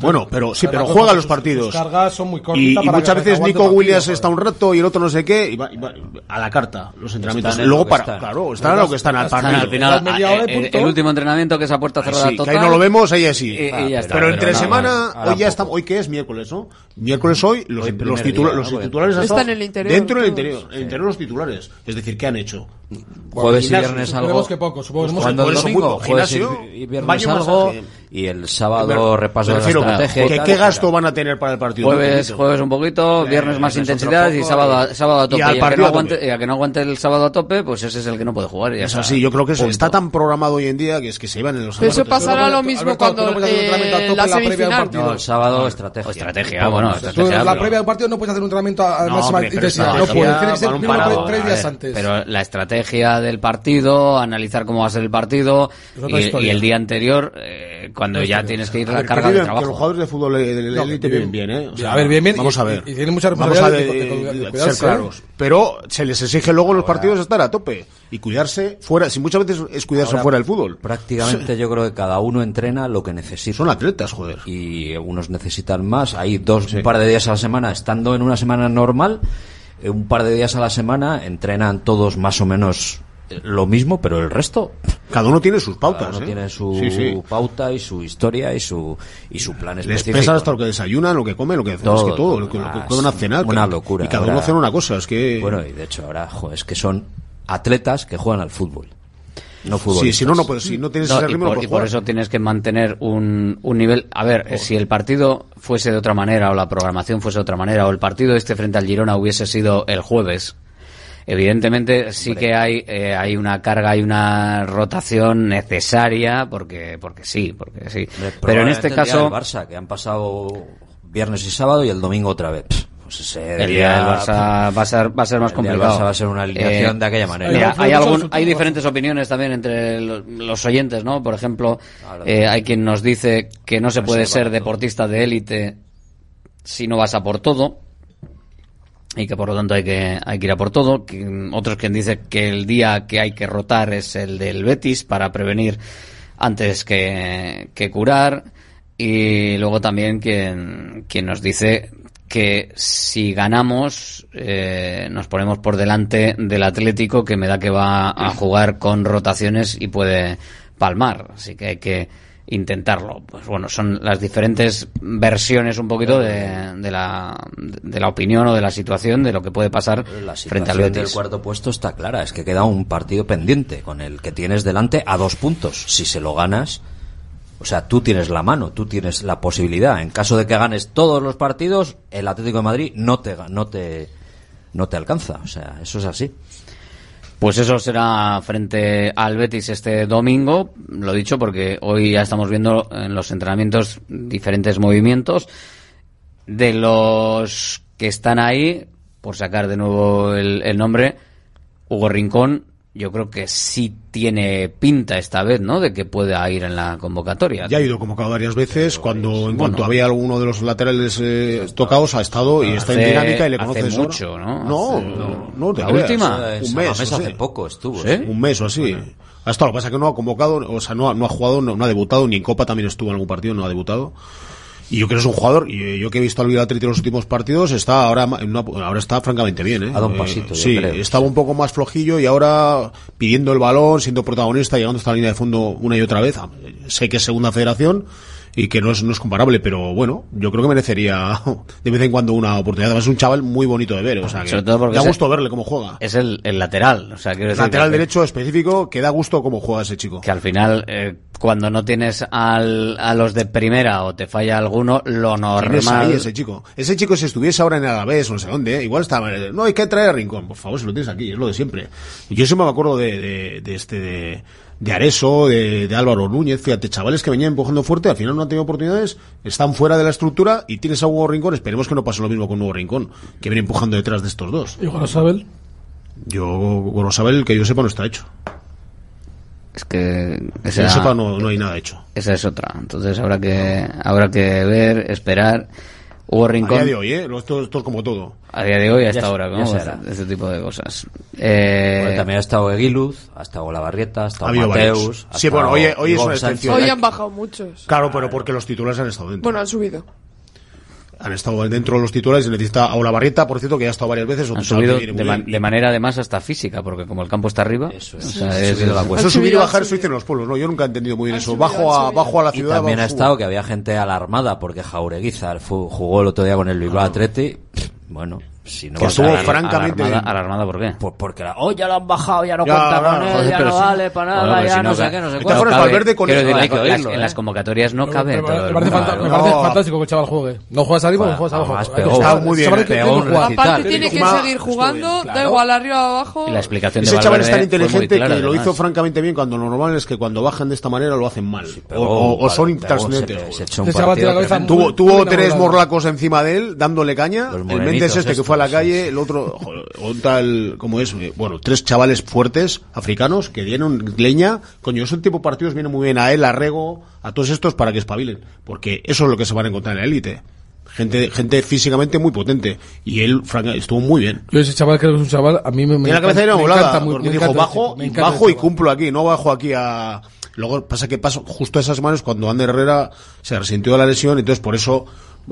Bueno, pero sí, pero juega los partidos. sus cargas son muy Y, y muchas que veces Nico Williams está un rato y el otro no sé qué, y va, y va a la carta los entrenamientos. Están en Luego lo que para, están. claro, están a lo que están al Están partido. al final, a- el, el último entrenamiento que es a puerta Ahí cerrada sí, que total. ahí no lo vemos, ahí así. Y- y ya está, pero entre no, semana, hoy ya estamos, hoy qué es miércoles, ¿no? Miércoles hoy, los, los, titula- los Porque titulares Están en el interior Dentro del interior, en el interior los titulares. Es decir, ¿qué han hecho? Jueves y viernes algo. que poco, suponemos Cuando que el domingo, jueves y- y viernes algo. masaje. Y el sábado Me- repaso de la refiero, estrategia. y ¿qué, qué gasto van a tener para el partido? Jueves, jueves un poquito, viernes más viernes otro intensidad y sábado, a- y- sábado a y tope. al Y, que no tope. aguante, y que no aguante el sábado a tope, pues ese es el que no puede jugar. y ya Es está. así, yo creo que eso Punto. está tan programado hoy en día que es que se iban en los Pero eso pasará lo mismo Alberto, cuando no puedes hacer un entrenamiento a eh, tope la semifinal. partido. No, el sábado estrategia. Estrategia, bueno, más. Estrategia. la pero- previa del partido no puedes hacer un entrenamiento a máxima pero intensidad. No puedes. Tiene que ser tres días antes. Pero la estrategia del partido, analizar cómo va a ser el partido y, el día anterior, eh, cuando ya historia. tienes que ir A la ver, carga de viven- que los trabajo. jugadores de fútbol de la élite viven bien, ¿eh? O sea, a ver, bien, bien, Vamos y- a ver. y- y tienen mucha Vamos a responsabilidad de- de- de- de de- cuidarse, ser claros. Pero se les exige luego en los partidos estar a tope y cuidarse fuera. Si muchas veces es cuidarse Ahora, fuera del fútbol. Prácticamente yo creo que cada uno entrena lo que necesita. Son atletas, joder. Y unos necesitan más. Hay dos, un par de días a la semana, estando en una semana normal, eh, un par de días a la semana entrenan todos más o menos lo mismo, pero el resto Cada uno tiene sus cada pautas. uno ¿eh? tiene su Sí, sí. pauta y su historia y su y su plan Les específico. pesan hasta lo que desayunan, lo que comen, lo que hacen. Es Todo, que todo, todo. lo que, lo que pueden a es cenar. una que- locura. Y cada Ahora- uno hace una cosa. Es que. Bueno, y de hecho ahora, jo, es que son atletas que juegan al fútbol. No Sí, futbolistas. si no, no puedes. Si no tienes No, ese y, ritmo, por, no y por eso tienes que mantener un, un nivel. A ver, si el partido fuese de otra manera o la programación fuese de otra manera o el partido este frente al Girona hubiese sido el jueves, evidentemente sí que hay eh, hay una carga, hay una rotación necesaria porque porque sí, porque sí. Pero en este el caso Barça, que han pasado viernes y sábado y el domingo otra vez. Pues ese el día del Barça <laughs> va a ser va a ser más el día del complicado. Barça va a ser una alineación Eh, de aquella manera. Mira, hay, algún- hay diferentes opiniones también entre lo- los oyentes, ¿no? Por ejemplo, eh, hay quien nos dice que no se puede ser deportista de élite si no vas a por todo y que por lo tanto hay que, hay que ir a por todo. Que- otros quien dice que el día que hay que rotar es el del Betis para prevenir antes que, que curar. Y luego también quien, quien nos dice que si ganamos eh, nos ponemos por delante del Atlético que me da que va a jugar con rotaciones y puede palmar. Así que hay que intentarlo. Pues bueno, son las diferentes versiones un poquito de, de la, de la opinión o de la situación de lo que puede pasar La frente al situación del Betis. cuarto puesto está clara, es que queda un partido pendiente con el que tienes delante a dos puntos. Si se lo ganas, o sea, tú tienes la mano, tú tienes la posibilidad. En caso de que ganes todos los partidos, el Atlético de Madrid no te no te no te alcanza, o sea, eso es así. Pues eso será frente al Betis este domingo, lo dicho porque hoy ya estamos viendo en los entrenamientos diferentes movimientos de los que están ahí, por sacar de nuevo el, el nombre, Hugo Rincón, yo creo que sí tiene pinta esta vez, ¿no? De que pueda ir en la convocatoria. Ya ha ido convocado varias veces. Cuando en bueno. cuanto había alguno de los laterales eh, tocados, ha estado y está en dinámica y le hace conoce mucho, ¿no? No, Hace- no, no te La creas. última. Un mes. O hace poco estuvo. ¿Sí? Un mes o así. Ha estado, lo que pasa es que no ha convocado, o sea, no ha, no ha jugado, no, no ha debutado, ni en Copa también estuvo en algún partido, no ha debutado. Y yo creo que es un jugador, y eh, yo que he visto al Villarreal en los últimos partidos, está ahora, una- ahora está francamente bien, ¿eh? Dado un Eh, pasito, yo Sí, creo, estaba un poco más flojillo y ahora pidiendo el balón, siendo protagonista, llegando hasta la línea de fondo una y otra vez. Ah, Sé que es segunda federación y que no es, no es comparable, pero bueno, yo creo que merecería <laughs> de vez en cuando una oportunidad. Además es un chaval muy bonito de ver, o sea, que Sobre todo porque da el- gusto verle cómo juega. Es el, el lateral, o sea, decir Lateral que- derecho específico, que da gusto cómo juega ese chico. que al final, eh, cuando no tienes al, a los de primera o te falla alguno, lo ¿Quién es ahí normal. ese chico? Ese chico si estuviese ahora en Alavés o no sé dónde, ¿eh? igual está... No, hay que traer a Rincón. Por favor, si lo tienes aquí, es lo de siempre. Y yo siempre me acuerdo de, de, de este... De, de Areso, de, de Álvaro Núñez, fíjate, chavales que venían empujando fuerte, al final no han tenido oportunidades, están fuera de la estructura y tienes a Hugo Rincón, esperemos que no pase lo mismo con Hugo Rincón, que viene empujando detrás de estos dos. ¿Y Gorosabel? Yo, Gorosabel, que yo sepa, no está hecho. Es que esa, sepa, no, no hay nada hecho. esa es otra. Entonces habrá que habrá que ver, esperar. Hugo A Rincón día de hoy, ¿eh? Esto, esto es como todo. a día de hoy Ya hasta se- ahora, ya ¿cómo? será. Este tipo de cosas. Eh, Bueno, también ha estado Eguiluz, ha estado Olavarrieta, ha estado Ha Mateus. ha Sí, bueno, estado hoy- hoy es una excepción. Hoy han bajado muchos. Claro, pero porque los titulares han estado dentro. Bueno, han subido. Han estado dentro de los titulares y necesita a Olavarrieta, por cierto, que ya ha estado varias veces. han subido de, man- bien. de manera además hasta física, porque como el campo está arriba, o sea, es- Eso subir y bajar, eso dicen los pueblos, ¿no? Yo nunca he entendido muy bien eso. Bajo a, bajo a la Y ciudad. también ha estado que había gente alarmada porque Jaureguizar fu- jugó el otro día con el Bilbao Atleti. Bueno, si no Que estuvo a- francamente alarmada, bien. alarmada, ¿por qué? Pues porque la, oh, ya lo han bajado, ya no Ya, cuenta con él, joder, ya no si- vale para nada, Bueno, ya si no, no sé qué, no sé cuánto. Valverde con hay en que las- oírlo, en ¿eh? las convocatorias no cabe Me todo el parece, mundo. me No. parece fantástico que el chaval juegue. No juegas arriba, no juegas abajo. Está muy bien. Aparte tiene que seguir jugando, da igual arriba o abajo. La explicación de Ese chaval es tan fue inteligente que lo hizo francamente bien cuando lo normal es que cuando bajan de esta manera lo hacen mal. o, son intrascendentes. la. Tuvo, tres morlacos encima de él, dándole caña. El Méndez este que estos, fue a la calle, el otro, un tal, ¿cómo es? Eh, Bueno, tres chavales fuertes, africanos, que dieron leña. Coño, ese tipo de partidos vienen muy bien a él, a Rego, a todos estos para que espabilen. Porque eso es lo que se van a encontrar en la élite. Gente, gente físicamente muy potente. Y él, franca, estuvo muy bien. Yo ese chaval creo que es un chaval, a mí me, me Tiene la cabeza me volada, encanta porque me dijo, bajo, bajo y cumplo aquí, no bajo aquí a... Luego pasa que pasó justo esas semanas cuando Ander Herrera se resintió de la lesión, entonces por eso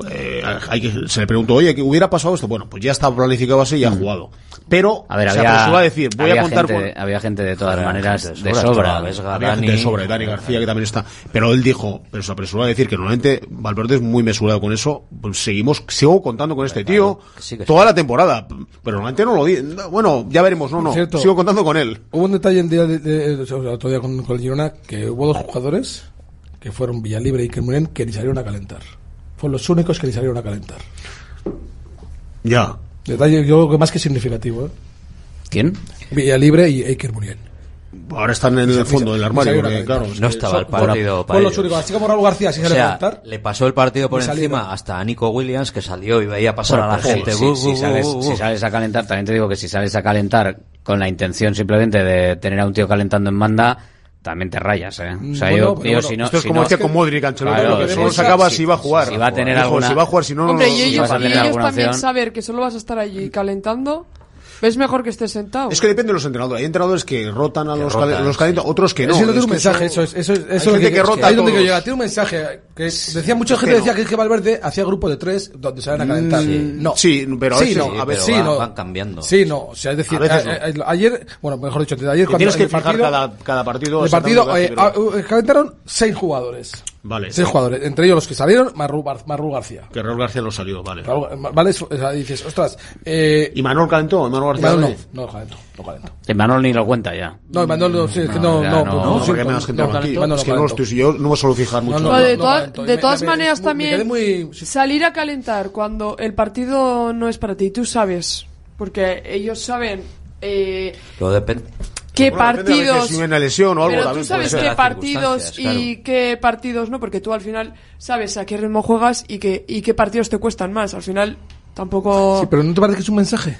eh, hay que, se le preguntó, oye, ¿qué hubiera pasado esto? Bueno, pues ya está planificado así y ha jugado. Pero A ver, se había, apresuró a decir, voy a contar gente, con... había gente de todas Había maneras de de sobra. sobra, Vesga, Había gente de Dani. sobra, Dani García que también está. Pero él dijo, pero se apresuró a decir que normalmente Valverde es muy mesurado con eso. Pues seguimos, sigo contando con este tío que sí, que toda sí. la temporada. Pero normalmente no lo di. Bueno, ya veremos, no, no. Cierto. Sigo contando con él. Hubo un detalle el día de, de- o sea, el otro día con, con el Girona que hubo dos jugadores que fueron Villalibre y Kermuren que ni salieron a calentar. Fueron los únicos que ni salieron a calentar. Ya. Detalle yo creo que más que significativo. ¿eh? ¿Quién? Villalibre y Eiker Muriel. Ahora están en el fondo del armario, porque, claro, No estaba el partido para Fueron los ellos. únicos. Así como Raúl García, si O sale a sea, calentar. le pasó el partido por encima hasta a Nico Williams que salió y veía pasar a la pues gente. si, sales, a calentar, también te digo que si sales a calentar con la intención simplemente de tener a un tío calentando en banda, también te rayas, ¿eh? O sea, Bueno, yo, yo bueno, si no, Esto es si como no- decía con Modric, Ancelotti. Claro, lo que no sí, sacaba sí, si iba a jugar. si va a tener Dijo, alguna- si va a jugar, si no, no, Hombre, no, y ellos, vas a y ellos también opción. saber que solo vas a estar allí calentando, es mejor que estés sentado. Es que depende de los entrenadores. Hay entrenadores que rotan a los, rotan, los sí. otros que no. Eso tiene Es un que mensaje, eso- eso, es- eso, es- hay eso gente es que rota ahí es donde quiero. Tiene un mensaje que decía mucha gente que decía que, que Valverde hacía grupo de tres donde se van a calentar. Mm, No. sí, pero a sí, veces- no, sí, a ver, pero sí, va- no. van cambiando. Sí, no, o sea, es decir, A veces a- a- ayer, bueno, mejor dicho, ayer Que cuando tienes que fijar cada, cada partido. el partido eh, que eh, calentaron seis jugadores. Vale. Seis jugadores, entre ellos los que salieron, Marru, Bar- Marru García. Que Raúl García no salió, vale. Raúl- Vale, o sea, dices, ostras, eh, ¿Y Manuel calentó? ¿Manuel García? Manuel no, no calentó, no calentó. Manuel ni lo cuenta ya. No, Manuel no, sí, es que No, no, no, no. no, No, porque más gente no, aquí. Manuel Es que no estoy, yo no me suelo fijar mucho. No, de, no todas- calentó. de Me- todas me- maneras me también muy- salir a calentar cuando el partido no es para ti, tú sabes, porque ellos saben eh, Todo depende. Qué Bueno, partidos... Si hay una lesión o algo pero también tú sabes qué partidos y qué partidos no, porque tú al final sabes a qué ritmo juegas y qué, y qué partidos te cuestan más. Al final tampoco... Sí, pero ¿no te parece que es un mensaje?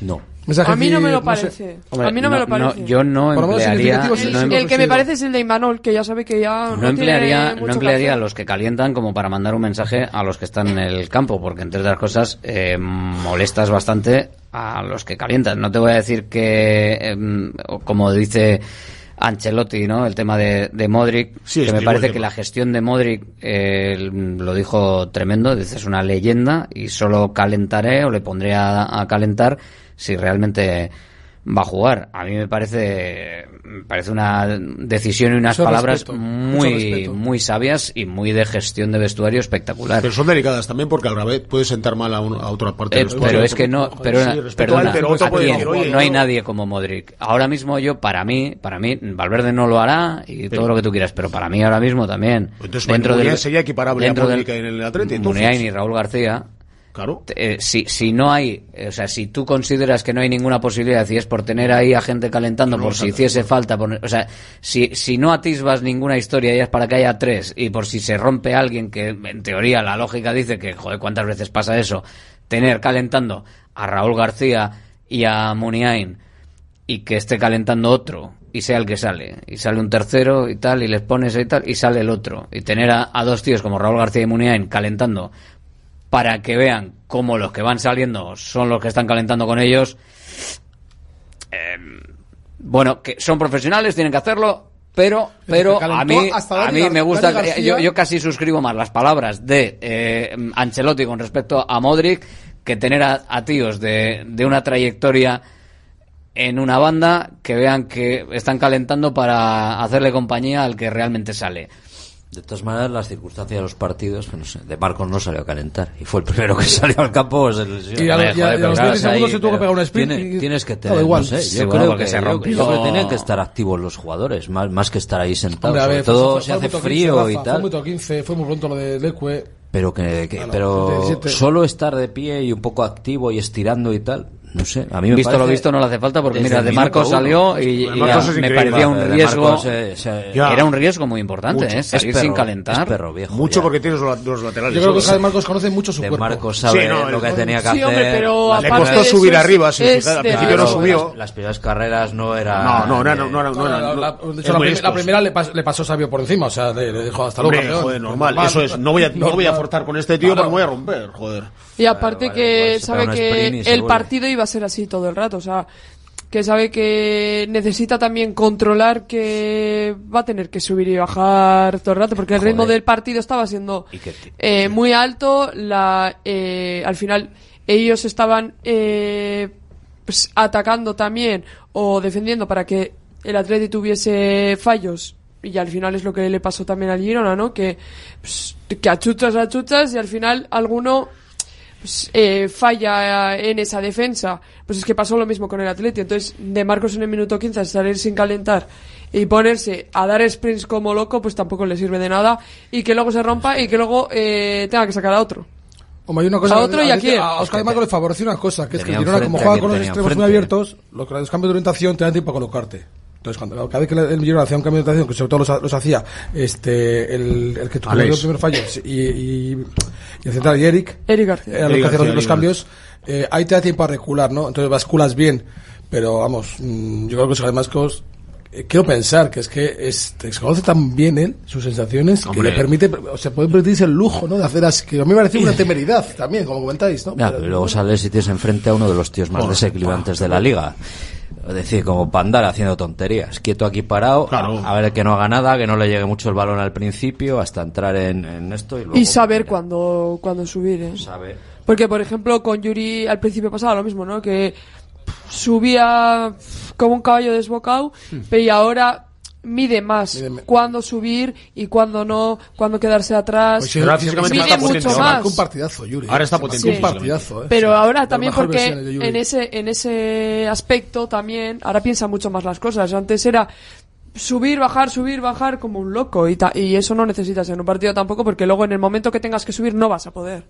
No. Mensaje a mí no me lo sé. parece. Hombre, a mí no, me lo parece. yo no emplearía, no, sí, em- el que me parece es el de Imanol, que ya sabe que ya no, no emplearía, tiene no mucho que emplearía a los que calientan como para mandar un mensaje a los que están en el campo, porque entre otras cosas eh, molestas bastante a los que calientan. No te voy a decir que, em, como dice Ancelotti, ¿no? El tema de, de Modric, Sí, que me el parece que la gestión de Modric eh, lo dijo tremendo, dice es una leyenda y solo calentaré o le pondré a, a calentar si realmente va a jugar. A mí me parece, me parece una decisión y unas Mucho palabras respeto, muy, muy sabias y muy de gestión de vestuario espectacular. Pero son delicadas también porque al revés puede sentar mal a, un- a otra parte Eh, de los pero es que no, pero, Sí, perdona, él, pero no hay yo- nadie como Modric. Ahora mismo yo, para mí, para mí, Valverde no lo hará y todo lo que tú quieras, pero para mí ahora mismo también. Entonces, Muniain sería equiparable a Modric en el Atleti, entonces. Muniain y Raúl García. Claro. Eh, si, si no hay, o sea, si tú consideras que no hay ninguna posibilidad, y es por tener ahí a gente calentando, por si hiciese falta, por- o sea, si, si no atisbas ninguna historia y es para que haya tres, y por si se rompe alguien, que en teoría la lógica dice que, joder, ¿cuántas veces pasa eso? Tener calentando a Raúl García y a Muniain, y que esté calentando otro, y sea el que sale, y sale un tercero y tal, y les pones y tal, y sale el otro, y tener a, a dos tíos como Raúl García y Muniain calentando para que vean cómo los que van saliendo son los que están calentando con ellos. Eh, bueno, que son profesionales, tienen que hacerlo, pero, pero a mí, a mí me gusta, García. yo, yo casi suscribo más las palabras de eh, Ancelotti con respecto a Modric que tener a, a tíos de, de una trayectoria en una banda que vean que están calentando para hacerle compañía al que realmente sale. De todas maneras, las circunstancias de los partidos, pues no sé, de Marcos no salió a calentar. Y fue el primero que <laughs> salió al campo. Se lesionó. Y a, a- joder, y a los pero 20 claro, segundos se tuvo que pegar un sprint. tiene- y- tienes que tener, igual. no sé, Sí, yo creo que, se yo rompió. creo que tienen que estar activos los jugadores, más, más que estar ahí sentados. Hombre, Sobre ver, todo fue- fue hace 15, frío Rafa, y Fue tal. minuto 15, fue muy pronto lo de Leque. Pero que, que- no, pero 17. solo estar de pie y un poco activo y estirando y tal, no sé, a mí me Visto parece- lo visto no le hace falta porque mira, De Marcos uno. salió y, De y Marcos ya es me parecía un De riesgo, Marcos, eh, se- era un riesgo muy importante, Mucho. ¿eh? Es salir perro, sin calentar. es perro viejo. Mucho ya. porque tiene los, los laterales. Yo creo que. Javi Marcos conoce mucho su De cuerpo. Marcos sabe Sí, no, lo que el- tenía que Sí, hacer. hombre, pero Le costó de subir eso, arriba, sí, es fíjate, al de- principio no subió. Las, las primeras carreras no era. No, no, no, no, era- No, era- la- no- de es hecho, la, primera le, pas- le pasó Sabio por encima, o sea, le, dijo hasta luego. Joder, normal. Eso es, no voy a, no voy a <laughs> forzar con este tío porque me voy a romper, joder. Y aparte vale, que sabe que el partido iba a ser así todo el rato, o sea, que sabe que necesita también controlar que va a tener que subir y bajar todo el rato, porque el Joder. ritmo del partido estaba siendo eh, muy alto, la eh, al final ellos estaban eh, pues, atacando también o defendiendo para que el Atleti tuviese fallos y al final es lo que le pasó también al Girona, ¿no? Que, pues, que achuchas, achuchas y al final alguno eh, falla en esa defensa. Pues es que pasó lo mismo con el Atleti. Entonces, de Marcos en el minuto 15 salir sin calentar y ponerse a dar sprints como loco, pues tampoco le sirve de nada. Y que luego se rompa y que luego eh, tenga que sacar a otro. Hombre, hay una cosa, A otro y a quién. A Oscar de Marco le favorece una cosa, que es que Girona, como juega ¿a con los extremos muy abiertos, los, los cambios de orientación te dan tiempo a colocarte. Entonces, cuando, cada vez que el Girona hacía un cambio de orientación, que sobre todo los, los hacía este, el, el que tuvo el primer fallo, y, y, y el central y Eric, Eric García. eran los Eric que hacían los Eric cambios, eh, ahí te da tiempo a recular, ¿no? Entonces basculas bien, pero vamos, mm, yo creo que Oscar de Marcos eh, quiero pensar que es que es, conoce tan bien él, sus sensaciones, que Hombre. le permite, o sea, puede permitirse el lujo, ¿no? De hacer así, que a mí me parece una <laughs> temeridad también, como comentáis, ¿no? Ya, Pero- pero luego sales y tienes enfrente a uno de los tíos más Joder. desequilibrantes de la liga. Es decir, como para andar haciendo tonterías. Quieto aquí parado, Claro. a, a ver que no haga nada, que no le llegue mucho el balón al principio, hasta entrar en, en esto y luego... Y saber cuándo, cuándo subir, ¿eh? Porque, por ejemplo, con Yuri al principio pasaba lo mismo, ¿no? Que subía como un caballo desbocado, pero y ahora mide más Mide me- cuándo subir y cuándo no, cuándo quedarse atrás. Pues sí, sí, está se marcó un partidazo, Yuri. Ahora está potente Un físicamente. partidazo, ¿eh? Pero O sea, ahora también porque en ese, en ese aspecto también, ahora piensa mucho más las cosas. Antes era subir, bajar, subir, bajar como un loco y, ta- y eso no necesitas en un partido tampoco porque luego en el momento que tengas que subir no vas a poder.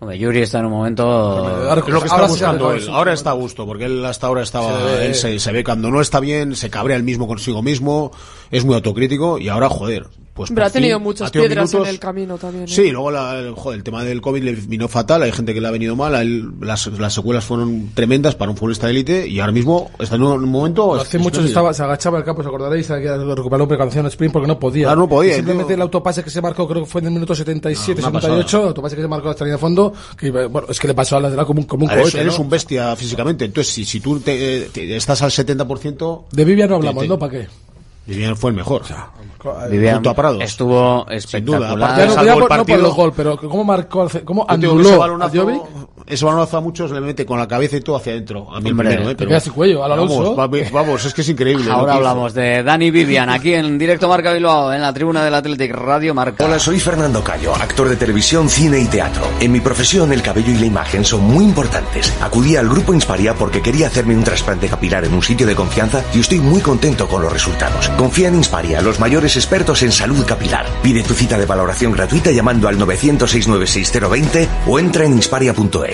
Hombre, Yuri está en un momento... Ahora- Es lo que está ahora buscando él. Ahora está a gusto, porque él hasta ahora estaba. Se ve- él se, se ve cuando no está bien, se cabrea el mismo consigo mismo, es muy autocrítico y ahora, joder. Pues Pero ha tenido fin, muchas ha tenido piedras minutos- en el camino también. ¿eh? Sí, luego la- el, joder, el tema del COVID le vino fatal, hay gente que le ha venido mal, a él las, las secuelas fueron tremendas para un futbolista de élite y ahora mismo está en un momento... Hace mucho estaba, se agachaba el campo, os acordaréis, que recuperó un precaución sprint porque no podía. Claro, no podía, simplemente tío. el autopase que se marcó, creo que fue en el minuto 77, No, una 78, el autopase que se marcó hasta la línea de fondo, que bueno, es que le pasó a la de la como un, como un Eres, cohete, eres ¿no? un bestia físicamente, entonces si, si tú te- te- estás al 70%... De Vivian no hablamos, te- ¿no? ¿Para qué? Vivian fue el mejor. Vivian junto a Prados. estuvo Sin duda, espectacular. aparte Ya no, salvo ya el por- no por partido- el gol, pero cómo marcó, cómo anuló a Ese balonazo a muchos le mete con la cabeza y todo hacia adentro. A mí Hombre, primero, ¿eh? te Pero- cuello, Alonso. Vamos, va- vamos, es que es increíble. Ahora hablamos de Dani Vivian aquí en directo Marca Bilbao, en la tribuna del Athletic Radio Marca. Hola, soy Fernando Cayo, actor de televisión, cine y teatro. En mi profesión, el cabello y la imagen son muy importantes. Acudí al grupo Insparia porque quería hacerme un trasplante capilar en un sitio de confianza y estoy muy contento con los resultados. Confía en Insparia, los mayores expertos en salud capilar. Pide tu cita de valoración gratuita llamando al 900-696-020 o entra en insparia.es.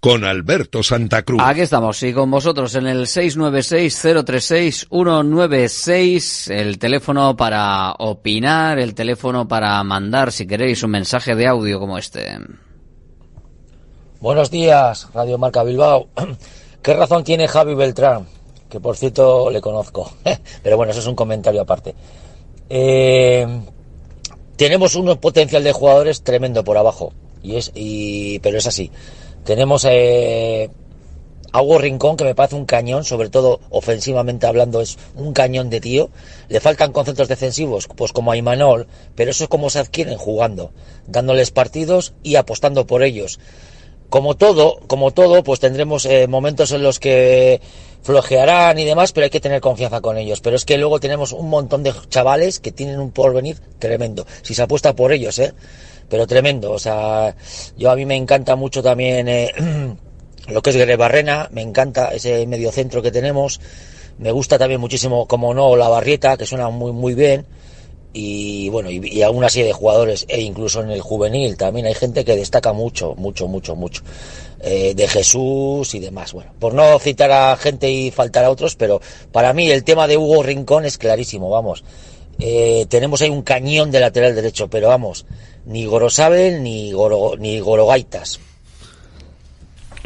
con Alberto Santa Cruz. Aquí estamos, y con vosotros en el 696-036-196, el teléfono para opinar, el teléfono para mandar, si queréis, un mensaje de audio como este. Buenos días, Radio Marca Bilbao. <clears throat> ¿Qué razón tiene Javi Beltrán? Que por cierto le conozco. <laughs> Pero bueno, eso es un comentario aparte. Eh, tenemos un potencial de jugadores tremendo por abajo. Y es, y, pero es así. Tenemos eh, a Hugo Rincón, que me parece un cañón, sobre todo ofensivamente hablando, es un cañón de tío. Le faltan conceptos defensivos, pues como a Imanol, pero eso es como se adquieren jugando, dándoles partidos y apostando por ellos. Como todo, como todo, pues tendremos eh, momentos en los que flojearán y demás, pero hay que tener confianza con ellos. Pero es que luego tenemos un montón de chavales que tienen un porvenir tremendo. Si se apuesta por ellos, ¿eh? Pero tremendo. O sea, yo a mí me encanta mucho también eh, <clears throat> lo que es Guerre Barrena, me encanta ese mediocentro que tenemos. Me gusta también muchísimo, como no, la Barrieta, que suena muy, muy bien. Y bueno, y, y a serie de jugadores, e incluso en el juvenil también hay gente que destaca mucho, mucho, mucho, mucho. Eh, de Jesús y demás. Bueno, por no citar a gente y faltar a otros, pero para mí el tema de Hugo Rincón es clarísimo, vamos. Eh, tenemos ahí un cañón de lateral derecho, pero vamos, ni Gorosabel ni, Goro, ni Gorogaitas.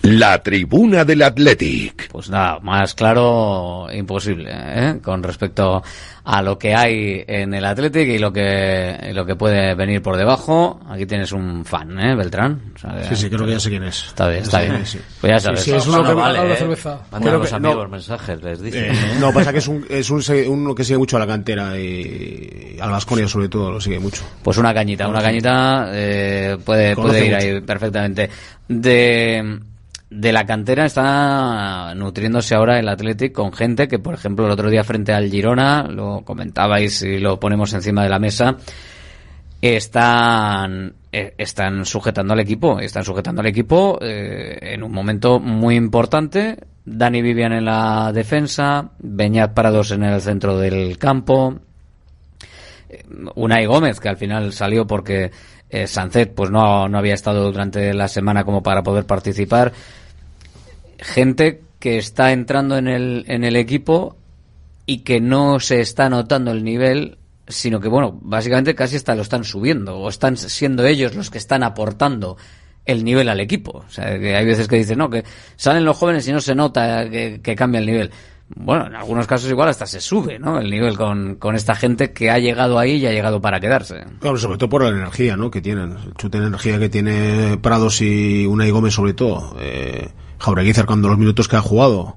La tribuna del Athletic. Pues nada, más claro imposible, ¿eh? Con respecto a lo que hay en el Athletic y lo que y lo que puede venir por debajo. Aquí tienes un fan, ¿eh, Beltrán? O sea, Sí, sí, creo que ya sé quién es. Está bien, está Sí, bien. sí. Pues ya sabes. Sí, sí, es uno que vale, ¿eh? cerveza. Manda Creo a los que- amigos no. mensajes, les dice. Eh, no, pasa que es, un, es un, se- uno que sigue mucho a la cantera y al Vasconia sobre todo lo sigue mucho. Pues una cañita, una cañita eh, puede, Conoce puede ir mucho. ahí perfectamente. De, de la cantera está nutriéndose ahora el Athletic con gente que, por ejemplo, el otro día frente al Girona, lo comentabais y lo ponemos encima de la mesa, están eh, están sujetando al equipo, están sujetando al equipo eh, en un momento muy importante. Dani Vivian en la defensa, Beñat Parados en el centro del campo, eh, Unai Gómez que al final salió porque eh, Sancet pues no, no había estado durante la semana como para poder participar. Gente que está entrando en el, en el equipo y que no se está notando el nivel, sino que, bueno, básicamente casi hasta lo están subiendo, o están siendo ellos los que están aportando el nivel al equipo. O sea, que hay veces que dicen, no, que salen los jóvenes y no se nota que, cambia el nivel. Bueno, en algunos casos igual hasta se sube, ¿no? El nivel con, con esta gente que ha llegado ahí y ha llegado para quedarse. Claro, sobre todo por la energía, ¿no? Que tienen. El chute de energía que tiene Prados y Unai Gómez sobre todo. Eh, Jauregui cercando los minutos que ha jugado.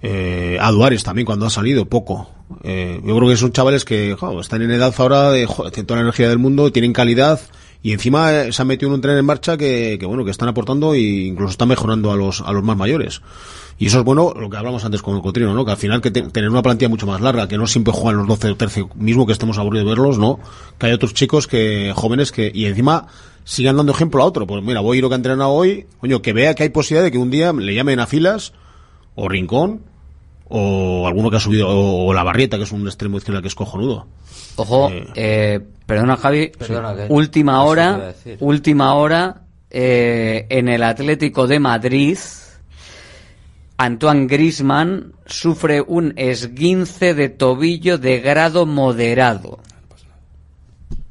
Eh, a Duares también cuando ha salido, poco. Eh, yo creo que son chavales que están en edad ahora de jo, toda la energía del mundo, tienen calidad y encima eh, se han metido en un tren en marcha que, que bueno, que están aportando e incluso están mejorando a los, a los más mayores. Y eso es bueno, lo que hablamos antes con el Cotrino, ¿no? Que al final que te- tener una plantilla mucho más larga, que no siempre juegan los 12 o 13, mismo que estemos aburridos de verlos, ¿no? Que hay otros chicos que, jóvenes que, y encima sigan dando ejemplo a otro. Pues mira, voy a ir lo que ha entrenado hoy, coño, que vea que hay posibilidad de que un día le llamen a filas, o Rincón, o alguno que ha subido, o, o la Barrieta, que es un extremo izquierdo que es cojonudo. Ojo, eh, perdona Javi, Perdona, que- última hora, última hora eh, en el Atlético de Madrid. Antoine Grisman sufre un esguince de tobillo de grado moderado.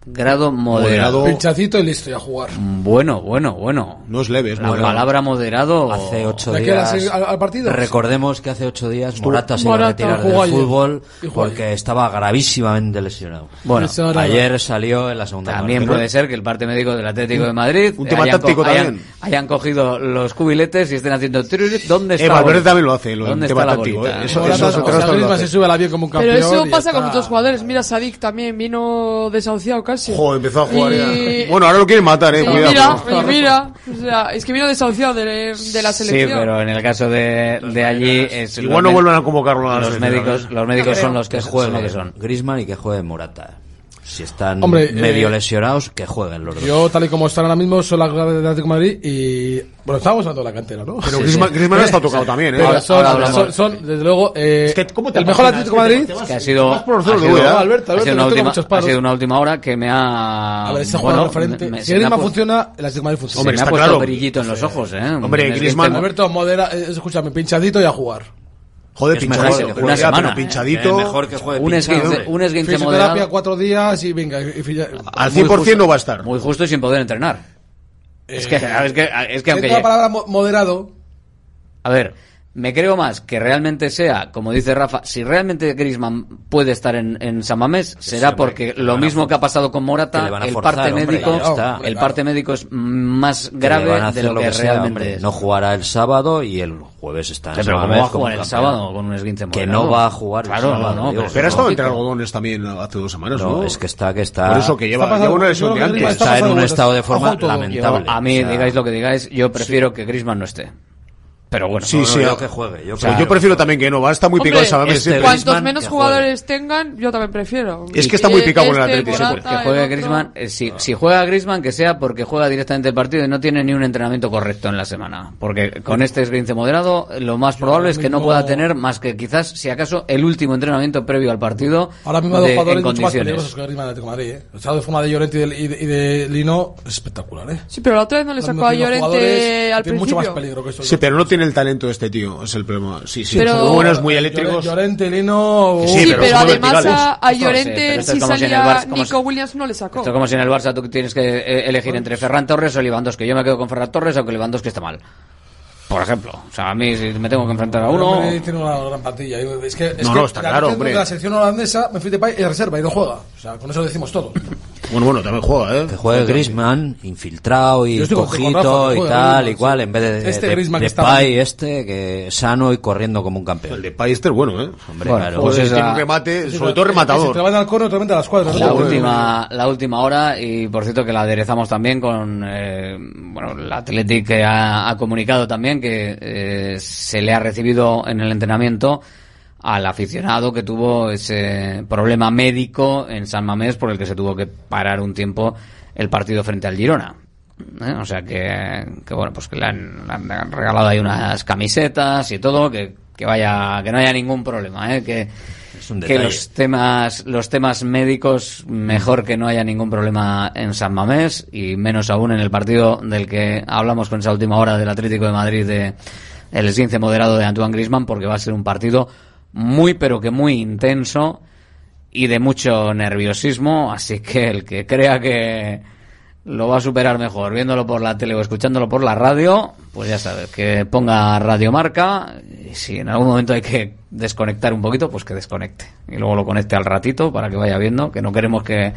Grado moderado. Pinchacito y listo, y a jugar. Bueno, bueno, bueno. No es leve, es La moderado. palabra moderado. Hace ocho ¿De aquí a las días. al- al partido? Recordemos que hace ocho días Morata se iba a retirar del ayer. fútbol porque estaba gravísimamente lesionado. Bueno, ayer salió en la segunda También parte. puede ser que el parte médico del Atlético de Madrid Un tema hayan, táctico hayan- también. hayan cogido los cubiletes y estén haciendo ¿dónde está Eh, Valverde también lo hace, lo- ¿Dónde tema está la táctico, bolita? eh. Eso- Morata, eso- eso- sea, eso- Griezmann eso- se sube al avión como un campeón. Pero eso pasa ya con muchos jugadores. Mira, Sadik también vino desahuciado casi. Joder, empezó a jugar Y- ya. <laughs> Bueno, ahora lo quieren matar, eh, y cuidado. mira, y mira, o sea, es que vino desahuciado de, de la Sí, selección. pero en el caso de, de allí es Igual los no vuelven a convocarlo a la los selección, médicos, ¿no? los médicos son los que que son juegue lo que son. Griezmann y que juegue Morata. Si están Hombre, medio eh, lesionados, que jueguen los dos. Yo, tal y como están ahora mismo, son la del Atlético de Madrid y. Bueno, estábamos hablando de la cantera, ¿no? Pero Griezmann, Griezmann ha estado <laughs> tocado también, eh. Pero son, ahora son, son, desde luego, eh, Es que, ¿cómo te el mejor? Atlético de Es que Madrid. ha sido, ha sido- ha una última, muchos ha paros. sido una última hora que me ha. A ver, ese bueno, jugador referente. me- si ha Griezmann funciona, el Atlético de Madrid funciona. se Hombre, me ha está puesto claro. perillito en los ojos, ¿eh? Hombre, Griezmann- Alberto, modera, eh, escúchame, pinchadito y a jugar. Joder, pinchadito. una pero semana, pinchadito. Mejor que juegue un pinchado, esguince, un esguince Fisioterapia moderado. cuatro días y venga. y- y- Al Muy 100% justo. no va a estar. Muy justo y sin poder entrenar. es que, es que, es que aunque la palabra mo- moderado, A ver, me creo más que realmente sea, como dice Rafa, si realmente Griezmann puede estar en, en San Mamés, será porque lo mismo que ha pasado con Morata, el parte hombre, médico, está. el parte médico es más grave de lo que, sea, realmente hombre. es. No jugará el sábado y el jueves está en Sí, pero San ¿cómo va a jugar el sábado con un esguince Que no va a jugar el Claro, sábado, no, pero Pero ha estado entre algodones también hace dos semanas, No, ¿no? es que está, que está. Por eso que lleva, Está lleva una lesión de antes. Griezmann está en un estado de forma lamentable. a mí, digáis lo que digáis, yo prefiero que Griezmann no esté. Pero bueno, Sí, no, sí. yo que juegue. Yo, O sea, prefiero yo prefiero que también que no. Va a estar muy Hombre, picado San este. Cuantos Griezmann, menos jugadores tengan, yo también prefiero. Es que está muy Eh, picado con el este, Atlético, Morata, que juegue. Griezmann, eh, si, si juega Griezmann que sea porque juega directamente el partido y no tiene ni un entrenamiento correcto en la semana, porque con este esguince moderado lo más probable es que no pueda tener más que quizás si acaso el último entrenamiento previo al partido ahora mismo hay dos de- en jugadores mucho más condiciones. peligrosos que Griezmann Atlético de Madrid, ¿eh? El estado de forma de Llorente y de, y de- y de Lino es espectacular, ¿eh? Sí, pero la otra vez no le sacó a Llorente al mucho más principio. peligro que estos Sí, pero no tiene el talento este tío, es el problema. Sí, sí, Pero- son buenos, muy eléctricos. Llorente, Lino... Sí, Sí, pero, pero además a, a sí, Llorente si salía Barça- Nico si- Williams no le sacó. Esto es como si en el Barça tú tienes que eh, elegir entre Ferran Torres o Lewandowski. Yo me quedo con Ferran Torres aunque Lewandowski está mal. Por ejemplo, o sea, a mí si me tengo que enfrentar a uno, tiene una gran plantilla. Es que, es No, que no, está la claro, hombre. De la selección holandesa, Memphis Depay es reserva y no juega. O sea, con eso lo decimos todo. Bueno, bueno, también juega, ¿eh? Que juegue Griezmann, infiltrado y cojito Rafa, y tal y cual, en vez de, Este de, Griezmann de Depay bien. este, que sano y corriendo como un campeón. El de País este es bueno, ¿eh? Hombre, Bueno, claro. pues esa- tiene un remate, Sí, sobre todo rematador. te van al cono, otra a la escuadra. ¿no? la Joder. última la última hora y por cierto que la aderezamos también con eh, bueno el Athletic que ha, ha comunicado también que eh, se le ha recibido en el entrenamiento al aficionado que tuvo ese problema médico en San Mamés por el que se tuvo que parar un tiempo el partido frente al Girona. ¿eh? O sea que, que, bueno, pues que le han, le han regalado ahí unas camisetas y todo, que, que vaya, que no haya ningún problema, ¿eh? que, que los temas, los temas médicos, mejor que no haya ningún problema en San Mamés y menos aún en el partido del que hablamos con esa última hora del Atlético de Madrid de el esguince moderado de Antoine Griezmann, porque va a ser un partido muy pero que muy intenso y de mucho nerviosismo, así que el que crea que lo va a superar mejor viéndolo por la tele o escuchándolo por la radio, pues ya sabes, que ponga radiomarca y si en algún momento hay que desconectar un poquito, pues que desconecte y luego lo conecte al ratito para que vaya viendo, que no queremos que,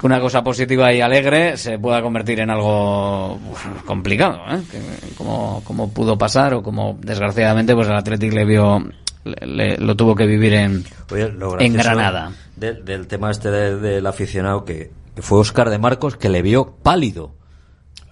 que una cosa positiva y alegre se pueda convertir en algo complicado, ¿eh? Que- como, como pudo pasar o como desgraciadamente pues el Athletic le vio le- le- lo tuvo que vivir en, Oye, en Granada. Del, del tema este de- del aficionado que, que fue Oscar de Marcos que le vio pálido.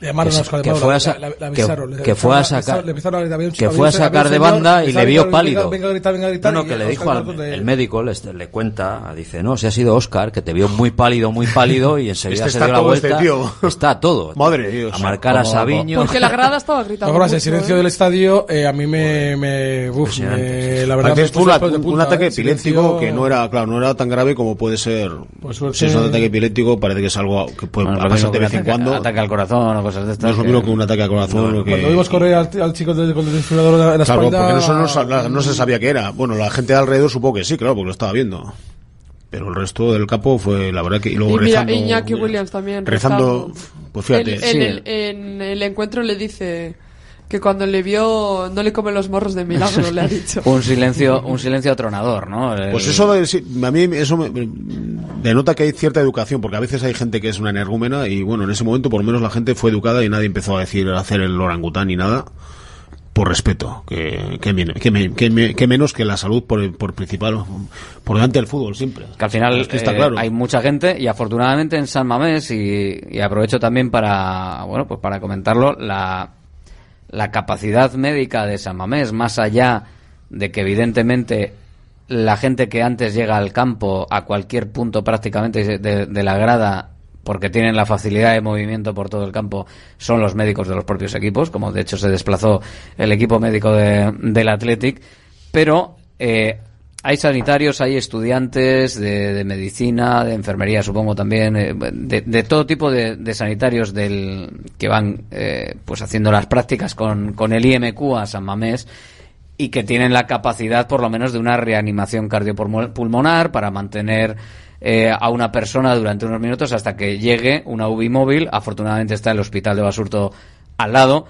Le llamaron Que a Oscar de que a la- la- la que- avisaron, le que fue a sacar- le empezaron a- había un- que fue a sacar de banda y le vio pálido. Venga a venga a gritar. No, no, que le dijo al le- el médico, le, le cuenta, dice, no, si ha sido Oscar, que te vio muy pálido, muy pálido, y enseguida Este se está dio la todo este vuelta. tío. Está todo. Madre Dios. A marcar a Como- Sabiño. Porque la grada estaba ¿Te gritando. El mucho, silencio ¿eh? del estadio eh, a mí me... me, uf, me- la verdad Parece me que fue puso un, un ataque epiléptico que no era, claro, no era tan grave como puede ser. Si es un ataque epiléptico, parece que es algo que puede pasar de vez en cuando. Ataque al corazón cosas de estas. No es lo que- mismo que un ataque al corazón. o que- Cuando vimos correr al, al chico del- con el desfibrilador en la, en la Claro, espalda... porque eso no, no se sabía qué era. Bueno, la gente de alrededor supo que sí, claro, porque lo estaba viendo. Pero el resto del campo fue, la verdad que... Y luego Y mira, rezando, Iñaki Williams también. Rezando, pues fíjate. Él- en, el, en el encuentro le dice que cuando le vio no le come los morros de milagro, le ha <laughs> dicho. un silencio, un silencio atronador, ¿no? El- Pues eso a mí eso me, me- denota que hay cierta educación, porque a veces hay gente que es una energúmena y bueno, en ese momento por lo menos la gente fue educada y nadie empezó a decir a hacer el orangután ni nada por respeto, que, que, que me- que me- que menos que la salud por, por principal, por delante del fútbol siempre. que al final Es que está eh, claro. hay mucha gente y afortunadamente en San Mamés y, y aprovecho también para bueno pues para comentarlo la la capacidad médica de San Mamés más allá de que evidentemente la gente que antes llega al campo a cualquier punto prácticamente de, de la grada porque tienen la facilidad de movimiento por todo el campo son los médicos de los propios equipos como de hecho se desplazó el equipo médico de- del Athletic. Pero eh, hay sanitarios, hay estudiantes de, de medicina, de enfermería, supongo también, eh, de, de todo tipo de, de sanitarios del que van eh, pues haciendo las prácticas con, el IMQ a San Mamés y que tienen la capacidad por lo menos de una reanimación cardiopulmonar para mantener eh, a una persona durante unos minutos hasta que llegue una UBI móvil. Afortunadamente está el hospital de Basurto al lado,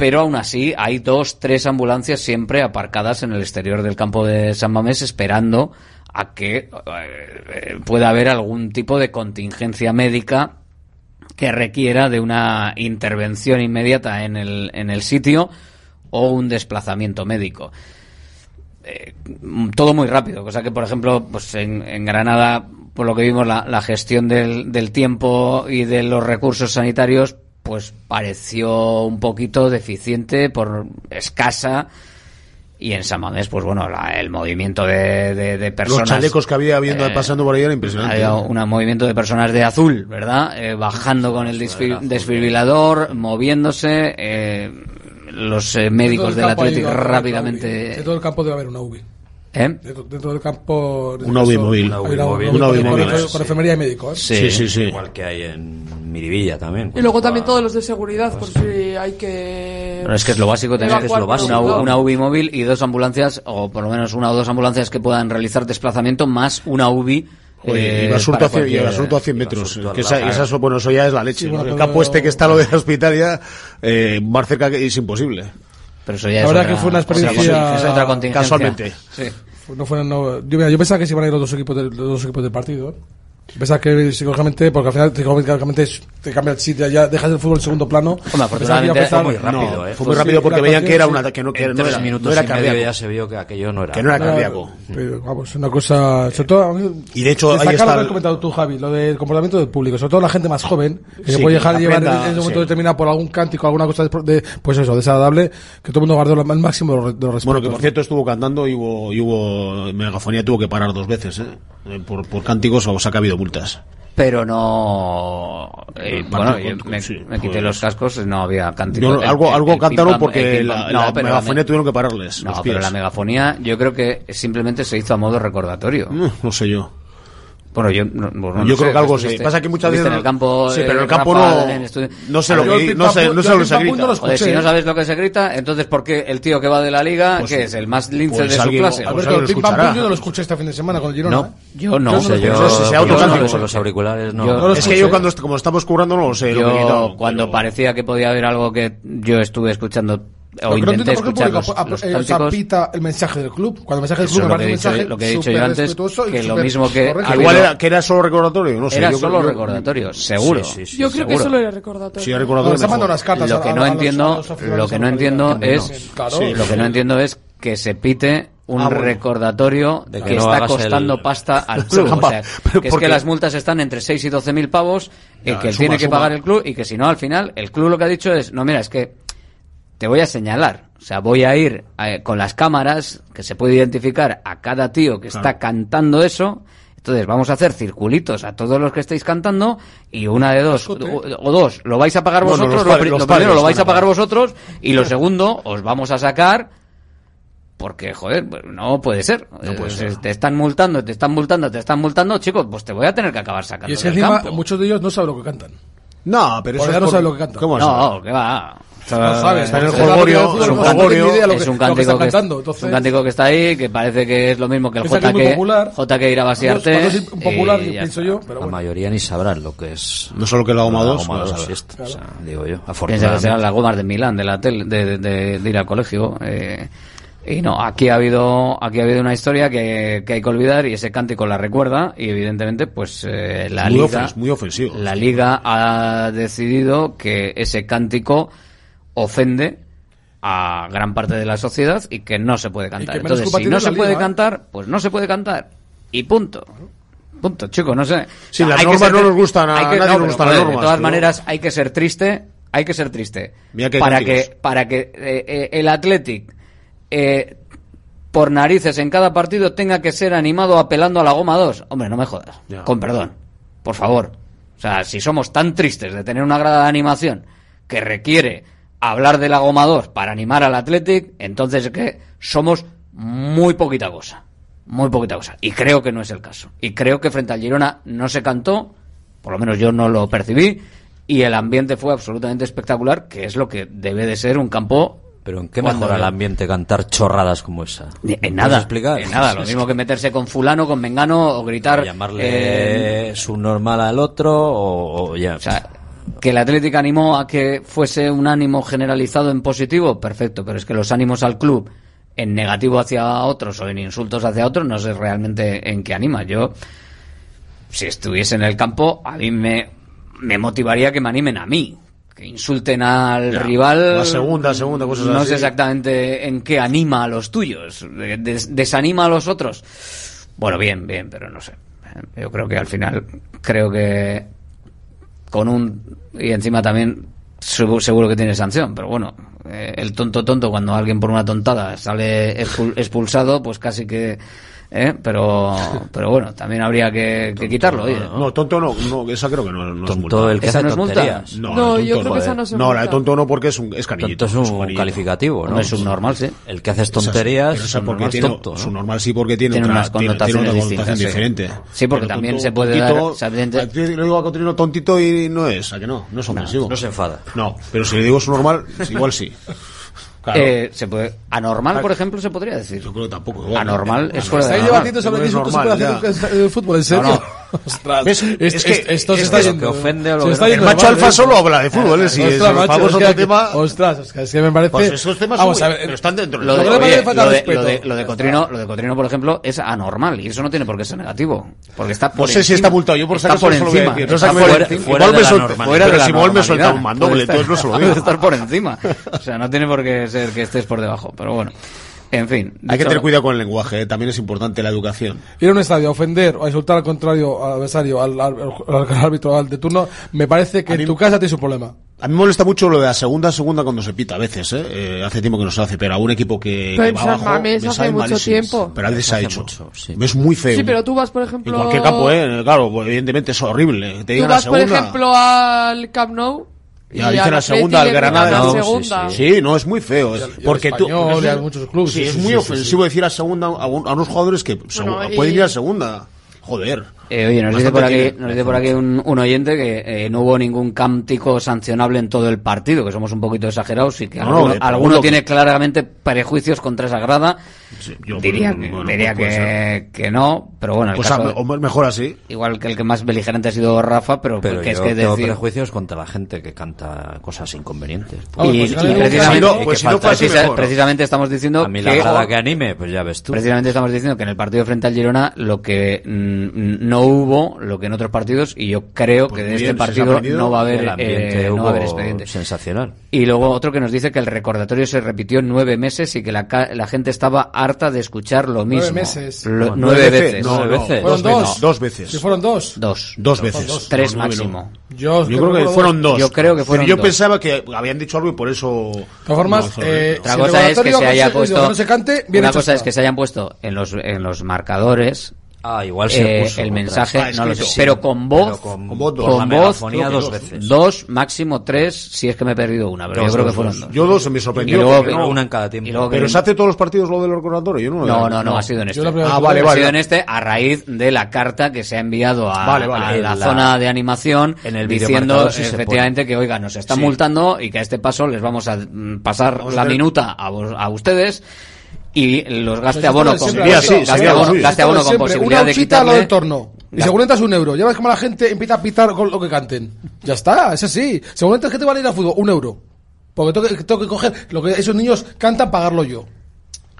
pero aún así hay dos, tres ambulancias siempre aparcadas en el exterior del campo de San Mamés esperando a que eh, pueda haber algún tipo de contingencia médica que requiera de una intervención inmediata en el, en el sitio o un desplazamiento médico. Eh, todo muy rápido, cosa que, por ejemplo, pues en, Granada, por lo que vimos, la, la gestión del tiempo y de los recursos sanitarios, pues pareció un poquito deficiente, por escasa. Y en San Mamés, pues bueno, la- el movimiento de, de, de personas. Los chalecos que había viendo eh, pasando por ahí era impresionante. había un movimiento de personas de azul, ¿verdad? Eh, bajando con el desfib- desfibrilador, moviéndose. eh, los eh, médicos del una rápidamente. UBI. Dentro del campo debe haber una UBI. ¿Eh? Dentro, dentro del campo... Una UBI móvil. Hay Una UBI móvil. Una UBI Una móvil. UBI móvil. Con, enfermería y médico, ¿eh? Sí, sí, sí. Igual que hay en Miribilla también. Y luego también todos los de seguridad, por si hay que... Pero es que es lo básico tener por una, un lado. una UBI móvil y dos ambulancias, o por lo menos una o dos ambulancias que puedan realizar desplazamiento, más una UBI. Oye, eh, y Basurto para a cien- y cualquier- Basurto a 100 metros. Que esa, esa- bueno, eso ya es la leche. Sí, ¿no? bueno, el campo este que está lo del hospital ya, eh, más cerca que es imposible. Pero eso ya La verdad que fue una experiencia... es otra contingencia. Casualmente. Sí. No fueron, no- yo, mira, yo pensaba que se iban a ir los dos equipos del, los dos equipos del partido. Pensar que psicológicamente, porque al final psicológicamente te cambia el sitio, ya dejas el fútbol en segundo plano. Afortunadamente fue a muy rápido, ¿eh? fue muy rápido porque veían que era una que no, que En no tres era, minutos no era y medio cardíaco. ya se vio que aquello no era. Que no era cardíaco. Pero vamos, una cosa. Sobre todo, a mí- Y de hecho, ahí está lo que has comentado tú, Javi, lo del comportamiento del público. Sobre todo la gente más joven, que se puede dejar llevar en, un momento sí. determinado por algún cántico, alguna cosa de, pues eso, desagradable, que todo el mundo guardó el máximo de los, respetos. Bueno, que por cierto estuvo cantando y hubo, y hubo megafonía tuvo que parar dos veces, ¿eh? Eh, Por, por cánticos o sea que ha habido Pero no. eh, bueno, yo me, sí, me quité pues- los cascos no había cántico. Yo no- algo el- algo el porque la, la no, pero megafonía me- tuvieron que pararles. No, los pero pies. la megafonía yo creo que simplemente se hizo a modo recordatorio. Mm, No sé yo. Bueno, yo no, bueno, no Yo sé, creo que algo sí. Pasa que muchas veces. en el campo. Sí, pero en eh, el campo no. No sé lo que. No sé, no sé lo que se grita. Joder, si no sabes lo que se grita, entonces ¿por qué el tío que va de la liga, Pues- que es el más lince pues de su alguien- clase? pues Alberto, el lo pim pam pum yo no lo escuché este fin de semana con el Girona. No, ¿eh? yo no. Yo sé, lo yo, sé, los- auriculares no. Es que yo cuando, como estamos currando no lo sé. Yo, cuando pero- parecía que podía haber algo que yo estuve escuchando o Lo que no intenté entiendo por qué el escuchar público los, ap- los eh, pita el mensaje del club. Cuando el mensaje del club me lo que parece he un dicho- mensaje lo que he dicho yo antes, que lo mismo que Igual era, que era solo recordatorio, no sé. era yo solo creo- recordatorio, seguro. Sí, sí, sí, Yo creo que solo era recordatorio. Sí, recordatorio. unas cartas lo que no entiendo, a los aficionados lo que no entiendo es, lo que no entiendo es que se pite un Ah, bueno. recordatorio De que que no está costando el- pasta <laughs> al club. O sea, que es ¿por que las multas están entre 6 y 12 mil pavos, Ya, que suma, tiene que suma. pagar el club, y que si no, al final, el club lo que ha dicho es, no, mira, es que te voy a señalar. O sea, voy a ir eh, con las cámaras, que se puede identificar a cada tío que está cantando eso. Entonces vamos a hacer circulitos a todos los que estáis cantando y una de dos, o, o dos, lo vais a pagar vosotros, los lo, primero lo vais a pagar vosotros y lo segundo os vamos a sacar porque, joder, pues, no puede ser. Eh, Te están multando, te están multando, te están multando, chicos, pues te voy a tener que acabar sacando Y es que del encima campo. muchos de ellos no saben lo que cantan. No, pero eso ya no por- sabe lo que canta. ¿Cómo a No, que va. No sabes, está en el es la jolgorio, un jolgorio, es que- un que cántico que, cantando, es entonces- un cántico que está ahí, que parece que es lo mismo que el Piensa que JK, popular. JK Irabasi Cuando es- es popular, y pienso está. yo, pero La bueno. mayoría ni sabrán lo que es. No solo que la goma la 2, goma bueno, dos, saber. esto, o sea, digo yo, Piensa que serán las gomas de Milán, de la tele, de, de- de- de ir al colegio. eh, y no, aquí ha habido, aquí ha habido una historia que, que hay que olvidar y ese cántico la recuerda y evidentemente pues eh, la muy, liga, ofens- muy ofensivo. la liga ha decidido que ese cántico ofende a gran parte de la sociedad y que no se puede cantar. que Entonces, si no se puede liga. cantar, pues no se puede cantar. Y punto. Punto, chico, no sé. Sí, las que normas ser- no nos gustan a- que- nadie no, nos gustan las normas, De todas pero- maneras, hay que ser triste, hay que ser triste. Mira que para cánticos. que, para que eh, eh, el Athletic, eh, por narices en cada partido, tenga que ser animado apelando a la goma 2. Hombre, no me jodas. Ya. Con perdón. Por favor. O sea, si somos tan tristes de tener una grada de animación que requiere hablar de la goma 2 para animar al Athletic, entonces es que somos muy poquita cosa. Muy poquita cosa. Y creo que no es el caso. Y creo que frente al Girona no se cantó, por lo menos yo no lo percibí, y el ambiente fue absolutamente espectacular, que es lo que debe de ser un campo. Pero ¿en qué mejora el ambiente cantar chorradas como esa? En ¿Me puedes nada, explicar? en nada, lo mismo que meterse con fulano, con mengano o gritar... Llamarle eh, subnormal al otro o, o ya. o sea, que el Atlético animó a que fuese un ánimo generalizado en positivo, perfecto, pero es que los ánimos al club en negativo hacia otros o en insultos hacia otros, no sé realmente en qué anima. Yo, si estuviese en el campo, a mí me, me motivaría que me animen a mí. Que insulten al Ya, rival. la segunda, segunda, cosas No así. sé exactamente en qué anima a los tuyos. de- des- desanima a los otros. Bueno, bien, bien, pero no sé. Yo creo que al final, creo que con un y encima también segu- seguro que tiene sanción pero bueno eh, el tonto tonto cuando alguien por una tontada sale expul- expulsado pues casi que ¿eh? pero pero bueno también habría que, que quitarlo oye. No, tonto no, no, esa creo que no, no es multa. Tonto el que ¿Esa hace no es multa? tonterías. No, No, yo creo que esa no se No, la de tonto no porque es un es cariñito. Tonto es un cariñito. calificativo, ¿no? Es subnormal sí El que haces es- tonterías es porque normal, tiene, tonto, ¿no? Su normal sí porque tiene, Tiene otra, unas tiene- tiene connotaciones otra connotación distintas, sí. diferente. Sí, porque Pero también tonto- se puede tontito, dar- o sea, evidente- a ti le digo a Cotrino tontito y no es, ¿a que no? No es ofensivo. No se enfada. No, pero si le digo su normal, igual sí. <laughs> Claro. Eh, se puede anormal por ejemplo se podría decir Yo creo que tampoco. igual. anormal es Bueno, fuera de debatiendo sobre No qué es se puede normal, el fútbol, ¿en serio? No, no. Ostras, ¿Ves? es, Es que- es- esto se es está que- yendo. que ofende a lo se que está no- yendo El macho alfa solo ¿eh? habla de fútbol, ¿eh? Si es- es otro tema- Ostras, es que, es me parece. Pues esos temas Vamos son- a ver. pero están dentro de Lo de, Lo de- respeto. lo de- lo de Cotrino, lo de Cotrino, por ejemplo, es anormal y eso no tiene por qué ser negativo. Porque está por No sé si está multado, yo por acaso por encima. No fuera- de me la Pero si me suelta un mandoble, entonces no se lo <laughs> digo. estar por encima. O sea, no tiene por qué ser que estés por debajo. Pero bueno, en fin. Hay que tener cuidado con el lenguaje, ¿eh? también es importante la educación. Ir a un estadio a ofender o a insultar al contrario, al adversario, al, al- al- <laughs> árbitro al de turno, me parece que en tu casa tienes un problema. A mí me molesta mucho lo de la segunda a segunda cuando se pita a veces, ¿eh? Eh, hace tiempo que no se hace, pero a un equipo que, Pero que va abajo Mamés me hace sabe mucho tiempo. Pero a veces se ha hecho. mucho, sí. Es muy feo. Sí, pero tú vas, por ejemplo... En cualquier campo, ¿eh? Claro, pues, evidentemente es horrible. Te Tú digan la vas, por segunda. ejemplo, al Camp Nou y dicen al la segunda, al Granada. no. Sí, sí, no, es muy feo. es- Y al- y al porque tú. Español, porque y a es- muchos clubes, Sí, sí, es sí, muy sí, ofensivo decir a segunda a, un- a unos jugadores que Bueno, segu- y- pueden ir a segunda. Joder. Eh, oye, nos dice por aquí, nos dice por aquí un, un oyente que eh, no hubo ningún cántico sancionable en todo el partido, que somos un poquito exagerados y que No, no, alguno, eh, alguno tiene claramente prejuicios contra esa grada. yo, diría que, bueno, diría pues que, que no, pero bueno, el Pues caso a- mejor así. igual que el que más beligerante ha sido Rafa, pero, Pero que es yo que tengo decir... prejuicios contra la gente que canta cosas inconvenientes. Y, pues, no- precisamente, no- pues no estamos diciendo A mí la que grada que anime, pues ya ves tú. Precisamente estamos diciendo que en el partido frente al Girona lo que mm, no hubo, lo que en otros partidos, y yo creo Pues que de este partido aprendido. no va a haber, el ambiente eh, no hubo va a haber expediente. sensacional. Y luego otro que nos dice que el recordatorio se repitió nueve meses y que la, ca- la gente estaba harta de escuchar lo mismo. Nueve meses. Lo- No, nueve veces. No, veces. Fueron dos dos. veces. Dos veces. Si fueron dos. Dos. Dos veces. Tres no. máximo. Yo, Yo creo que fueron dos. Yo creo que fueron Pero yo dos. pensaba que habían dicho algo y por eso. De todas formas, eh, Otra si cosa es que se haya puesto. una cosa es que se hayan puesto en los, en los marcadores. Ah, igual se eh, puso el mensaje, Ah, no lo sé, pero con voz, Pero con- con voz dos. con voz, dos dos. veces. dos, máximo tres, si es que me he perdido una, pero Dos, yo creo dos, que fueron dos. dos. Yo dos me Y sorprendió. luego que- no- una en cada tiempo. y luego que- Pero se hace todos los partidos lo del recordatorio. Yo no, No, no, no, ha sido en este. Yo la primera Ah, vale, lo ha vale. sido en este a raíz de la carta que se ha enviado a, Vale, vale. la, la- zona de animación en el diciendo efectivamente que oiga nos están Sí. multando y que a este paso les vamos a mm, pasar Vamos la minuta a, vos- a ustedes y los gaste abono con sido, gaste abono, gaste abono con posibilidad de lo quitarle del torno. Y según entras un euro. Ya ves como la gente empieza a pitar con lo que canten. Ya está, es así. Según entras que te vale ir al fútbol, un euro. Porque tengo que, tengo que coger lo que esos niños cantan, pagarlo yo.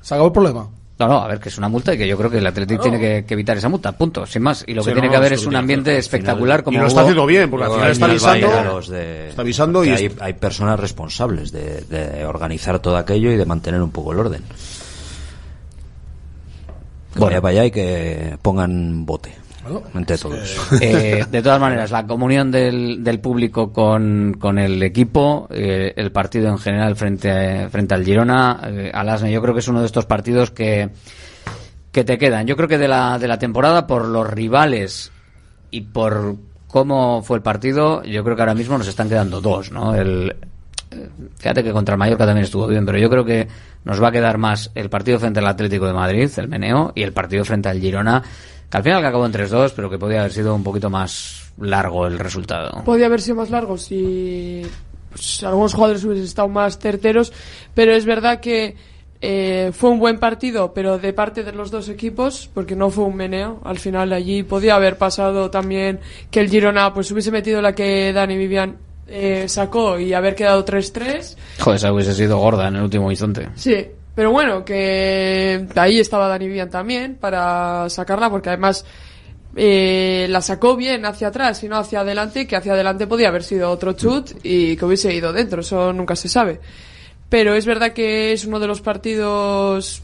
Se acabó el problema. No, no, a ver, que es una multa y que yo creo que el Atlético tiene que, que evitar esa multa, punto, sin más. Y lo que Sí, tiene no, que no, haber es lo un ambiente espectacular como y lo está haciendo bien, porque al final hay está avisando. de- Está avisando y hay, hay personas responsables de, de organizar todo aquello y de mantener un poco el orden. Que Bueno. vaya para allá y que pongan bote entre todos. Eh, de todas maneras, la comunión del, del público con, con el equipo, eh, el partido en general frente, a- frente al Girona, eh, al Asne, yo creo que es uno de estos partidos que, que te quedan. Yo creo que de la, de la temporada, por los rivales y por cómo fue el partido, yo creo que ahora mismo nos están quedando dos, ¿no? El, fíjate que contra el Mallorca también estuvo bien, pero yo creo que nos va a quedar más el partido frente al Atlético de Madrid, el Meneo, y el partido frente al Girona, que al final acabó en 3-2, pero que podía haber sido un poquito más largo el resultado. Podía haber sido más largo si pues, algunos jugadores hubiesen estado más certeros, pero es verdad que eh, fue un buen partido, pero de parte de los dos equipos, porque no fue un meneo. Al final allí podía haber pasado también que el Girona pues hubiese metido la que Dani Vivian eh, sacó y haber quedado 3-3. Joder, esa hubiese sido gorda en el último instante. Sí, pero bueno, que ahí estaba Dani Vivian también para sacarla, porque además eh, la sacó bien hacia atrás y no hacia adelante, que hacia adelante podía haber sido otro chut y que hubiese ido dentro, eso nunca se sabe. Pero es verdad que es uno de los partidos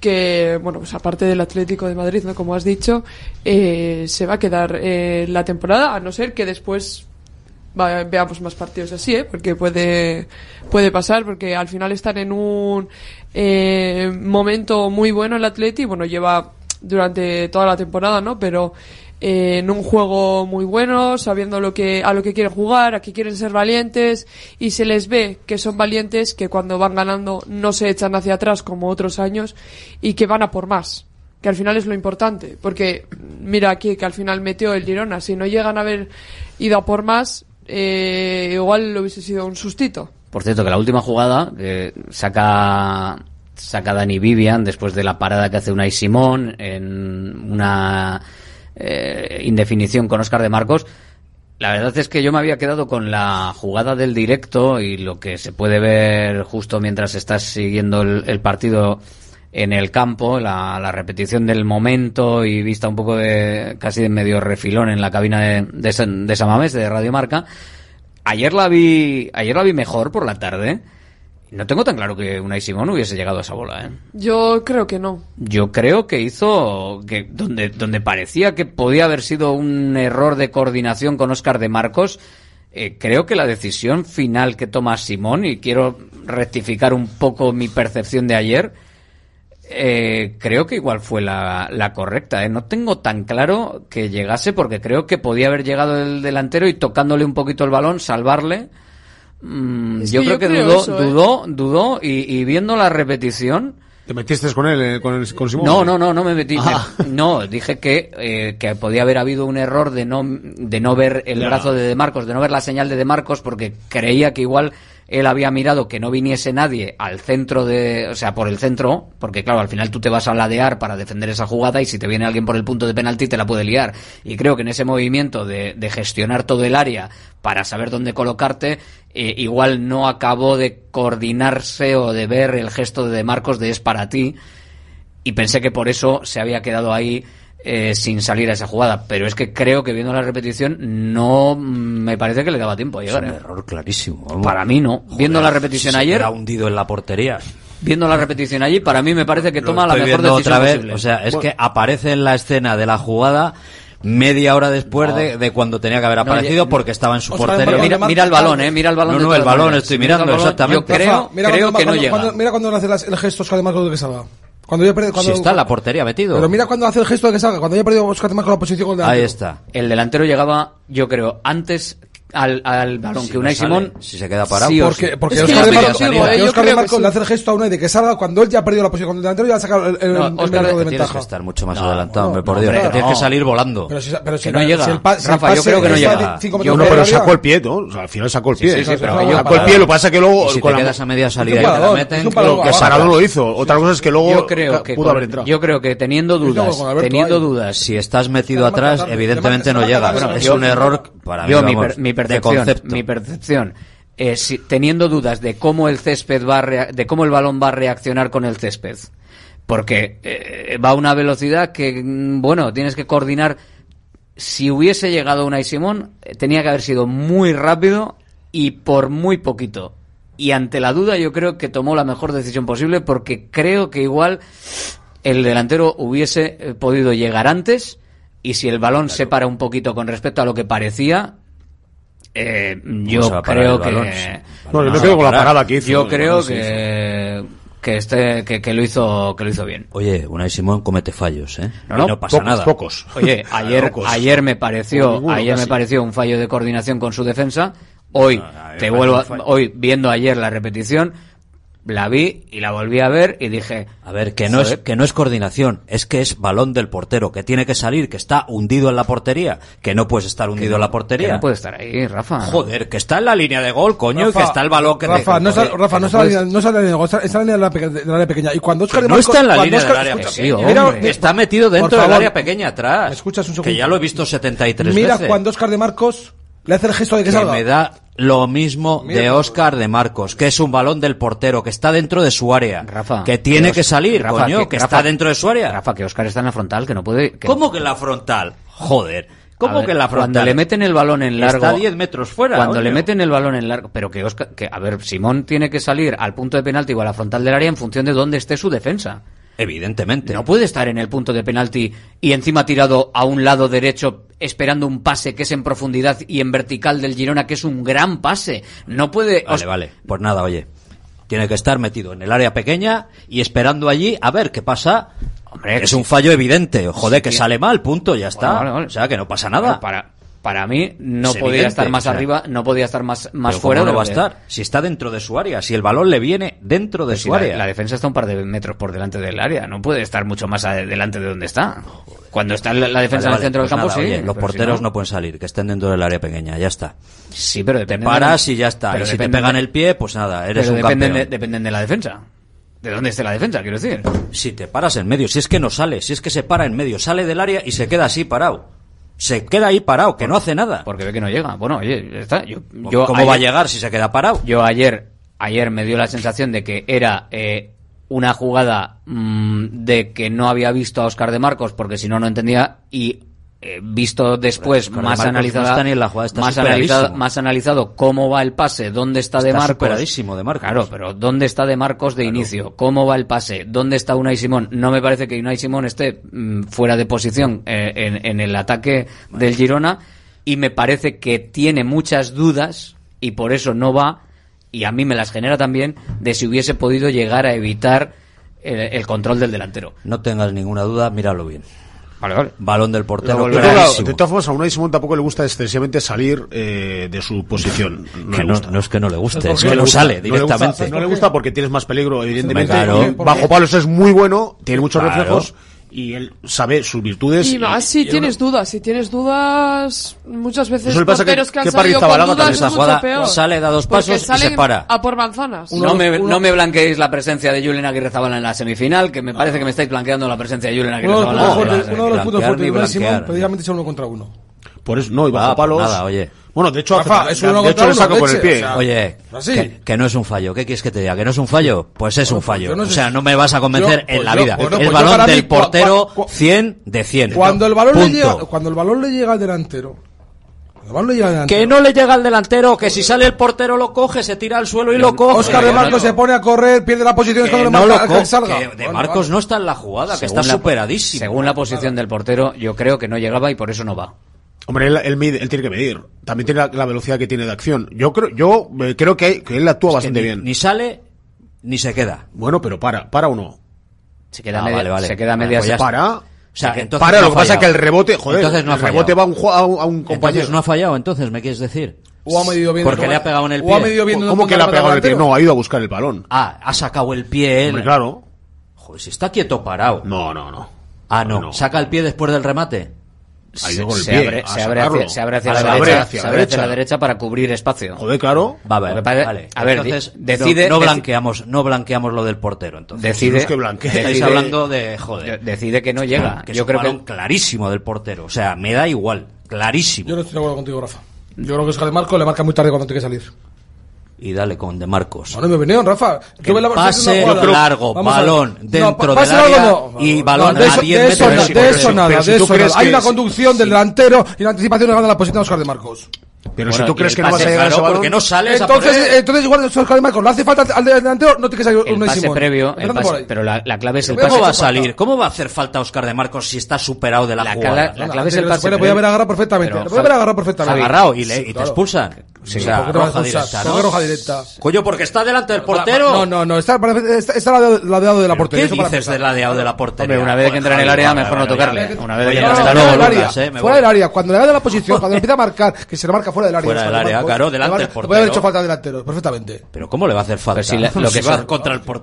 que, bueno, pues aparte del Atlético de Madrid, ¿no? Como has dicho, eh, se va a quedar eh, la temporada, a no ser que después veamos más partidos así, ¿eh? porque puede, puede pasar, porque al final están en un eh, momento muy bueno el Atleti, bueno, lleva durante toda la temporada, ¿no? Pero eh, en un juego muy bueno, sabiendo lo que, a lo que quieren jugar, a qué quieren ser valientes, y se les ve que son valientes, que cuando van ganando no se echan hacia atrás como otros años, y que van a por más que al final es lo importante, porque mira aquí que al final metió el Girona, si no llegan a haber ido a por más, eh, igual hubiese sido un sustito. Por cierto, que la última jugada que saca saca Dani Vivian después de la parada que hace Unai Simón en una eh, indefinición con Oscar de Marcos. La verdad es que yo me había quedado con la jugada del directo y lo que se puede ver justo mientras estás siguiendo el partido en el campo, la, la repetición del momento y vista un poco de casi de medio refilón en la cabina de, de, de Samamés, de Radio Marca. Ayer la vi, ayer la vi mejor por la tarde. No tengo tan claro que Unai Simón hubiese llegado a esa bola, ¿eh? Yo creo que no. Yo creo que hizo que donde donde parecía que podía haber sido un error de coordinación con Oscar de Marcos, eh, creo que la decisión final que toma Simón y quiero rectificar un poco mi percepción de ayer, eh, creo que igual fue la, la correcta. ¿eh? No tengo tan claro que llegase porque creo que podía haber llegado el delantero y tocándole un poquito el balón, salvarle. Mm, yo que creo yo que creo dudó, eso, ¿eh? dudó, dudó y, y viendo la repetición. ¿Te metiste con él, eh, con, el, con Simón? No, no, no, no me metí. Ah. me- no, dije que, eh, que podía haber habido un error de no, de no ver el Ya. brazo de De Marcos, de no ver la señal de De Marcos, porque creía que igual él había mirado que no viniese nadie al centro de, o sea, por el centro, porque claro, al final tú te vas a ladear para defender esa jugada y si te viene alguien por el punto de penalti te la puede liar. Y creo que en ese movimiento de, de gestionar todo el área para saber dónde colocarte, eh, igual no acabó de coordinarse o de ver el gesto de Marcos de es para ti y pensé que por eso se había quedado ahí eh, sin salir a esa jugada. Pero es que creo que viendo la repetición no mm, me parece que le daba tiempo a Es llegar. un ¿eh? error clarísimo. vamos. Para mí no. viendo la repetición si ayer, hundido en la portería. viendo la repetición allí, para mí me parece que toma la mejor decisión otra vez. posible. O sea, es Bueno, que aparece en la escena de la jugada media hora después de, de cuando tenía que haber aparecido porque estaba en su portería. mira- mira el balón, eh, mira el balón No, de no, el balón maneras. estoy el mirando balón, exactamente. yo creo- mira creo cuando, que no cuando- llega. cuando- mira cuando hace las- el gesto Marcos de que salga. Cuando yo cuando, Si está en la portería metido. Pero mira cuando hace el gesto de que salga. Cuando yo he perdido Oscar Marcos la posición con el Ahí está. El delantero llegaba, yo creo, antes al, al balón Si que Unai no Simón. si se queda parado. sí o Porque, sí. porque Es que Oscar, de Marcos, contigo, porque eh, Oscar de Marcos sí. le hace el gesto a Unai de que salga cuando él ya ha perdido la posición con el delantero y ya ha sacado el, el, No, el Oscar, de Tienes ventaja. que estar mucho más No, adelantado, hombre, por no, Dios. hombre, que tienes que salir volando. Pero si, pero si Que no llega. si el pa- si el Rafa, yo creo que no llega. Yo No, pero sacó el pie, ¿no? O sea, al final sacó el pie. sí, sí, pero sacó el pie, lo que pasa es que luego si con te quedas a media salida y te meten, que- Sarado lo hizo. Otra cosa es que luego Yo creo que, pudo haber entrado. yo creo que teniendo dudas, teniendo dudas, Si estás metido atrás, evidentemente no tarde. es un error para mí, mi, de percepción, concepto. mi percepción, eh, si- teniendo dudas de cómo el césped va a rea- de cómo el balón va a reaccionar con el césped, porque eh, va a una velocidad que, mm, bueno, tienes que coordinar. Si hubiese llegado Unai Simón, eh, tenía que haber sido muy rápido y por muy poquito. Y ante la duda, yo creo que tomó la mejor decisión posible porque creo que igual el delantero hubiese podido llegar antes y si el balón se para un poquito con respecto a lo que parecía, eh, yo creo que balón? No, yo me quedo con la parar. parada que hizo. yo creo balón, sí, que que este que, que lo hizo que lo hizo bien. Oye, Unai Simón comete fallos, ¿eh? No, Y no, no pasa pocos, nada. pocos. <laughs> Oye, ayer ayer me pareció Ninguno, ayer me pareció un fallo de coordinación con su defensa. Hoy Ah, te vuelvo a- hoy viendo ayer la repetición la vi y la volví a ver y dije A ver, que no, es, que no es coordinación, es que es balón del portero, que tiene que salir, que está hundido en la portería, que no puedes estar hundido en la que portería. no puede estar ahí, Rafa. Joder, que está en la línea de gol, coño, y que está el balón que te- Rafa, no está, Joder, Rafa, que no está, puedes- en la línea- no está en la línea de gol, está está en la línea de la, peque- de la área pequeña. Y cuando Oscar de no Marcos- está en la línea Oscar- del área escucha, pequeña. mira, hombre, está metido dentro del favor, área pequeña atrás. ¿me escuchas un Que segundo? ya lo he visto 73 Mira veces. cuando Oscar de Marcos le hace el gesto de que, que salga. me da lo mismo Mira, de Oscar de Marcos, que es un balón del portero, que está dentro de su área, Rafa, que tiene Os- que salir, Rafa, coño, que, Rafa, está dentro de su área. Rafa, que Oscar está en la frontal, que no puede. que- ¿Cómo que en la frontal? Joder, ¿cómo ver, que en la frontal? Cuando le meten el balón en largo. Está 10 metros fuera. Cuando le meten el balón en largo. Pero que Oscar. Que, a ver, Simón tiene que salir al punto de penalti o a la frontal del área en función de dónde esté su defensa. Evidentemente. No puede estar en el punto de penalti y encima tirado a un lado derecho esperando un pase que es en profundidad y en vertical del Girona, que es un gran pase. No puede. Vale, vale. Pues nada, oye. Tiene que estar metido en el área pequeña y esperando allí a ver qué pasa. Hombre, es un fallo evidente. Joder, que sale mal, punto, ya está. Vale, vale. O sea, que no pasa nada. Bueno, para, para mí no podía estar más arriba, no podía estar más, más fuera. no va a estar? Si está dentro de su área, si el balón le viene dentro de pues su área. La, defensa está un par de metros por delante del área, no puede estar mucho más adelante de donde está. Cuando está la, la defensa vale, vale, en el centro del pues campo, sí. Los porteros no... pueden salir, que estén dentro del área pequeña, ya está. Sí, pero depende. Te paras y ya está. Y si te pegan el pie, pues nada, eres un dependen. De, dependen de la defensa de dónde esté la defensa, quiero decir. Si te paras en medio, si es que no sale, si es que se para en medio, sale del área y se queda así parado se queda ahí parado, que no hace nada. Porque ve que no llega. Bueno, oye, está. Yo, ¿Cómo va a llegar si se queda parado? Yo ayer, ayer me dio la sensación de que era eh, una jugada mmm, de que no había visto a Oscar de Marcos, porque si no, no entendía. Y eh, visto después, más, analizada, más, analizado, más analizado cómo va el pase, dónde está, está de Marcos. de Marcos. Claro, pero dónde está de Marcos de inicio, cómo va el pase, dónde está Unai Simón. No me parece que Unai Simón esté mm, fuera de posición eh, en, en, el ataque del Girona y me parece que tiene muchas dudas y por eso no va, y a mí me las genera también, de si hubiese podido llegar a evitar el, el control del delantero. No tengas ninguna duda, míralo bien. Balón del portero. De todas formas, a Unai Simón tampoco le gusta excesivamente salir eh, de su posición. No, que no, no, es que no le guste, es, es que no sale directamente. Le gusta, no le gusta, porque tienes más peligro, evidentemente. Claro. Bajo palos es muy bueno, tiene muchos claro. reflejos y él sabe sus virtudes. Y más si y tienes no... dudas, si tienes dudas, muchas veces Eso pasa que, que, que salido con dudas esta jugada peor, sale, da dos pasos y se para. A por manzanas. No, no, me, uno... no me, blanqueéis la presencia de Julian Aguirre Zabala en la semifinal, que me parece que me estáis blanqueando la presencia de Julian Aguirre Zabala. Uno de los puntos fuertes de precisamente es uno contra uno. Por eso, no, y bajo ah, palos. Nada, oye. Bueno, de hecho, Rafa, hace, es de hecho, le saco el pie. Oye. Que, no es un fallo. ¿Qué quieres que te diga? ¿Que no es un fallo? Pues es un pues fallo. O sea, no me vas a convencer pues en la vida. El balón del portero, 100 de 100. Cuando el, balón le llega, cuando el balón le llega al delantero, que no le llega al delantero, que si sale el portero lo coge, se tira al suelo y lo coge. Oscar de Marcos se pone a correr, pierde la posición no de Marcos no está en la jugada, que está superadísimo. Según la posición del portero, yo creo que no llegaba y por eso no va. Hombre, él, él, mide, él, tiene que medir. También tiene la, la, velocidad que tiene de acción. Yo creo, yo eh, creo que, que él actúa es bastante ni, bien. Ni sale, ni se queda. Bueno, pero para, para o no. Se queda ah, media, vale, vale. Se queda media pues para. O sea, entonces para, no lo que pasa es que el rebote, joder, entonces no el rebote va a un, a un compañero. Entonces no ha fallado, entonces, ¿me quieres decir? O ha medido bien Porque le ha pegado en el pie. O ha medido bien ¿Cómo que le ha pegado en el pie? No, ha ido a buscar el balón. Ah, ha sacado el pie. Hombre, claro. Joder, si está quieto parado. No, no, no. Ah, no. no. Saca el pie después del remate. Ha ido con el se, pie, abre, se, abre hacia, se, abre hacia, la, derecha, hacia se abre hacia la derecha para cubrir espacio. Joder, claro. Va a ver, vale. A ver, entonces, decide, no, no, blanqueamos, no blanqueamos lo del portero. Entonces, decide, es que decide, estáis hablando de joder. Decide que no llega. Que yo creo que clarísimo del portero. O sea, me da igual, clarísimo. Yo no estoy de acuerdo contigo, Rafa. Yo creo que es que Marco le marca muy tarde cuando tiene que salir y dale con De Marcos. Ahora me vinieron, Rafa. Tuve la pase una largo, Vamos balón dentro no, del área no. y balón no, de eso, a 10 de eso, metros. De eso, nada, de eso nada. Hay una conducción sí. del delantero y la anticipación gana la posición de Oscar De Marcos. Pero bueno, si tú crees que no vas a llegar a ese balón, no sales entonces, a entonces igual Oscar de Marcos, le hace falta al delantero, no te que un pase Simón. previo, el pase, pero la, la, clave es el pase. ¿Cómo va a salir? ¿Cómo va a hacer falta Oscar de Marcos si está superado de la, la jugada? La, la clave es el pase. Le podía haber agarrado perfectamente. Lo podía haber agarrado perfectamente. Agarrado y, le, y te expulsan. Sí, o sea, roja, directa, ¿no? roja directa. Coño, porque está delante del portero. No, no, no, está, está, está ladeado de la portería. ¿Qué dices del ladeado de la portería? Hombre, una vez que entra en el área, mejor no tocarle. Una vez que entra en el área, fuera, del eh, área. Cuando le da de la posición, cuando empieza a marcar, que se lo marca fuera del área. Fuera del área, claro, delante del portero. Puede haber hecho falta delantero, perfectamente. Pero ¿cómo le va a hacer falta? <laughs> Si lo que va.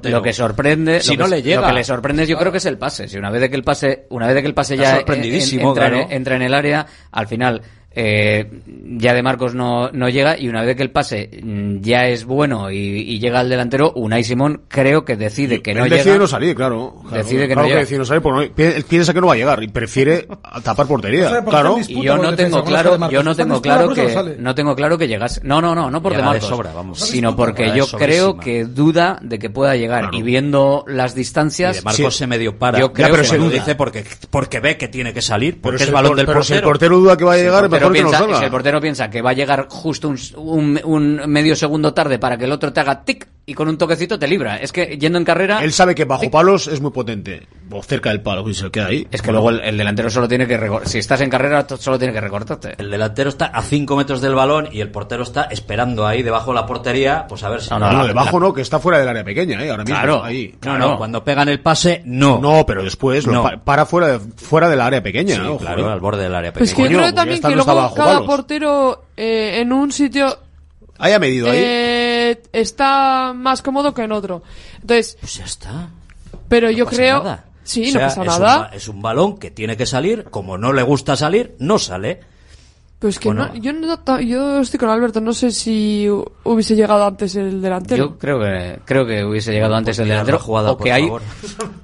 Lo que sorprende, si no le llega. Lo que le sorprende, yo ah. creo que es el pase. Si una vez que el pase, una vez que el pase ya entra en el área, al final eh, ya de Marcos no, no, llega y una vez que el pase mm, ya es bueno y, y llega al delantero, Unai Simón creo que decide que Él no decide llega. no salir, claro. decide que claro no que llega. Decide no salir porque no, piensa que no va a llegar y prefiere tapar portería. Claro. Y yo no tengo claro, yo no tengo claro que no tengo claro que llegase. No, no, no, no por de Marcos, de sobra, vamos. sino porque yo creo que duda de que pueda llegar y viendo las distancias. De Marcos se medio para. Yo creo ya, pero que se duda. dice porque porque ve que tiene que salir, porque pero es valor del portero. el portero duda que va a llegar, si el portero piensa que va a llegar justo un, un, un medio segundo tarde para que el otro te haga tic, y con un toquecito te libra. Es que yendo en carrera. Él sabe que bajo palos es muy potente. O cerca del palo, y se queda ahí. Es que luego el, delantero solo tiene que recortar. Si estás en carrera, solo tiene que recortarte. El delantero está a 5 metros del balón y el portero está esperando ahí debajo de la portería. Pues a ver si. No, no, debajo no, que está fuera del área pequeña, ¿eh? Ahora mismo. Claro. Ahí. claro. No, no, cuando pegan el pase, no. No, pero después no. Para fuera, de, fuera del área pequeña. Sí, claro, ¿eh? al borde del área pequeña. Pues que yo creo pues también que luego cada portero eh, en un sitio. Haya medido ahí. Eh, está más cómodo que en otro. Entonces, Pues ya está. pero yo pasa creo... nada. Sí, O sea, no pasa es un nada. es un balón que tiene que salir. Como no le gusta salir, no sale. Pero es que bueno, no, yo, no, yo estoy con Alberto, no sé si hubiese llegado antes el delantero. Yo creo que creo que hubiese llegado antes el delantero jugada, o, que hay, o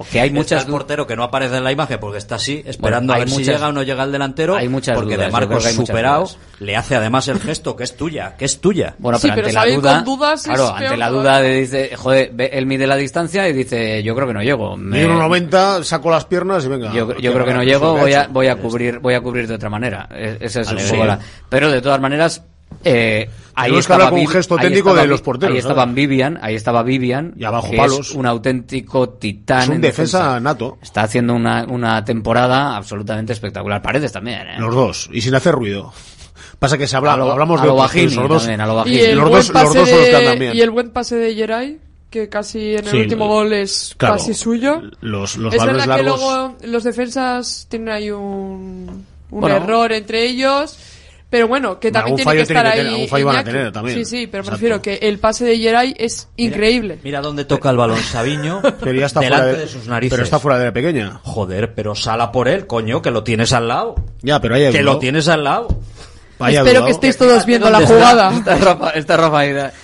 que hay muchas el portero que no aparece en la imagen porque está así esperando bueno, a ver muchas, si llega o no llega el delantero, hay muchas porque dudas, de Marcos hay superado dudas. le hace además el gesto que es tuya, que es tuya. Bueno, pero, sí, pero ante, la duda, dudas claro, ante la duda, de, dice, joder, él mide la distancia y dice, yo creo que no llego. Me... 1.90, saco las piernas y venga. Yo, yo creo que no llego, voy a voy a cubrir voy a cubrir de otra manera. E, ese es el ahora. Pero de todas maneras, eh, ahí estaba con un gesto ahí estaba, de los porteros. Ahí estaban. Vivian, ahí estaba Vivian. Y abajo que palos. Es un auténtico titán. Es un en defensa, defensa, nato. Está haciendo una, una temporada absolutamente espectacular. Paredes también, ¿eh? Los dos. Y sin hacer ruido. Pasa que se habla, a lo, hablamos a lo de otros, bajini, los dos. También, a lo y el los, dos, los Y el buen pase de Geray que casi en el sí, último gol es claro, casi suyo. Los, los es verdad largos... que luego los defensas tienen ahí un, un bueno, error entre ellos pero bueno, que también tiene que estar tiene que ahí. Tener, fallo van a tener también. Sí, sí, pero Exacto. prefiero que el pase de Geray es increíble. Mira, dónde toca el balón Sabiño. <laughs> Pero ya está delante fuera de, sus narices. Pero está fuera de la pequeña. Joder, pero sala por él, coño, que lo tienes al lado. Ya, pero ahí Que lo tienes al lado. Espero que estéis todos viendo la jugada. Está, está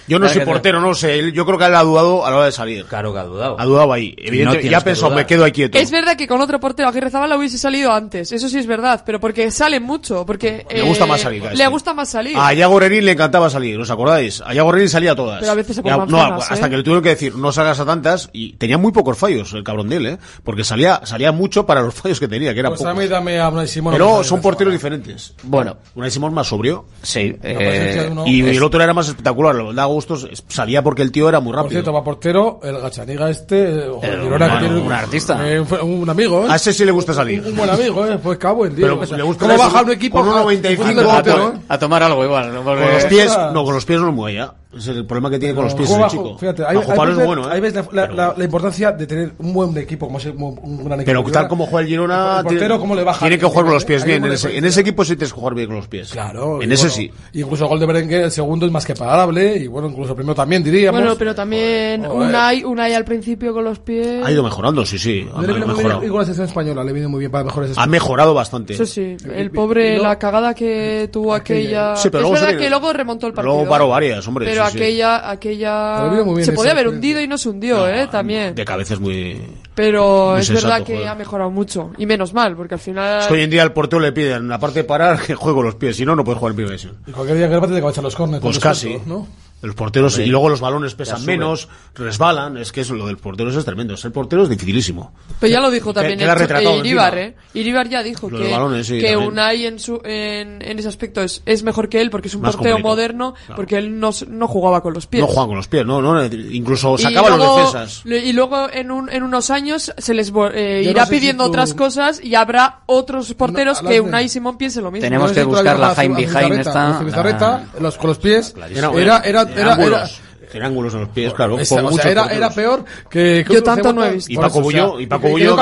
yo no soy portero, no sé. Yo creo que él ha dudado a la hora de salir. Claro que ha dudado. Ha dudado ahí. Evidentemente, no ya pensó, me quedo ahí quieto. Es verdad que con otro portero, aquí rezaba Zabala, hubiese salido antes. Eso sí es verdad, pero porque sale mucho. Porque, le gusta más eh, salir. Este. Le gusta más salir. A le encantaba salir, ¿os acordáis? A salía a todas. Pero a veces se ya, No, hasta ¿eh? que le tuvieron que decir, no salgas a tantas. Y tenía muy pocos fallos el cabrón de él, ¿eh? Porque salía, salía mucho para los <laughs> fallos que tenía, que era pues poco. Pero son porteros diferentes. Bueno. Unai Simón más sobrio. Sí. Eh, y es... el otro era más espectacular. Lo da gusto. Salía porque el tío era muy rápido. Por cierto, va portero, el gachaniga este. Eh, el, eh, tiene, un, artista. Eh, un, un, amigo, ¿eh? A ese sí le gusta salir. Un, un buen amigo, ¿eh? Pues cabo el tío. Pero, pues, le gusta ¿Cómo baja un equipo? Con ah, A, a, tomar algo igual. ¿no? Porque... Con los pies, no, con los pies no mueve ya. Es el problema que tiene pero con los pies el chico. Fíjate, ahí, ahí es bueno, ¿eh? ahí ves la, la, la, la, importancia de tener un buen equipo, como es un gran equipo. Pero tal como juega el Girona, el portero, ¿cómo le baja? tiene que jugar con los pies bien. En ese, en ese, equipo sí tienes que jugar bien con los pies. Claro. En ese bueno, sí. Incluso el gol de Berenguer, el segundo es más que pagable, y bueno, incluso el primero también diríamos. Bueno, pero también Unai, Unai al principio con los pies. Ha ido mejorando, sí, sí. Ha, ha mejorado. Igual la selección española le viene muy bien para mejores Ha mejorado bastante. Sí, sí. El pobre, la cagada que tuvo aquella. Sí, pero es verdad que luego remontó el partido. Luego paró varias, hombre aquella, aquella se podía haber hundido y no se hundió, eh, también. De cabeza es muy. Pero es verdad que ha mejorado mucho y menos mal, porque al final. Es que hoy en día al portero le piden aparte de parar <laughs> que juego los pies, si no no puedes jugar en primera. Y cualquier día que le te va los corners. Pues casi, ¿no? Los porteros, y luego los balones pesan menos, resbalan. Es que eso, lo del portero es tremendo. Ser portero es dificilísimo. Pero ya lo dijo también que, que el, el eh, Iribar, ¿eh? Iribar ya dijo que, balones, que Unai en, su, en, en ese aspecto es, es, mejor que él porque es un portero moderno, porque él no, no, jugaba con los pies. No jugaba con los pies, no, no incluso sacaba luego, los defensas. Y luego en, un, en unos años se les eh, irá pidiendo otras cosas y habrá otros porteros que Unai y Simón piensen lo mismo. Tenemos que buscar la Jaime Behind esta. Bizarreta, con los pies. Era, era, en los pies, claro. Era, peor que. que yo tanto no he visto. Y Paco Bullo. y Paco Bullo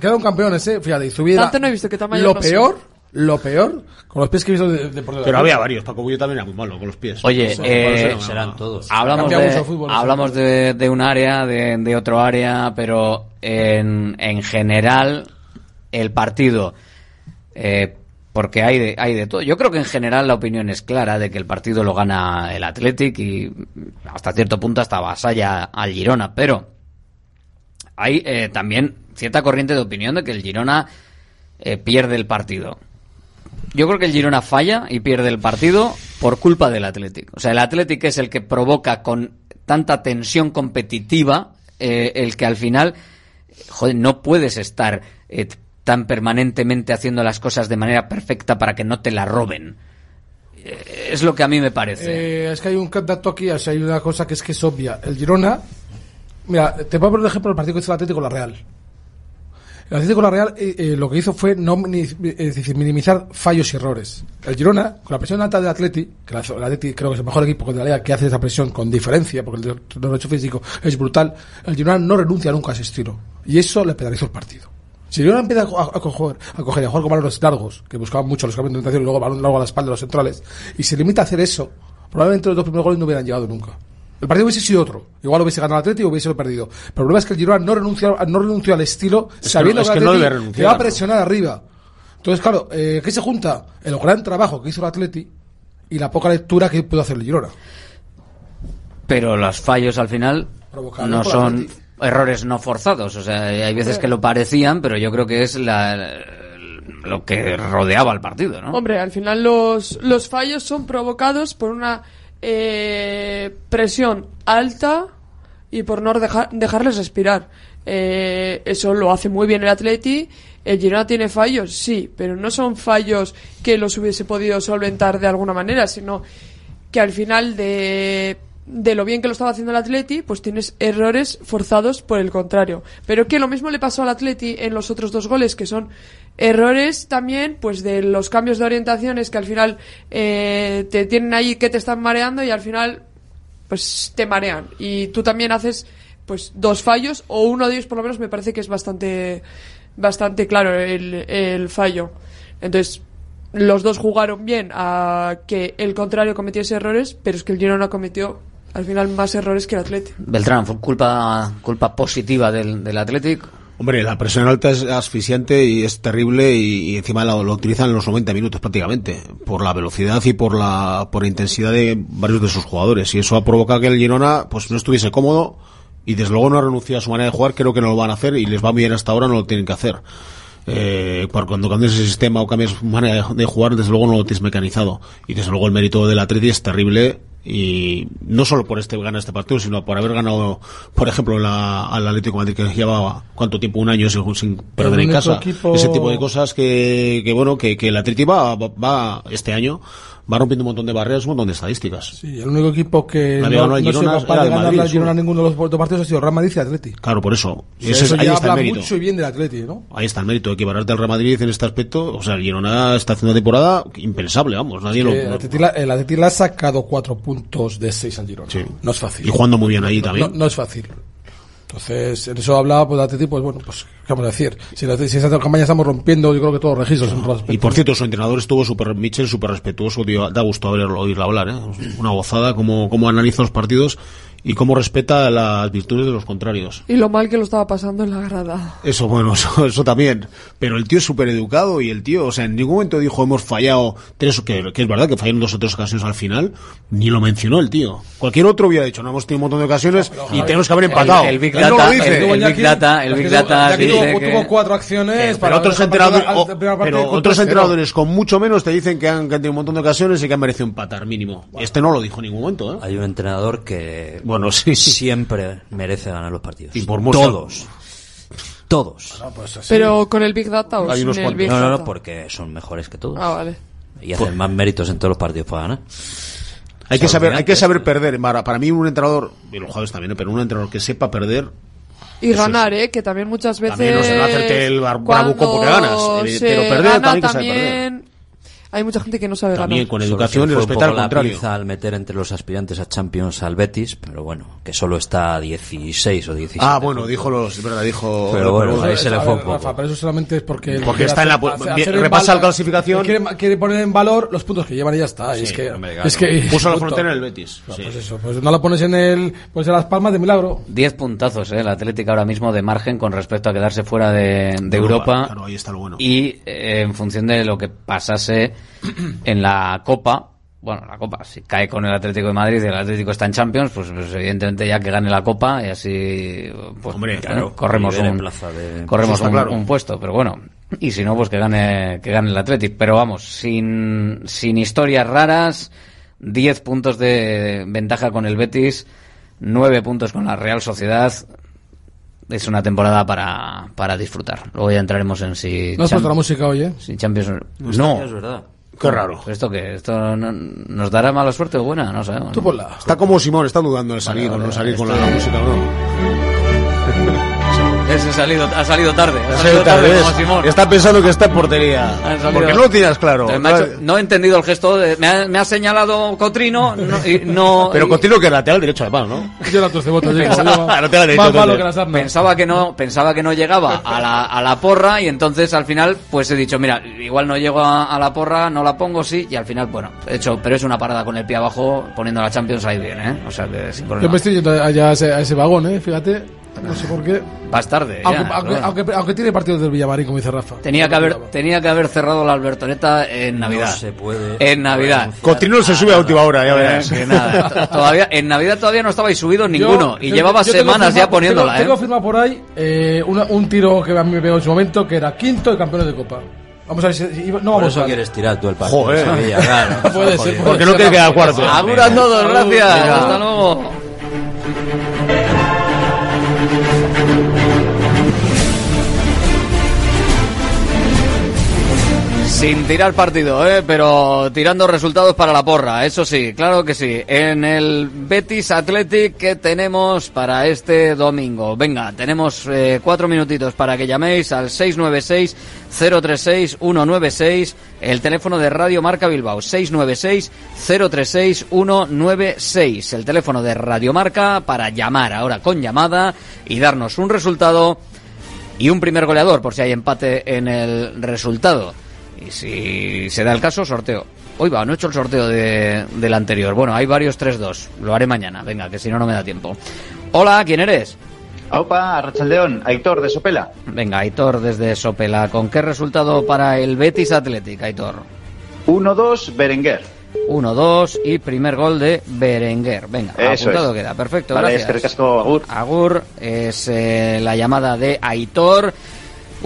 quedaron, campeones, eh. Fíjate, subida. Tanto no he visto que tamaño. Lo peor lo peor con los pies que he visto de, de por Pero había varios, Paco Bullo también era muy malo con los pies. Oye, eh, serán, todos. Hablamos, de, hablamos de, un área, de, otro área, pero en, en general el partido eh, porque hay de, hay de todo. Yo creo que en general la opinión es clara de que el partido lo gana el Athletic y hasta cierto punto hasta vasalla al Girona, pero hay eh, también cierta corriente de opinión de que el Girona eh, pierde el partido. Yo creo que el Girona falla y pierde el partido por culpa del Athletic. O sea, el Athletic es el que provoca con tanta tensión competitiva eh, el que al final, joder, no puedes estar eh, tan permanentemente haciendo las cosas de manera perfecta para que no te la roben. Eh, es lo que a mí me parece. Eh, es que hay un dato aquí, hay una cosa que es que es obvia. El Girona, mira, te voy a poner un ejemplo del partido que hizo el Atlético La Real. El Atlético La Real eh, lo que hizo fue no decir, minimizar fallos y errores. El Girona, con la presión alta del Atleti, que el Atleti creo que es el mejor equipo de la liga que hace esa presión con diferencia, porque el derecho físico es brutal, el Girona no renuncia nunca a ese estilo. Y eso le penalizó el partido. Si Girona empieza a, a, a, coger, a coger y a jugar con balones largos, que buscaban mucho los cambios de orientación y luego balón largo a la espalda de los centrales, y se limita a hacer eso, probablemente los dos primeros goles no hubieran llegado nunca. El partido hubiese sido otro. Igual hubiese ganado el Atleti o hubiese perdido. Pero el problema es que el Girona no renunció, no renunció al estilo es sabiendo que, es que, el no va a presionar arriba. Entonces, claro, eh, ¿qué se junta? El gran trabajo que hizo el Atleti y la poca lectura que pudo hacer el Girona. Pero los fallos al final no son... Atleti errores no forzados. O sea, hay veces que lo parecían, pero yo creo que es la, lo que rodeaba al partido, ¿no? Hombre, al final los, los fallos son provocados por una eh, presión alta y por no deja- dejarles respirar. Eh, eso lo hace muy bien el Atleti. El Girona tiene fallos, sí, pero no son fallos que los hubiese podido solventar de alguna manera, sino que al final de, de lo bien que lo estaba haciendo el Atleti, pues tienes errores forzados por el contrario. Pero que lo mismo le pasó al Atleti en los otros dos goles, que son errores también, pues de los cambios de orientaciones que al final eh, te tienen ahí que te están mareando y al final pues te marean. Y tú también haces pues dos fallos o uno de ellos por lo menos me parece que es bastante bastante claro el, fallo. Entonces, los dos jugaron bien a que el contrario cometiese errores, pero es que el Girona cometió al final más errores que el Atleti. Beltrán, fue culpa, culpa positiva del, del Athletic. Hombre, la presión alta es asfixiante y es terrible y, y encima lo, lo utilizan en los 90 minutos prácticamente, por la velocidad y por la, por la intensidad de varios de sus jugadores. Y eso ha provocado que el Girona pues no estuviese cómodo y desde luego no ha renunciado a su manera de jugar, creo que no lo van a hacer y les va bien hasta ahora, no lo tienen que hacer. Eh, por cuando cambias el sistema o cambias su manera de jugar, desde luego no lo tienes mecanizado. Y desde luego el mérito del Atleti es terrible y no solo por este ganar este partido, sino por haber ganado, por ejemplo, la, al Atlético de Madrid que llevaba cuánto tiempo, un año sin, sin perder en casa. equipo- Ese tipo de cosas que, que bueno, que, que el Atleti va, va este año va rompiendo un montón de barreras, un montón de estadísticas. Sí, el único equipo que La no, el no Girona, era para el ganar Madrid, al Girona solo. ninguno de los dos partidos ha sido Real Madrid y Atleti. Claro, por eso. O sea, Ese es- eso ahí ya está el habla mérito. mucho y bien del Atleti, ¿no? Ahí está el mérito de equipararte al Real Madrid en este aspecto. O sea, el Girona está haciendo una temporada impensable, vamos. Nadie Que lo, el, Atleti, la- el Atleti le ha sacado cuatro puntos de seis al Girona. No es fácil. Y jugando muy bien ahí No- también. No, no es fácil. Entonces, en eso hablaba pues, de Atleti, pues bueno, pues, ¿qué vamos a decir? Si, la- si esa campaña estamos rompiendo, yo creo que todos los registros. los Y por cierto, su entrenador estuvo súper, Michel, súper respetuoso, tío, da gusto oírlo, oírlo hablar, ¿eh? Una gozada, cómo, cómo analiza los partidos y cómo respeta las virtudes de los contrarios. Y lo mal que lo estaba pasando en la grada. Eso, bueno, <laughs> eso, eso también. Pero el tío es súper educado y el tío, o sea, en ningún momento dijo hemos fallado tres, que, que es verdad que fallaron dos o tres ocasiones al final, ni lo mencionó el tío. Cualquier otro hubiera dicho, no hemos tenido un montón de ocasiones y tenemos que haber empatado. El, el Big Él no Data, lo dice. el, el Big Data, el Big Data dice tuvo, que- tuvo cuatro acciones Eh, para pero otros entrenadores, al- parte pero con otros 3-0. entrenadores con mucho menos te dicen que han, que han tenido un montón de ocasiones y que han merecido empatar mínimo. Este no lo dijo en ningún momento, ¿eh? Hay un entrenador que Bueno, sí. siempre merece ganar los partidos. Y por mucho. Todos. Todos. Pero con el Big Data o sin el Big No, no, Data. no, porque son mejores que todos. Ah, vale. Y hacen más méritos en todos los partidos para ganar. Hay que saber, hay que saber perder. Para, para mí un entrenador, y los jugadores también, ¿eh? pero un entrenador que sepa perder, Y ganar, ¿eh? Que también muchas veces... También no se va a hacerte el bar- bravucón porque ganas, eh, se pero perder gana también hay que saber también- Hay mucha gente que no sabe También ganar. con educación y poco al contrario. la al meter entre los aspirantes a Champions al Betis, pero bueno, que solo está a 16 o 17. Ah, bueno, dijo los, es verdad, dijo. Pero bueno, ahí se le fue un poco. Rafa, pero eso solamente es porque... Porque quiere está en la- hacer- hacer en repasa la clasificación. Quiere, quiere poner en valor los puntos que llevan y ya está. y es Sí, que, es que Puso la frontera en el Betis, No, sí. Pues eso, pues no la pones en el, pues en las palmas de milagro. 10 puntazos, ¿eh? El Atlético ahora mismo de margen con respecto a quedarse fuera de, de Europa, Europa. claro, ahí está lo bueno. Y eh, en función de lo que pasase <clears throat> en la Copa, bueno, la Copa, si cae con el Atlético de Madrid y el Atlético está en Champions, pues, pues evidentemente ya que gane la Copa y así pues, Hombre, eh, claro, corremos, un, plaza de- corremos un, claro. un puesto, pero bueno. Y si no, pues que gane, que gane el Atlético. Pero vamos, sin, sin historias raras, 10 puntos de ventaja con el Betis, 9 puntos con la Real Sociedad. Es una temporada para, para disfrutar. Luego ya entraremos en si... No has puesto la música hoy, ¿eh? si Champions... No, No. es verdad. Qué raro. ¿Esto qué? ¿Esto no- nos dará mala suerte o buena? No sabemos. Tú ponla. Está como Simón, está dudando de salir o no salir con la, la música o no. Ese salido, ha salido tarde. Ha, Ha salido salido tarde, tarde, ¿ves? como Simón. Está pensando que está en portería. Porque no lo tienes claro. Eh, hecho- no he entendido el gesto. de- me, ha, me ha señalado Cotrino. No, y no- <laughs> Pero y- contigo que lateral derecho además, ¿no? <laughs> Yo la yo- <laughs> derecho, Más malo entonces. que las armas. Pensaba que no, pensaba que no llegaba a la, a la porra y entonces al final pues he dicho, mira, igual no llego a, a la porra, no la pongo, sí, y al final, bueno, he hecho, pero es una parada con el pie abajo, poniendo la Champions ahí bien, ¿eh? O sea que sin Yo problema. me estoy yendo allá a ese, a ese vagón, ¿eh? Fíjate. No sé por qué. Vas tarde. ya, Aunque, pero aunque, bueno. aunque, aunque tiene partidos del Villamarín, como dice Rafa. Tenía que haber, tenía que haber cerrado la Albertoneta en Navidad. se puede En Navidad. Coutinho se sube a última hora, ya Eh, verás. que nada, to- todavía, en Navidad todavía no estabais subidos ninguno. y Yo- llevaba yo tengo semanas ya firma- poniéndola, tengo, ¿eh? Tengo firma por ahí eh, una- un tiro que a mí me pegó en su momento, que era quinto y campeón de Copa. Vamos a ver si... si- no Por vamos eso mal. quieres tirar tú el partido. Joder. de Sevilla, claro. <laughs> Puede ser, Porque no quiere quedar cuarto. Agur a todos, gracias. Hasta luego. Sin tirar partido, ¿eh? pero tirando resultados para la porra, eso sí, claro que sí. En el Betis Athletic que tenemos para este domingo. Venga, tenemos eh, cuatro minutitos para que llaméis al 696-036-196, el teléfono de Radio Marca Bilbao, 696-036-196, el teléfono de Radio Marca para llamar ahora con llamada y darnos un resultado y un primer goleador por si hay empate en el resultado. Y si se da el caso, sorteo. Hoy va, no he hecho el sorteo de, del anterior. Bueno, hay varios 3-2. Lo haré mañana. Venga, que si no, no me da tiempo. Hola, ¿quién eres? Opa, Rachaldeón, Aitor de Sopela. Venga, Aitor desde Sopela. ¿Con qué resultado para el Betis Athletic, Aitor? 1-2, Berenguer. 1-2 y primer gol de Berenguer. Venga, Eso apuntado es. queda. Perfecto, Vale, gracias. eskerrik asko, Agur. Agur es eh, la llamada de Aitor.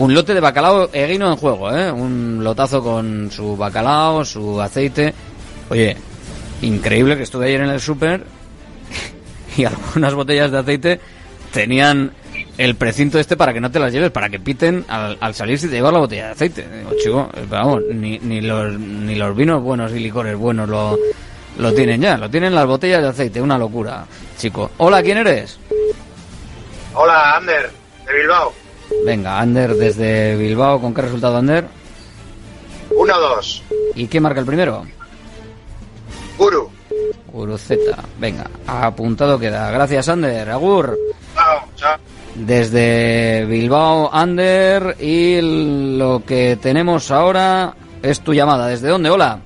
Un lote de bacalao eguino en juego, ¿eh? Un lotazo con su bacalao, su aceite. Oye, increíble que estuve ayer en el súper <laughs> y algunas botellas de aceite tenían el precinto este para que no te las lleves, para que piten al, al salir si te llevas la botella de aceite. Digo, chico, eh, vamos, ni, ni, los, ni los vinos buenos y licores buenos lo, lo tienen ya, lo tienen las botellas de aceite, una locura, chico. Hola, ¿quién eres? Hola, Ander, de Bilbao. Venga, Ander desde Bilbao, ¿con qué resultado Ander? 1-2. ¿Y qué marca el primero? Guru. Guru Z. Venga, apuntado queda. Gracias, Ander. Agur. Chao, chao. Desde Bilbao, Ander. Y lo que tenemos ahora es tu llamada. ¿Desde dónde? Hola.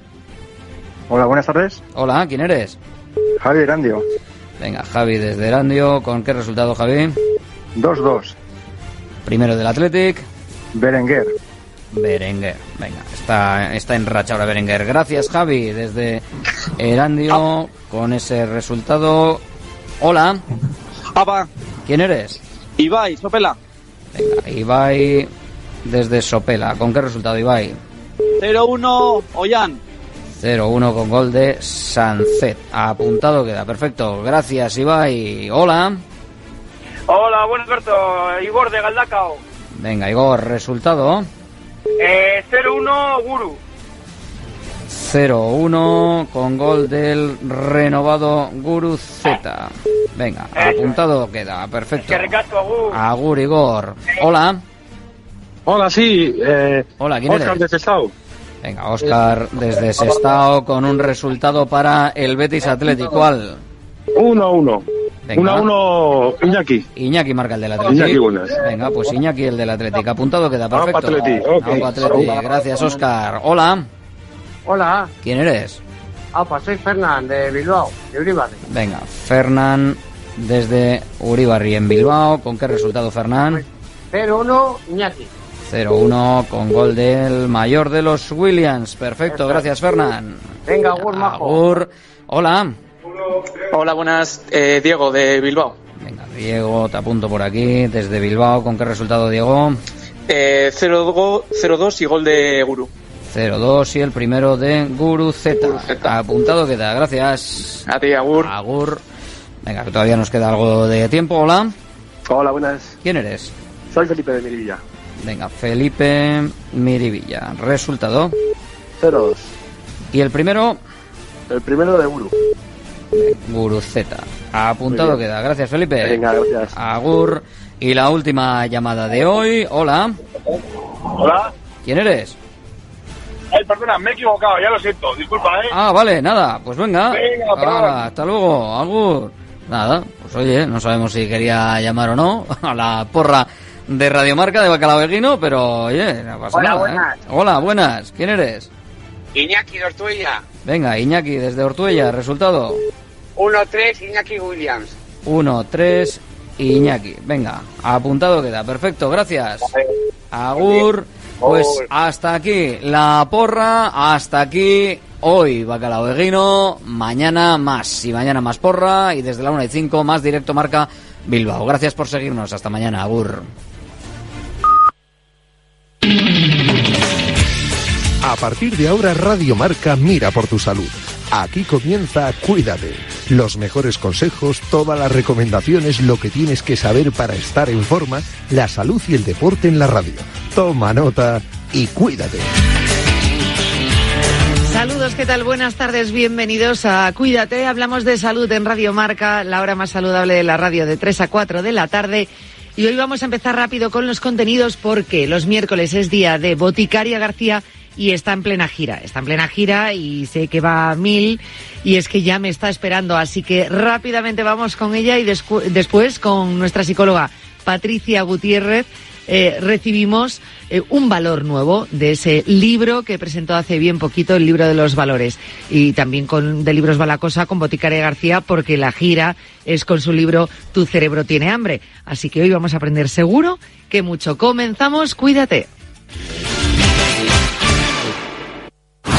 Hola, buenas tardes. Hola, ¿quién eres? Javi Erandio. Venga, Javi desde Erandio. ¿Con qué resultado, Javi? 2-2. Primero del Athletic. Berenguer. Berenguer. Venga, está, está en racha ahora Berenguer. Gracias, Javi, desde Erandio, con ese resultado. Hola. Apa, ¿Quién eres? Ibai, Sopela. Venga, Ibai desde Sopela. ¿Con qué resultado, Ibai? 0-1, Ollán. 0-1 con gol de Sancet. Apuntado queda. Perfecto. Gracias, Ibai. Hola. Hola, buen Alberto, Igor de Galdacao. Venga, Igor, resultado. Eh, 0-1, Guru. 0-1 con gol del renovado Guru Z. Venga, apuntado queda. Perfecto. Que recasco, Agur. Agur Igor. Hola. Hola, sí. Eh, Hola, ¿quién Oscar eres? de Sestao. Venga, Oscar desde Sestao con un resultado para el Betis Atlético. ¿Cuál? 1-1. Venga. 1-1, Iñaki. Iñaki marca el del Atlético. Iñaki Buenas. Venga, pues Iñaki el del Atlético. Apuntado queda. Perfecto. Atleti, ok. Aupa Atleti. Gracias, Oscar. Hola. Hola, ¿Quién eres? Apa, soy Fernán de Bilbao, de Uribarri. Venga, Fernán desde Uribarri en Bilbao. ¿Con qué resultado, Fernán? 0-1, Iñaki. 0-1 con gol del mayor de los Williams. Perfecto, gracias, Fernán. Venga, Agur, majo. Agur. Hola. Hola, buenas. Eh, Diego de Bilbao. Venga, Diego, te apunto por aquí, desde Bilbao. ¿Con qué resultado, Diego? Eh, 0-2 y gol de Guru. 0-2 y el primero de Guru Z. Apuntado queda, gracias. A ti, Agur. Agur. Venga, que todavía nos queda algo de tiempo. Hola. Hola, buenas. ¿Quién eres? Soy Felipe de Mirivilla. Venga, Felipe Mirivilla. Resultado. 0-2. Y el primero, El primero de Guru. Guru Z. Apuntado queda. Gracias, Felipe. Venga, gracias. Agur. Y la última llamada de hoy. Hola. Hola. ¿Quién eres? Ay, perdona, me he equivocado, ya lo siento, disculpa, ¿eh? Ah, vale, nada. Pues venga. Perdón. hasta luego. Agur. Nada, pues oye, no sabemos si quería llamar o no a la porra de Radiomarca de Bacalao Eguino, pero oye, no pasa Hola, nada. ¿eh? buenas. Hola, buenas. ¿Quién eres? Iñaki de Ortuella. Venga, Iñaki, desde Ortuella. Resultado. 1-3, Iñaki Williams. 1-3, Iñaki. Venga, apuntado queda. Perfecto, gracias. Agur. Pues hasta aquí la porra, hasta aquí hoy Bacalao de Guino, mañana más y mañana más porra y desde la 1 y 5 más directo marca Bilbao. Gracias por seguirnos, hasta mañana, Agur. A partir de ahora Radio Marca mira por tu salud. Aquí comienza Cuídate. Los mejores consejos, todas las recomendaciones, lo que tienes que saber para estar en forma, la salud y el deporte en la radio. Toma nota y cuídate. Saludos, ¿qué tal? Buenas tardes, bienvenidos a Cuídate. Hablamos de salud en Radio Marca, la hora más saludable de la radio de 3 a 4 de la tarde. Y hoy vamos a empezar rápido con los contenidos porque los miércoles es día de Boticaria García y está en plena gira. Está en plena gira y sé que va a mil y es que ya me está esperando. Así que rápidamente vamos con ella y después con nuestra psicóloga Patricia Gutiérrez. Eh, recibimos eh, un valor nuevo de ese libro que presentó hace bien poquito, el libro de los valores. Y también con de libros Balacosa con Boticaria García, porque la gira es con su libro Tu cerebro tiene hambre. Así que hoy vamos a aprender seguro que mucho. Comenzamos, cuídate.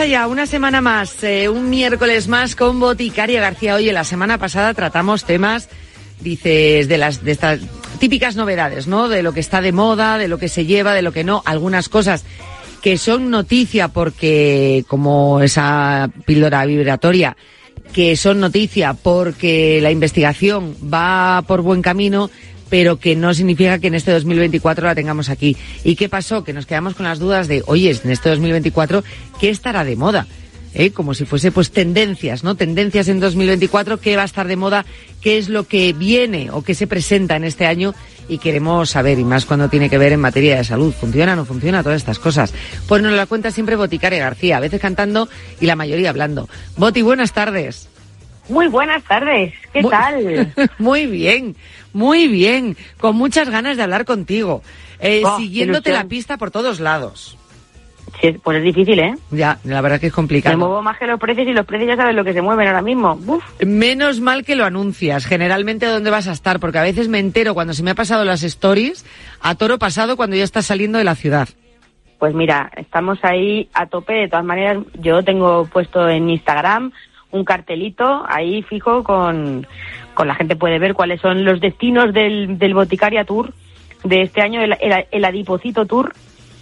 Allá, una semana más, eh, un miércoles más con Boticaria García. Oye, la semana pasada tratamos temas, dices, de las de estas típicas novedades, ¿no? De lo que está de moda, de lo que se lleva, de lo que no, algunas cosas que son noticia porque, como esa píldora vibratoria, que son noticia porque la investigación va por buen camino, pero que no significa que en este 2024 la tengamos aquí. ¿Y qué pasó? Que nos quedamos con las dudas de, oye, en este 2024, ¿qué estará de moda? ¿Eh? Como si fuese pues tendencias, ¿no? Tendencias en 2024, ¿qué va a estar de moda? ¿Qué es lo que viene o qué se presenta en este año? Y queremos saber, y más cuando tiene que ver en materia de salud. ¿Funciona o no funciona? Todas estas cosas. Pues nos la cuenta siempre Boticaria García, a veces cantando y la mayoría hablando. Boti, buenas tardes. Muy buenas tardes, ¿qué tal? <laughs> Muy bien, muy bien, con muchas ganas de hablar contigo, eh, Oh, siguiéndote la pista por todos lados. Sí, pues es difícil, ¿eh? Ya, la verdad que es Me complicado. muevo más que los precios y los precios ya sabes lo que se mueven ahora mismo. Uf. Menos mal que lo anuncias, generalmente dónde vas a estar, porque a veces me entero cuando se me ha pasado las stories a toro pasado cuando ya estás saliendo de la ciudad. Pues mira, estamos ahí a tope. De todas maneras, yo tengo puesto en Instagram un cartelito ahí fijo con, con la gente puede ver cuáles son los destinos del, del Boticaria Tour de este año, el, el, Adipocito Tour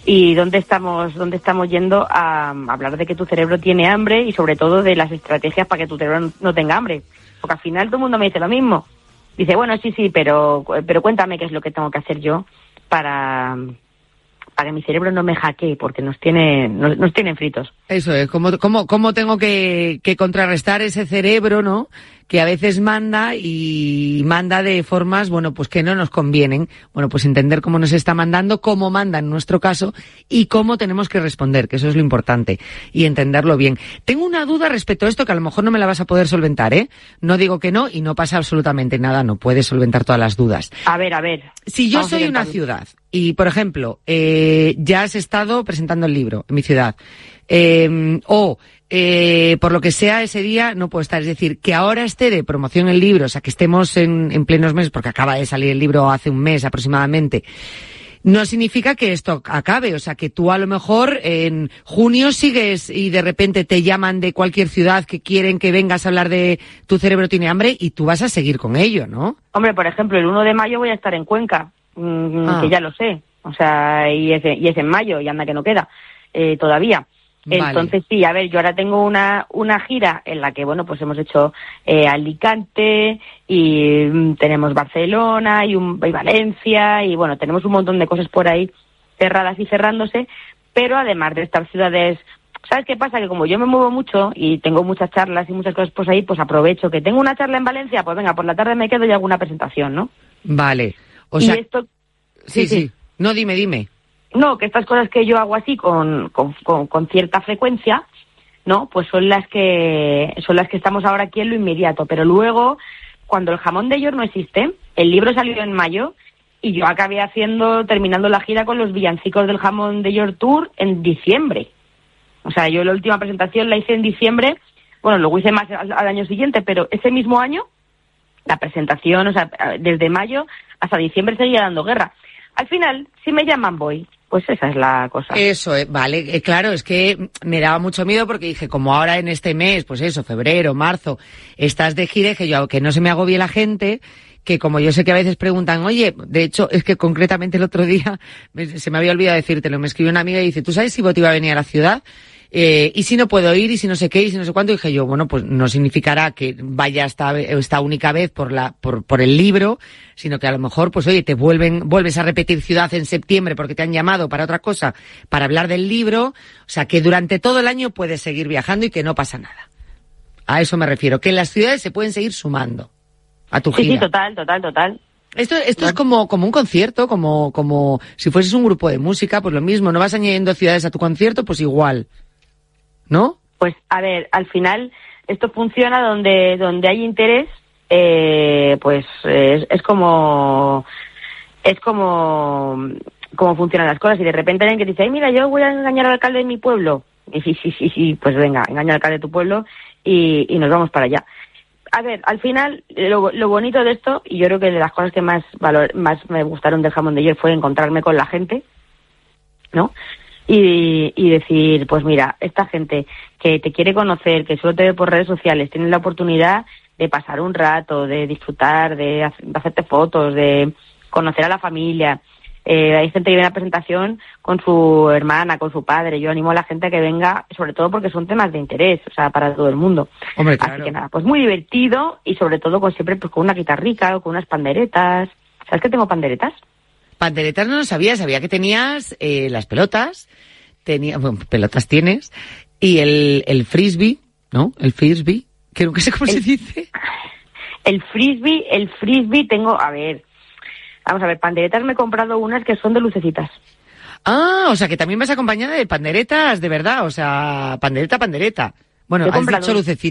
y dónde estamos, dónde estamos yendo a, hablar de que tu cerebro tiene hambre y sobre todo de las estrategias para que tu cerebro no tenga hambre. Porque al final todo el mundo me dice lo mismo. Dice, bueno, sí, sí, pero, pero cuéntame qué es lo que tengo que hacer yo para, para que mi cerebro no me hackee, porque nos tiene, nos, nos tienen fritos. Eso es, ¿cómo, cómo, cómo tengo que, que contrarrestar ese cerebro, ¿no? Que a veces manda y manda de formas, bueno, pues que no nos convienen. Bueno, pues entender cómo nos está mandando, cómo manda en nuestro caso y cómo tenemos que responder, que eso es lo importante, y entenderlo bien. Tengo una duda respecto a esto que a lo mejor no me la vas a poder solventar, ¿eh? No digo que no y no pasa absolutamente nada, no puedes solventar todas las dudas. A ver, a ver. Si yo soy una ciudad y, por ejemplo, eh, ya has estado presentando el libro en mi ciudad, eh, o eh, por lo que sea ese día no puedo estar, es decir, que ahora esté de promoción el libro, o sea, que estemos en, en plenos meses, porque acaba de salir el libro hace un mes aproximadamente, no significa que esto acabe, o sea, que tú a lo mejor en junio sigues y de repente te llaman de cualquier ciudad que quieren que vengas a hablar de tu cerebro tiene hambre y tú vas a seguir con ello, ¿no? Hombre, por ejemplo, el 1 de mayo voy a estar en Cuenca, mm, Ah. que ya lo sé. O sea, y es, y es en mayo, y anda que no queda eh, todavía. Vale. Entonces sí, a ver, yo ahora tengo una, una gira en la que, bueno, pues hemos hecho eh, Alicante y mm, tenemos Barcelona y, un, y Valencia y, bueno, tenemos un montón de cosas por ahí cerradas y cerrándose, pero además de estas ciudades, ¿sabes qué pasa? Que como yo me muevo mucho y tengo muchas charlas y muchas cosas pues ahí, pues aprovecho que tengo una charla en Valencia, pues venga, por la tarde me quedo y hago una presentación, ¿no? Vale. O Y sea, esto- sí, sí, sí, sí. No, dime, dime. No, que estas cosas que yo hago así con, con, con- cierta frecuencia, ¿no? Pues son las que son las que estamos ahora aquí en lo inmediato. Pero luego, cuando el jamón de York no existe, el libro salió en mayo y yo acabé haciendo, terminando la gira con los villancicos del jamón de York Tour en diciembre. O sea, yo la última presentación la hice en diciembre, bueno, luego hice más al, al año siguiente, pero ese mismo año, la presentación, o sea, desde mayo hasta diciembre seguía dando guerra. Al final, si me llaman voy, pues esa es la cosa. Eso, eh, vale, claro, es que me daba mucho miedo porque dije, como ahora en este mes, pues eso, febrero, marzo, estás de gira, que yo, que no se me agobie la gente, que como yo sé que a veces preguntan, oye, de hecho, es que concretamente el otro día, <laughs> me- se me había olvidado decírtelo, me escribió una amiga y dice, ¿tú sabes si Boti va a venir a la ciudad? Eh, y si no puedo ir, y si no sé qué, y si no sé cuánto, dije yo, bueno, pues no significará que vaya esta, esta única vez por la, por, por el libro, sino que a lo mejor, pues oye, te vuelven, vuelves a repetir ciudad en septiembre porque te han llamado para otra cosa, para hablar del libro, o sea, que durante todo el año puedes seguir viajando y que no pasa nada. A eso me refiero, que las ciudades se pueden seguir sumando a tu Sí, sí, gira. total, total, total. Esto, esto es como, como un concierto, como, como si fueses un grupo de música, pues lo mismo, no vas añadiendo ciudades a tu concierto, pues igual. ¿No? Pues a ver, al final esto funciona donde donde hay interés, eh, pues es, es como es como como funcionan las cosas y de repente alguien que dice, mira, yo voy a engañar al alcalde de mi pueblo. Y sí, sí, sí, sí, pues venga, engaña al alcalde de tu pueblo y, y nos vamos para allá. A ver, al final, lo, lo bonito de esto, y yo creo que de las cosas que más valor, más me gustaron del jamón de ayer fue encontrarme con la gente, ¿no? Y, y decir, pues mira, esta gente que te quiere conocer, que solo te ve por redes sociales, tiene la oportunidad de pasar un rato, de disfrutar, de, hac- de hacerte fotos, de conocer a la familia. Eh, hay gente que viene a la presentación con su hermana, con su padre. Yo animo a la gente a que venga, sobre todo porque son temas de interés, o sea, para todo el mundo. Hombre, Así que nada, pues muy divertido y sobre todo con siempre pues con una guitarrica o con unas panderetas. ¿Sabes que tengo panderetas? Panderetas no lo sabía, sabía que tenías eh, las pelotas, tenía, bueno, pelotas tienes, y el, el frisbee, ¿no? El frisbee, que nunca sé cómo se dice. El frisbee, el frisbee tengo, a ver, vamos a ver, panderetas me he comprado unas que son de lucecitas. Ah, o sea que también vas acompañada de panderetas, de verdad, o sea, pandereta, pandereta. Bueno, He has dicho lucecitas.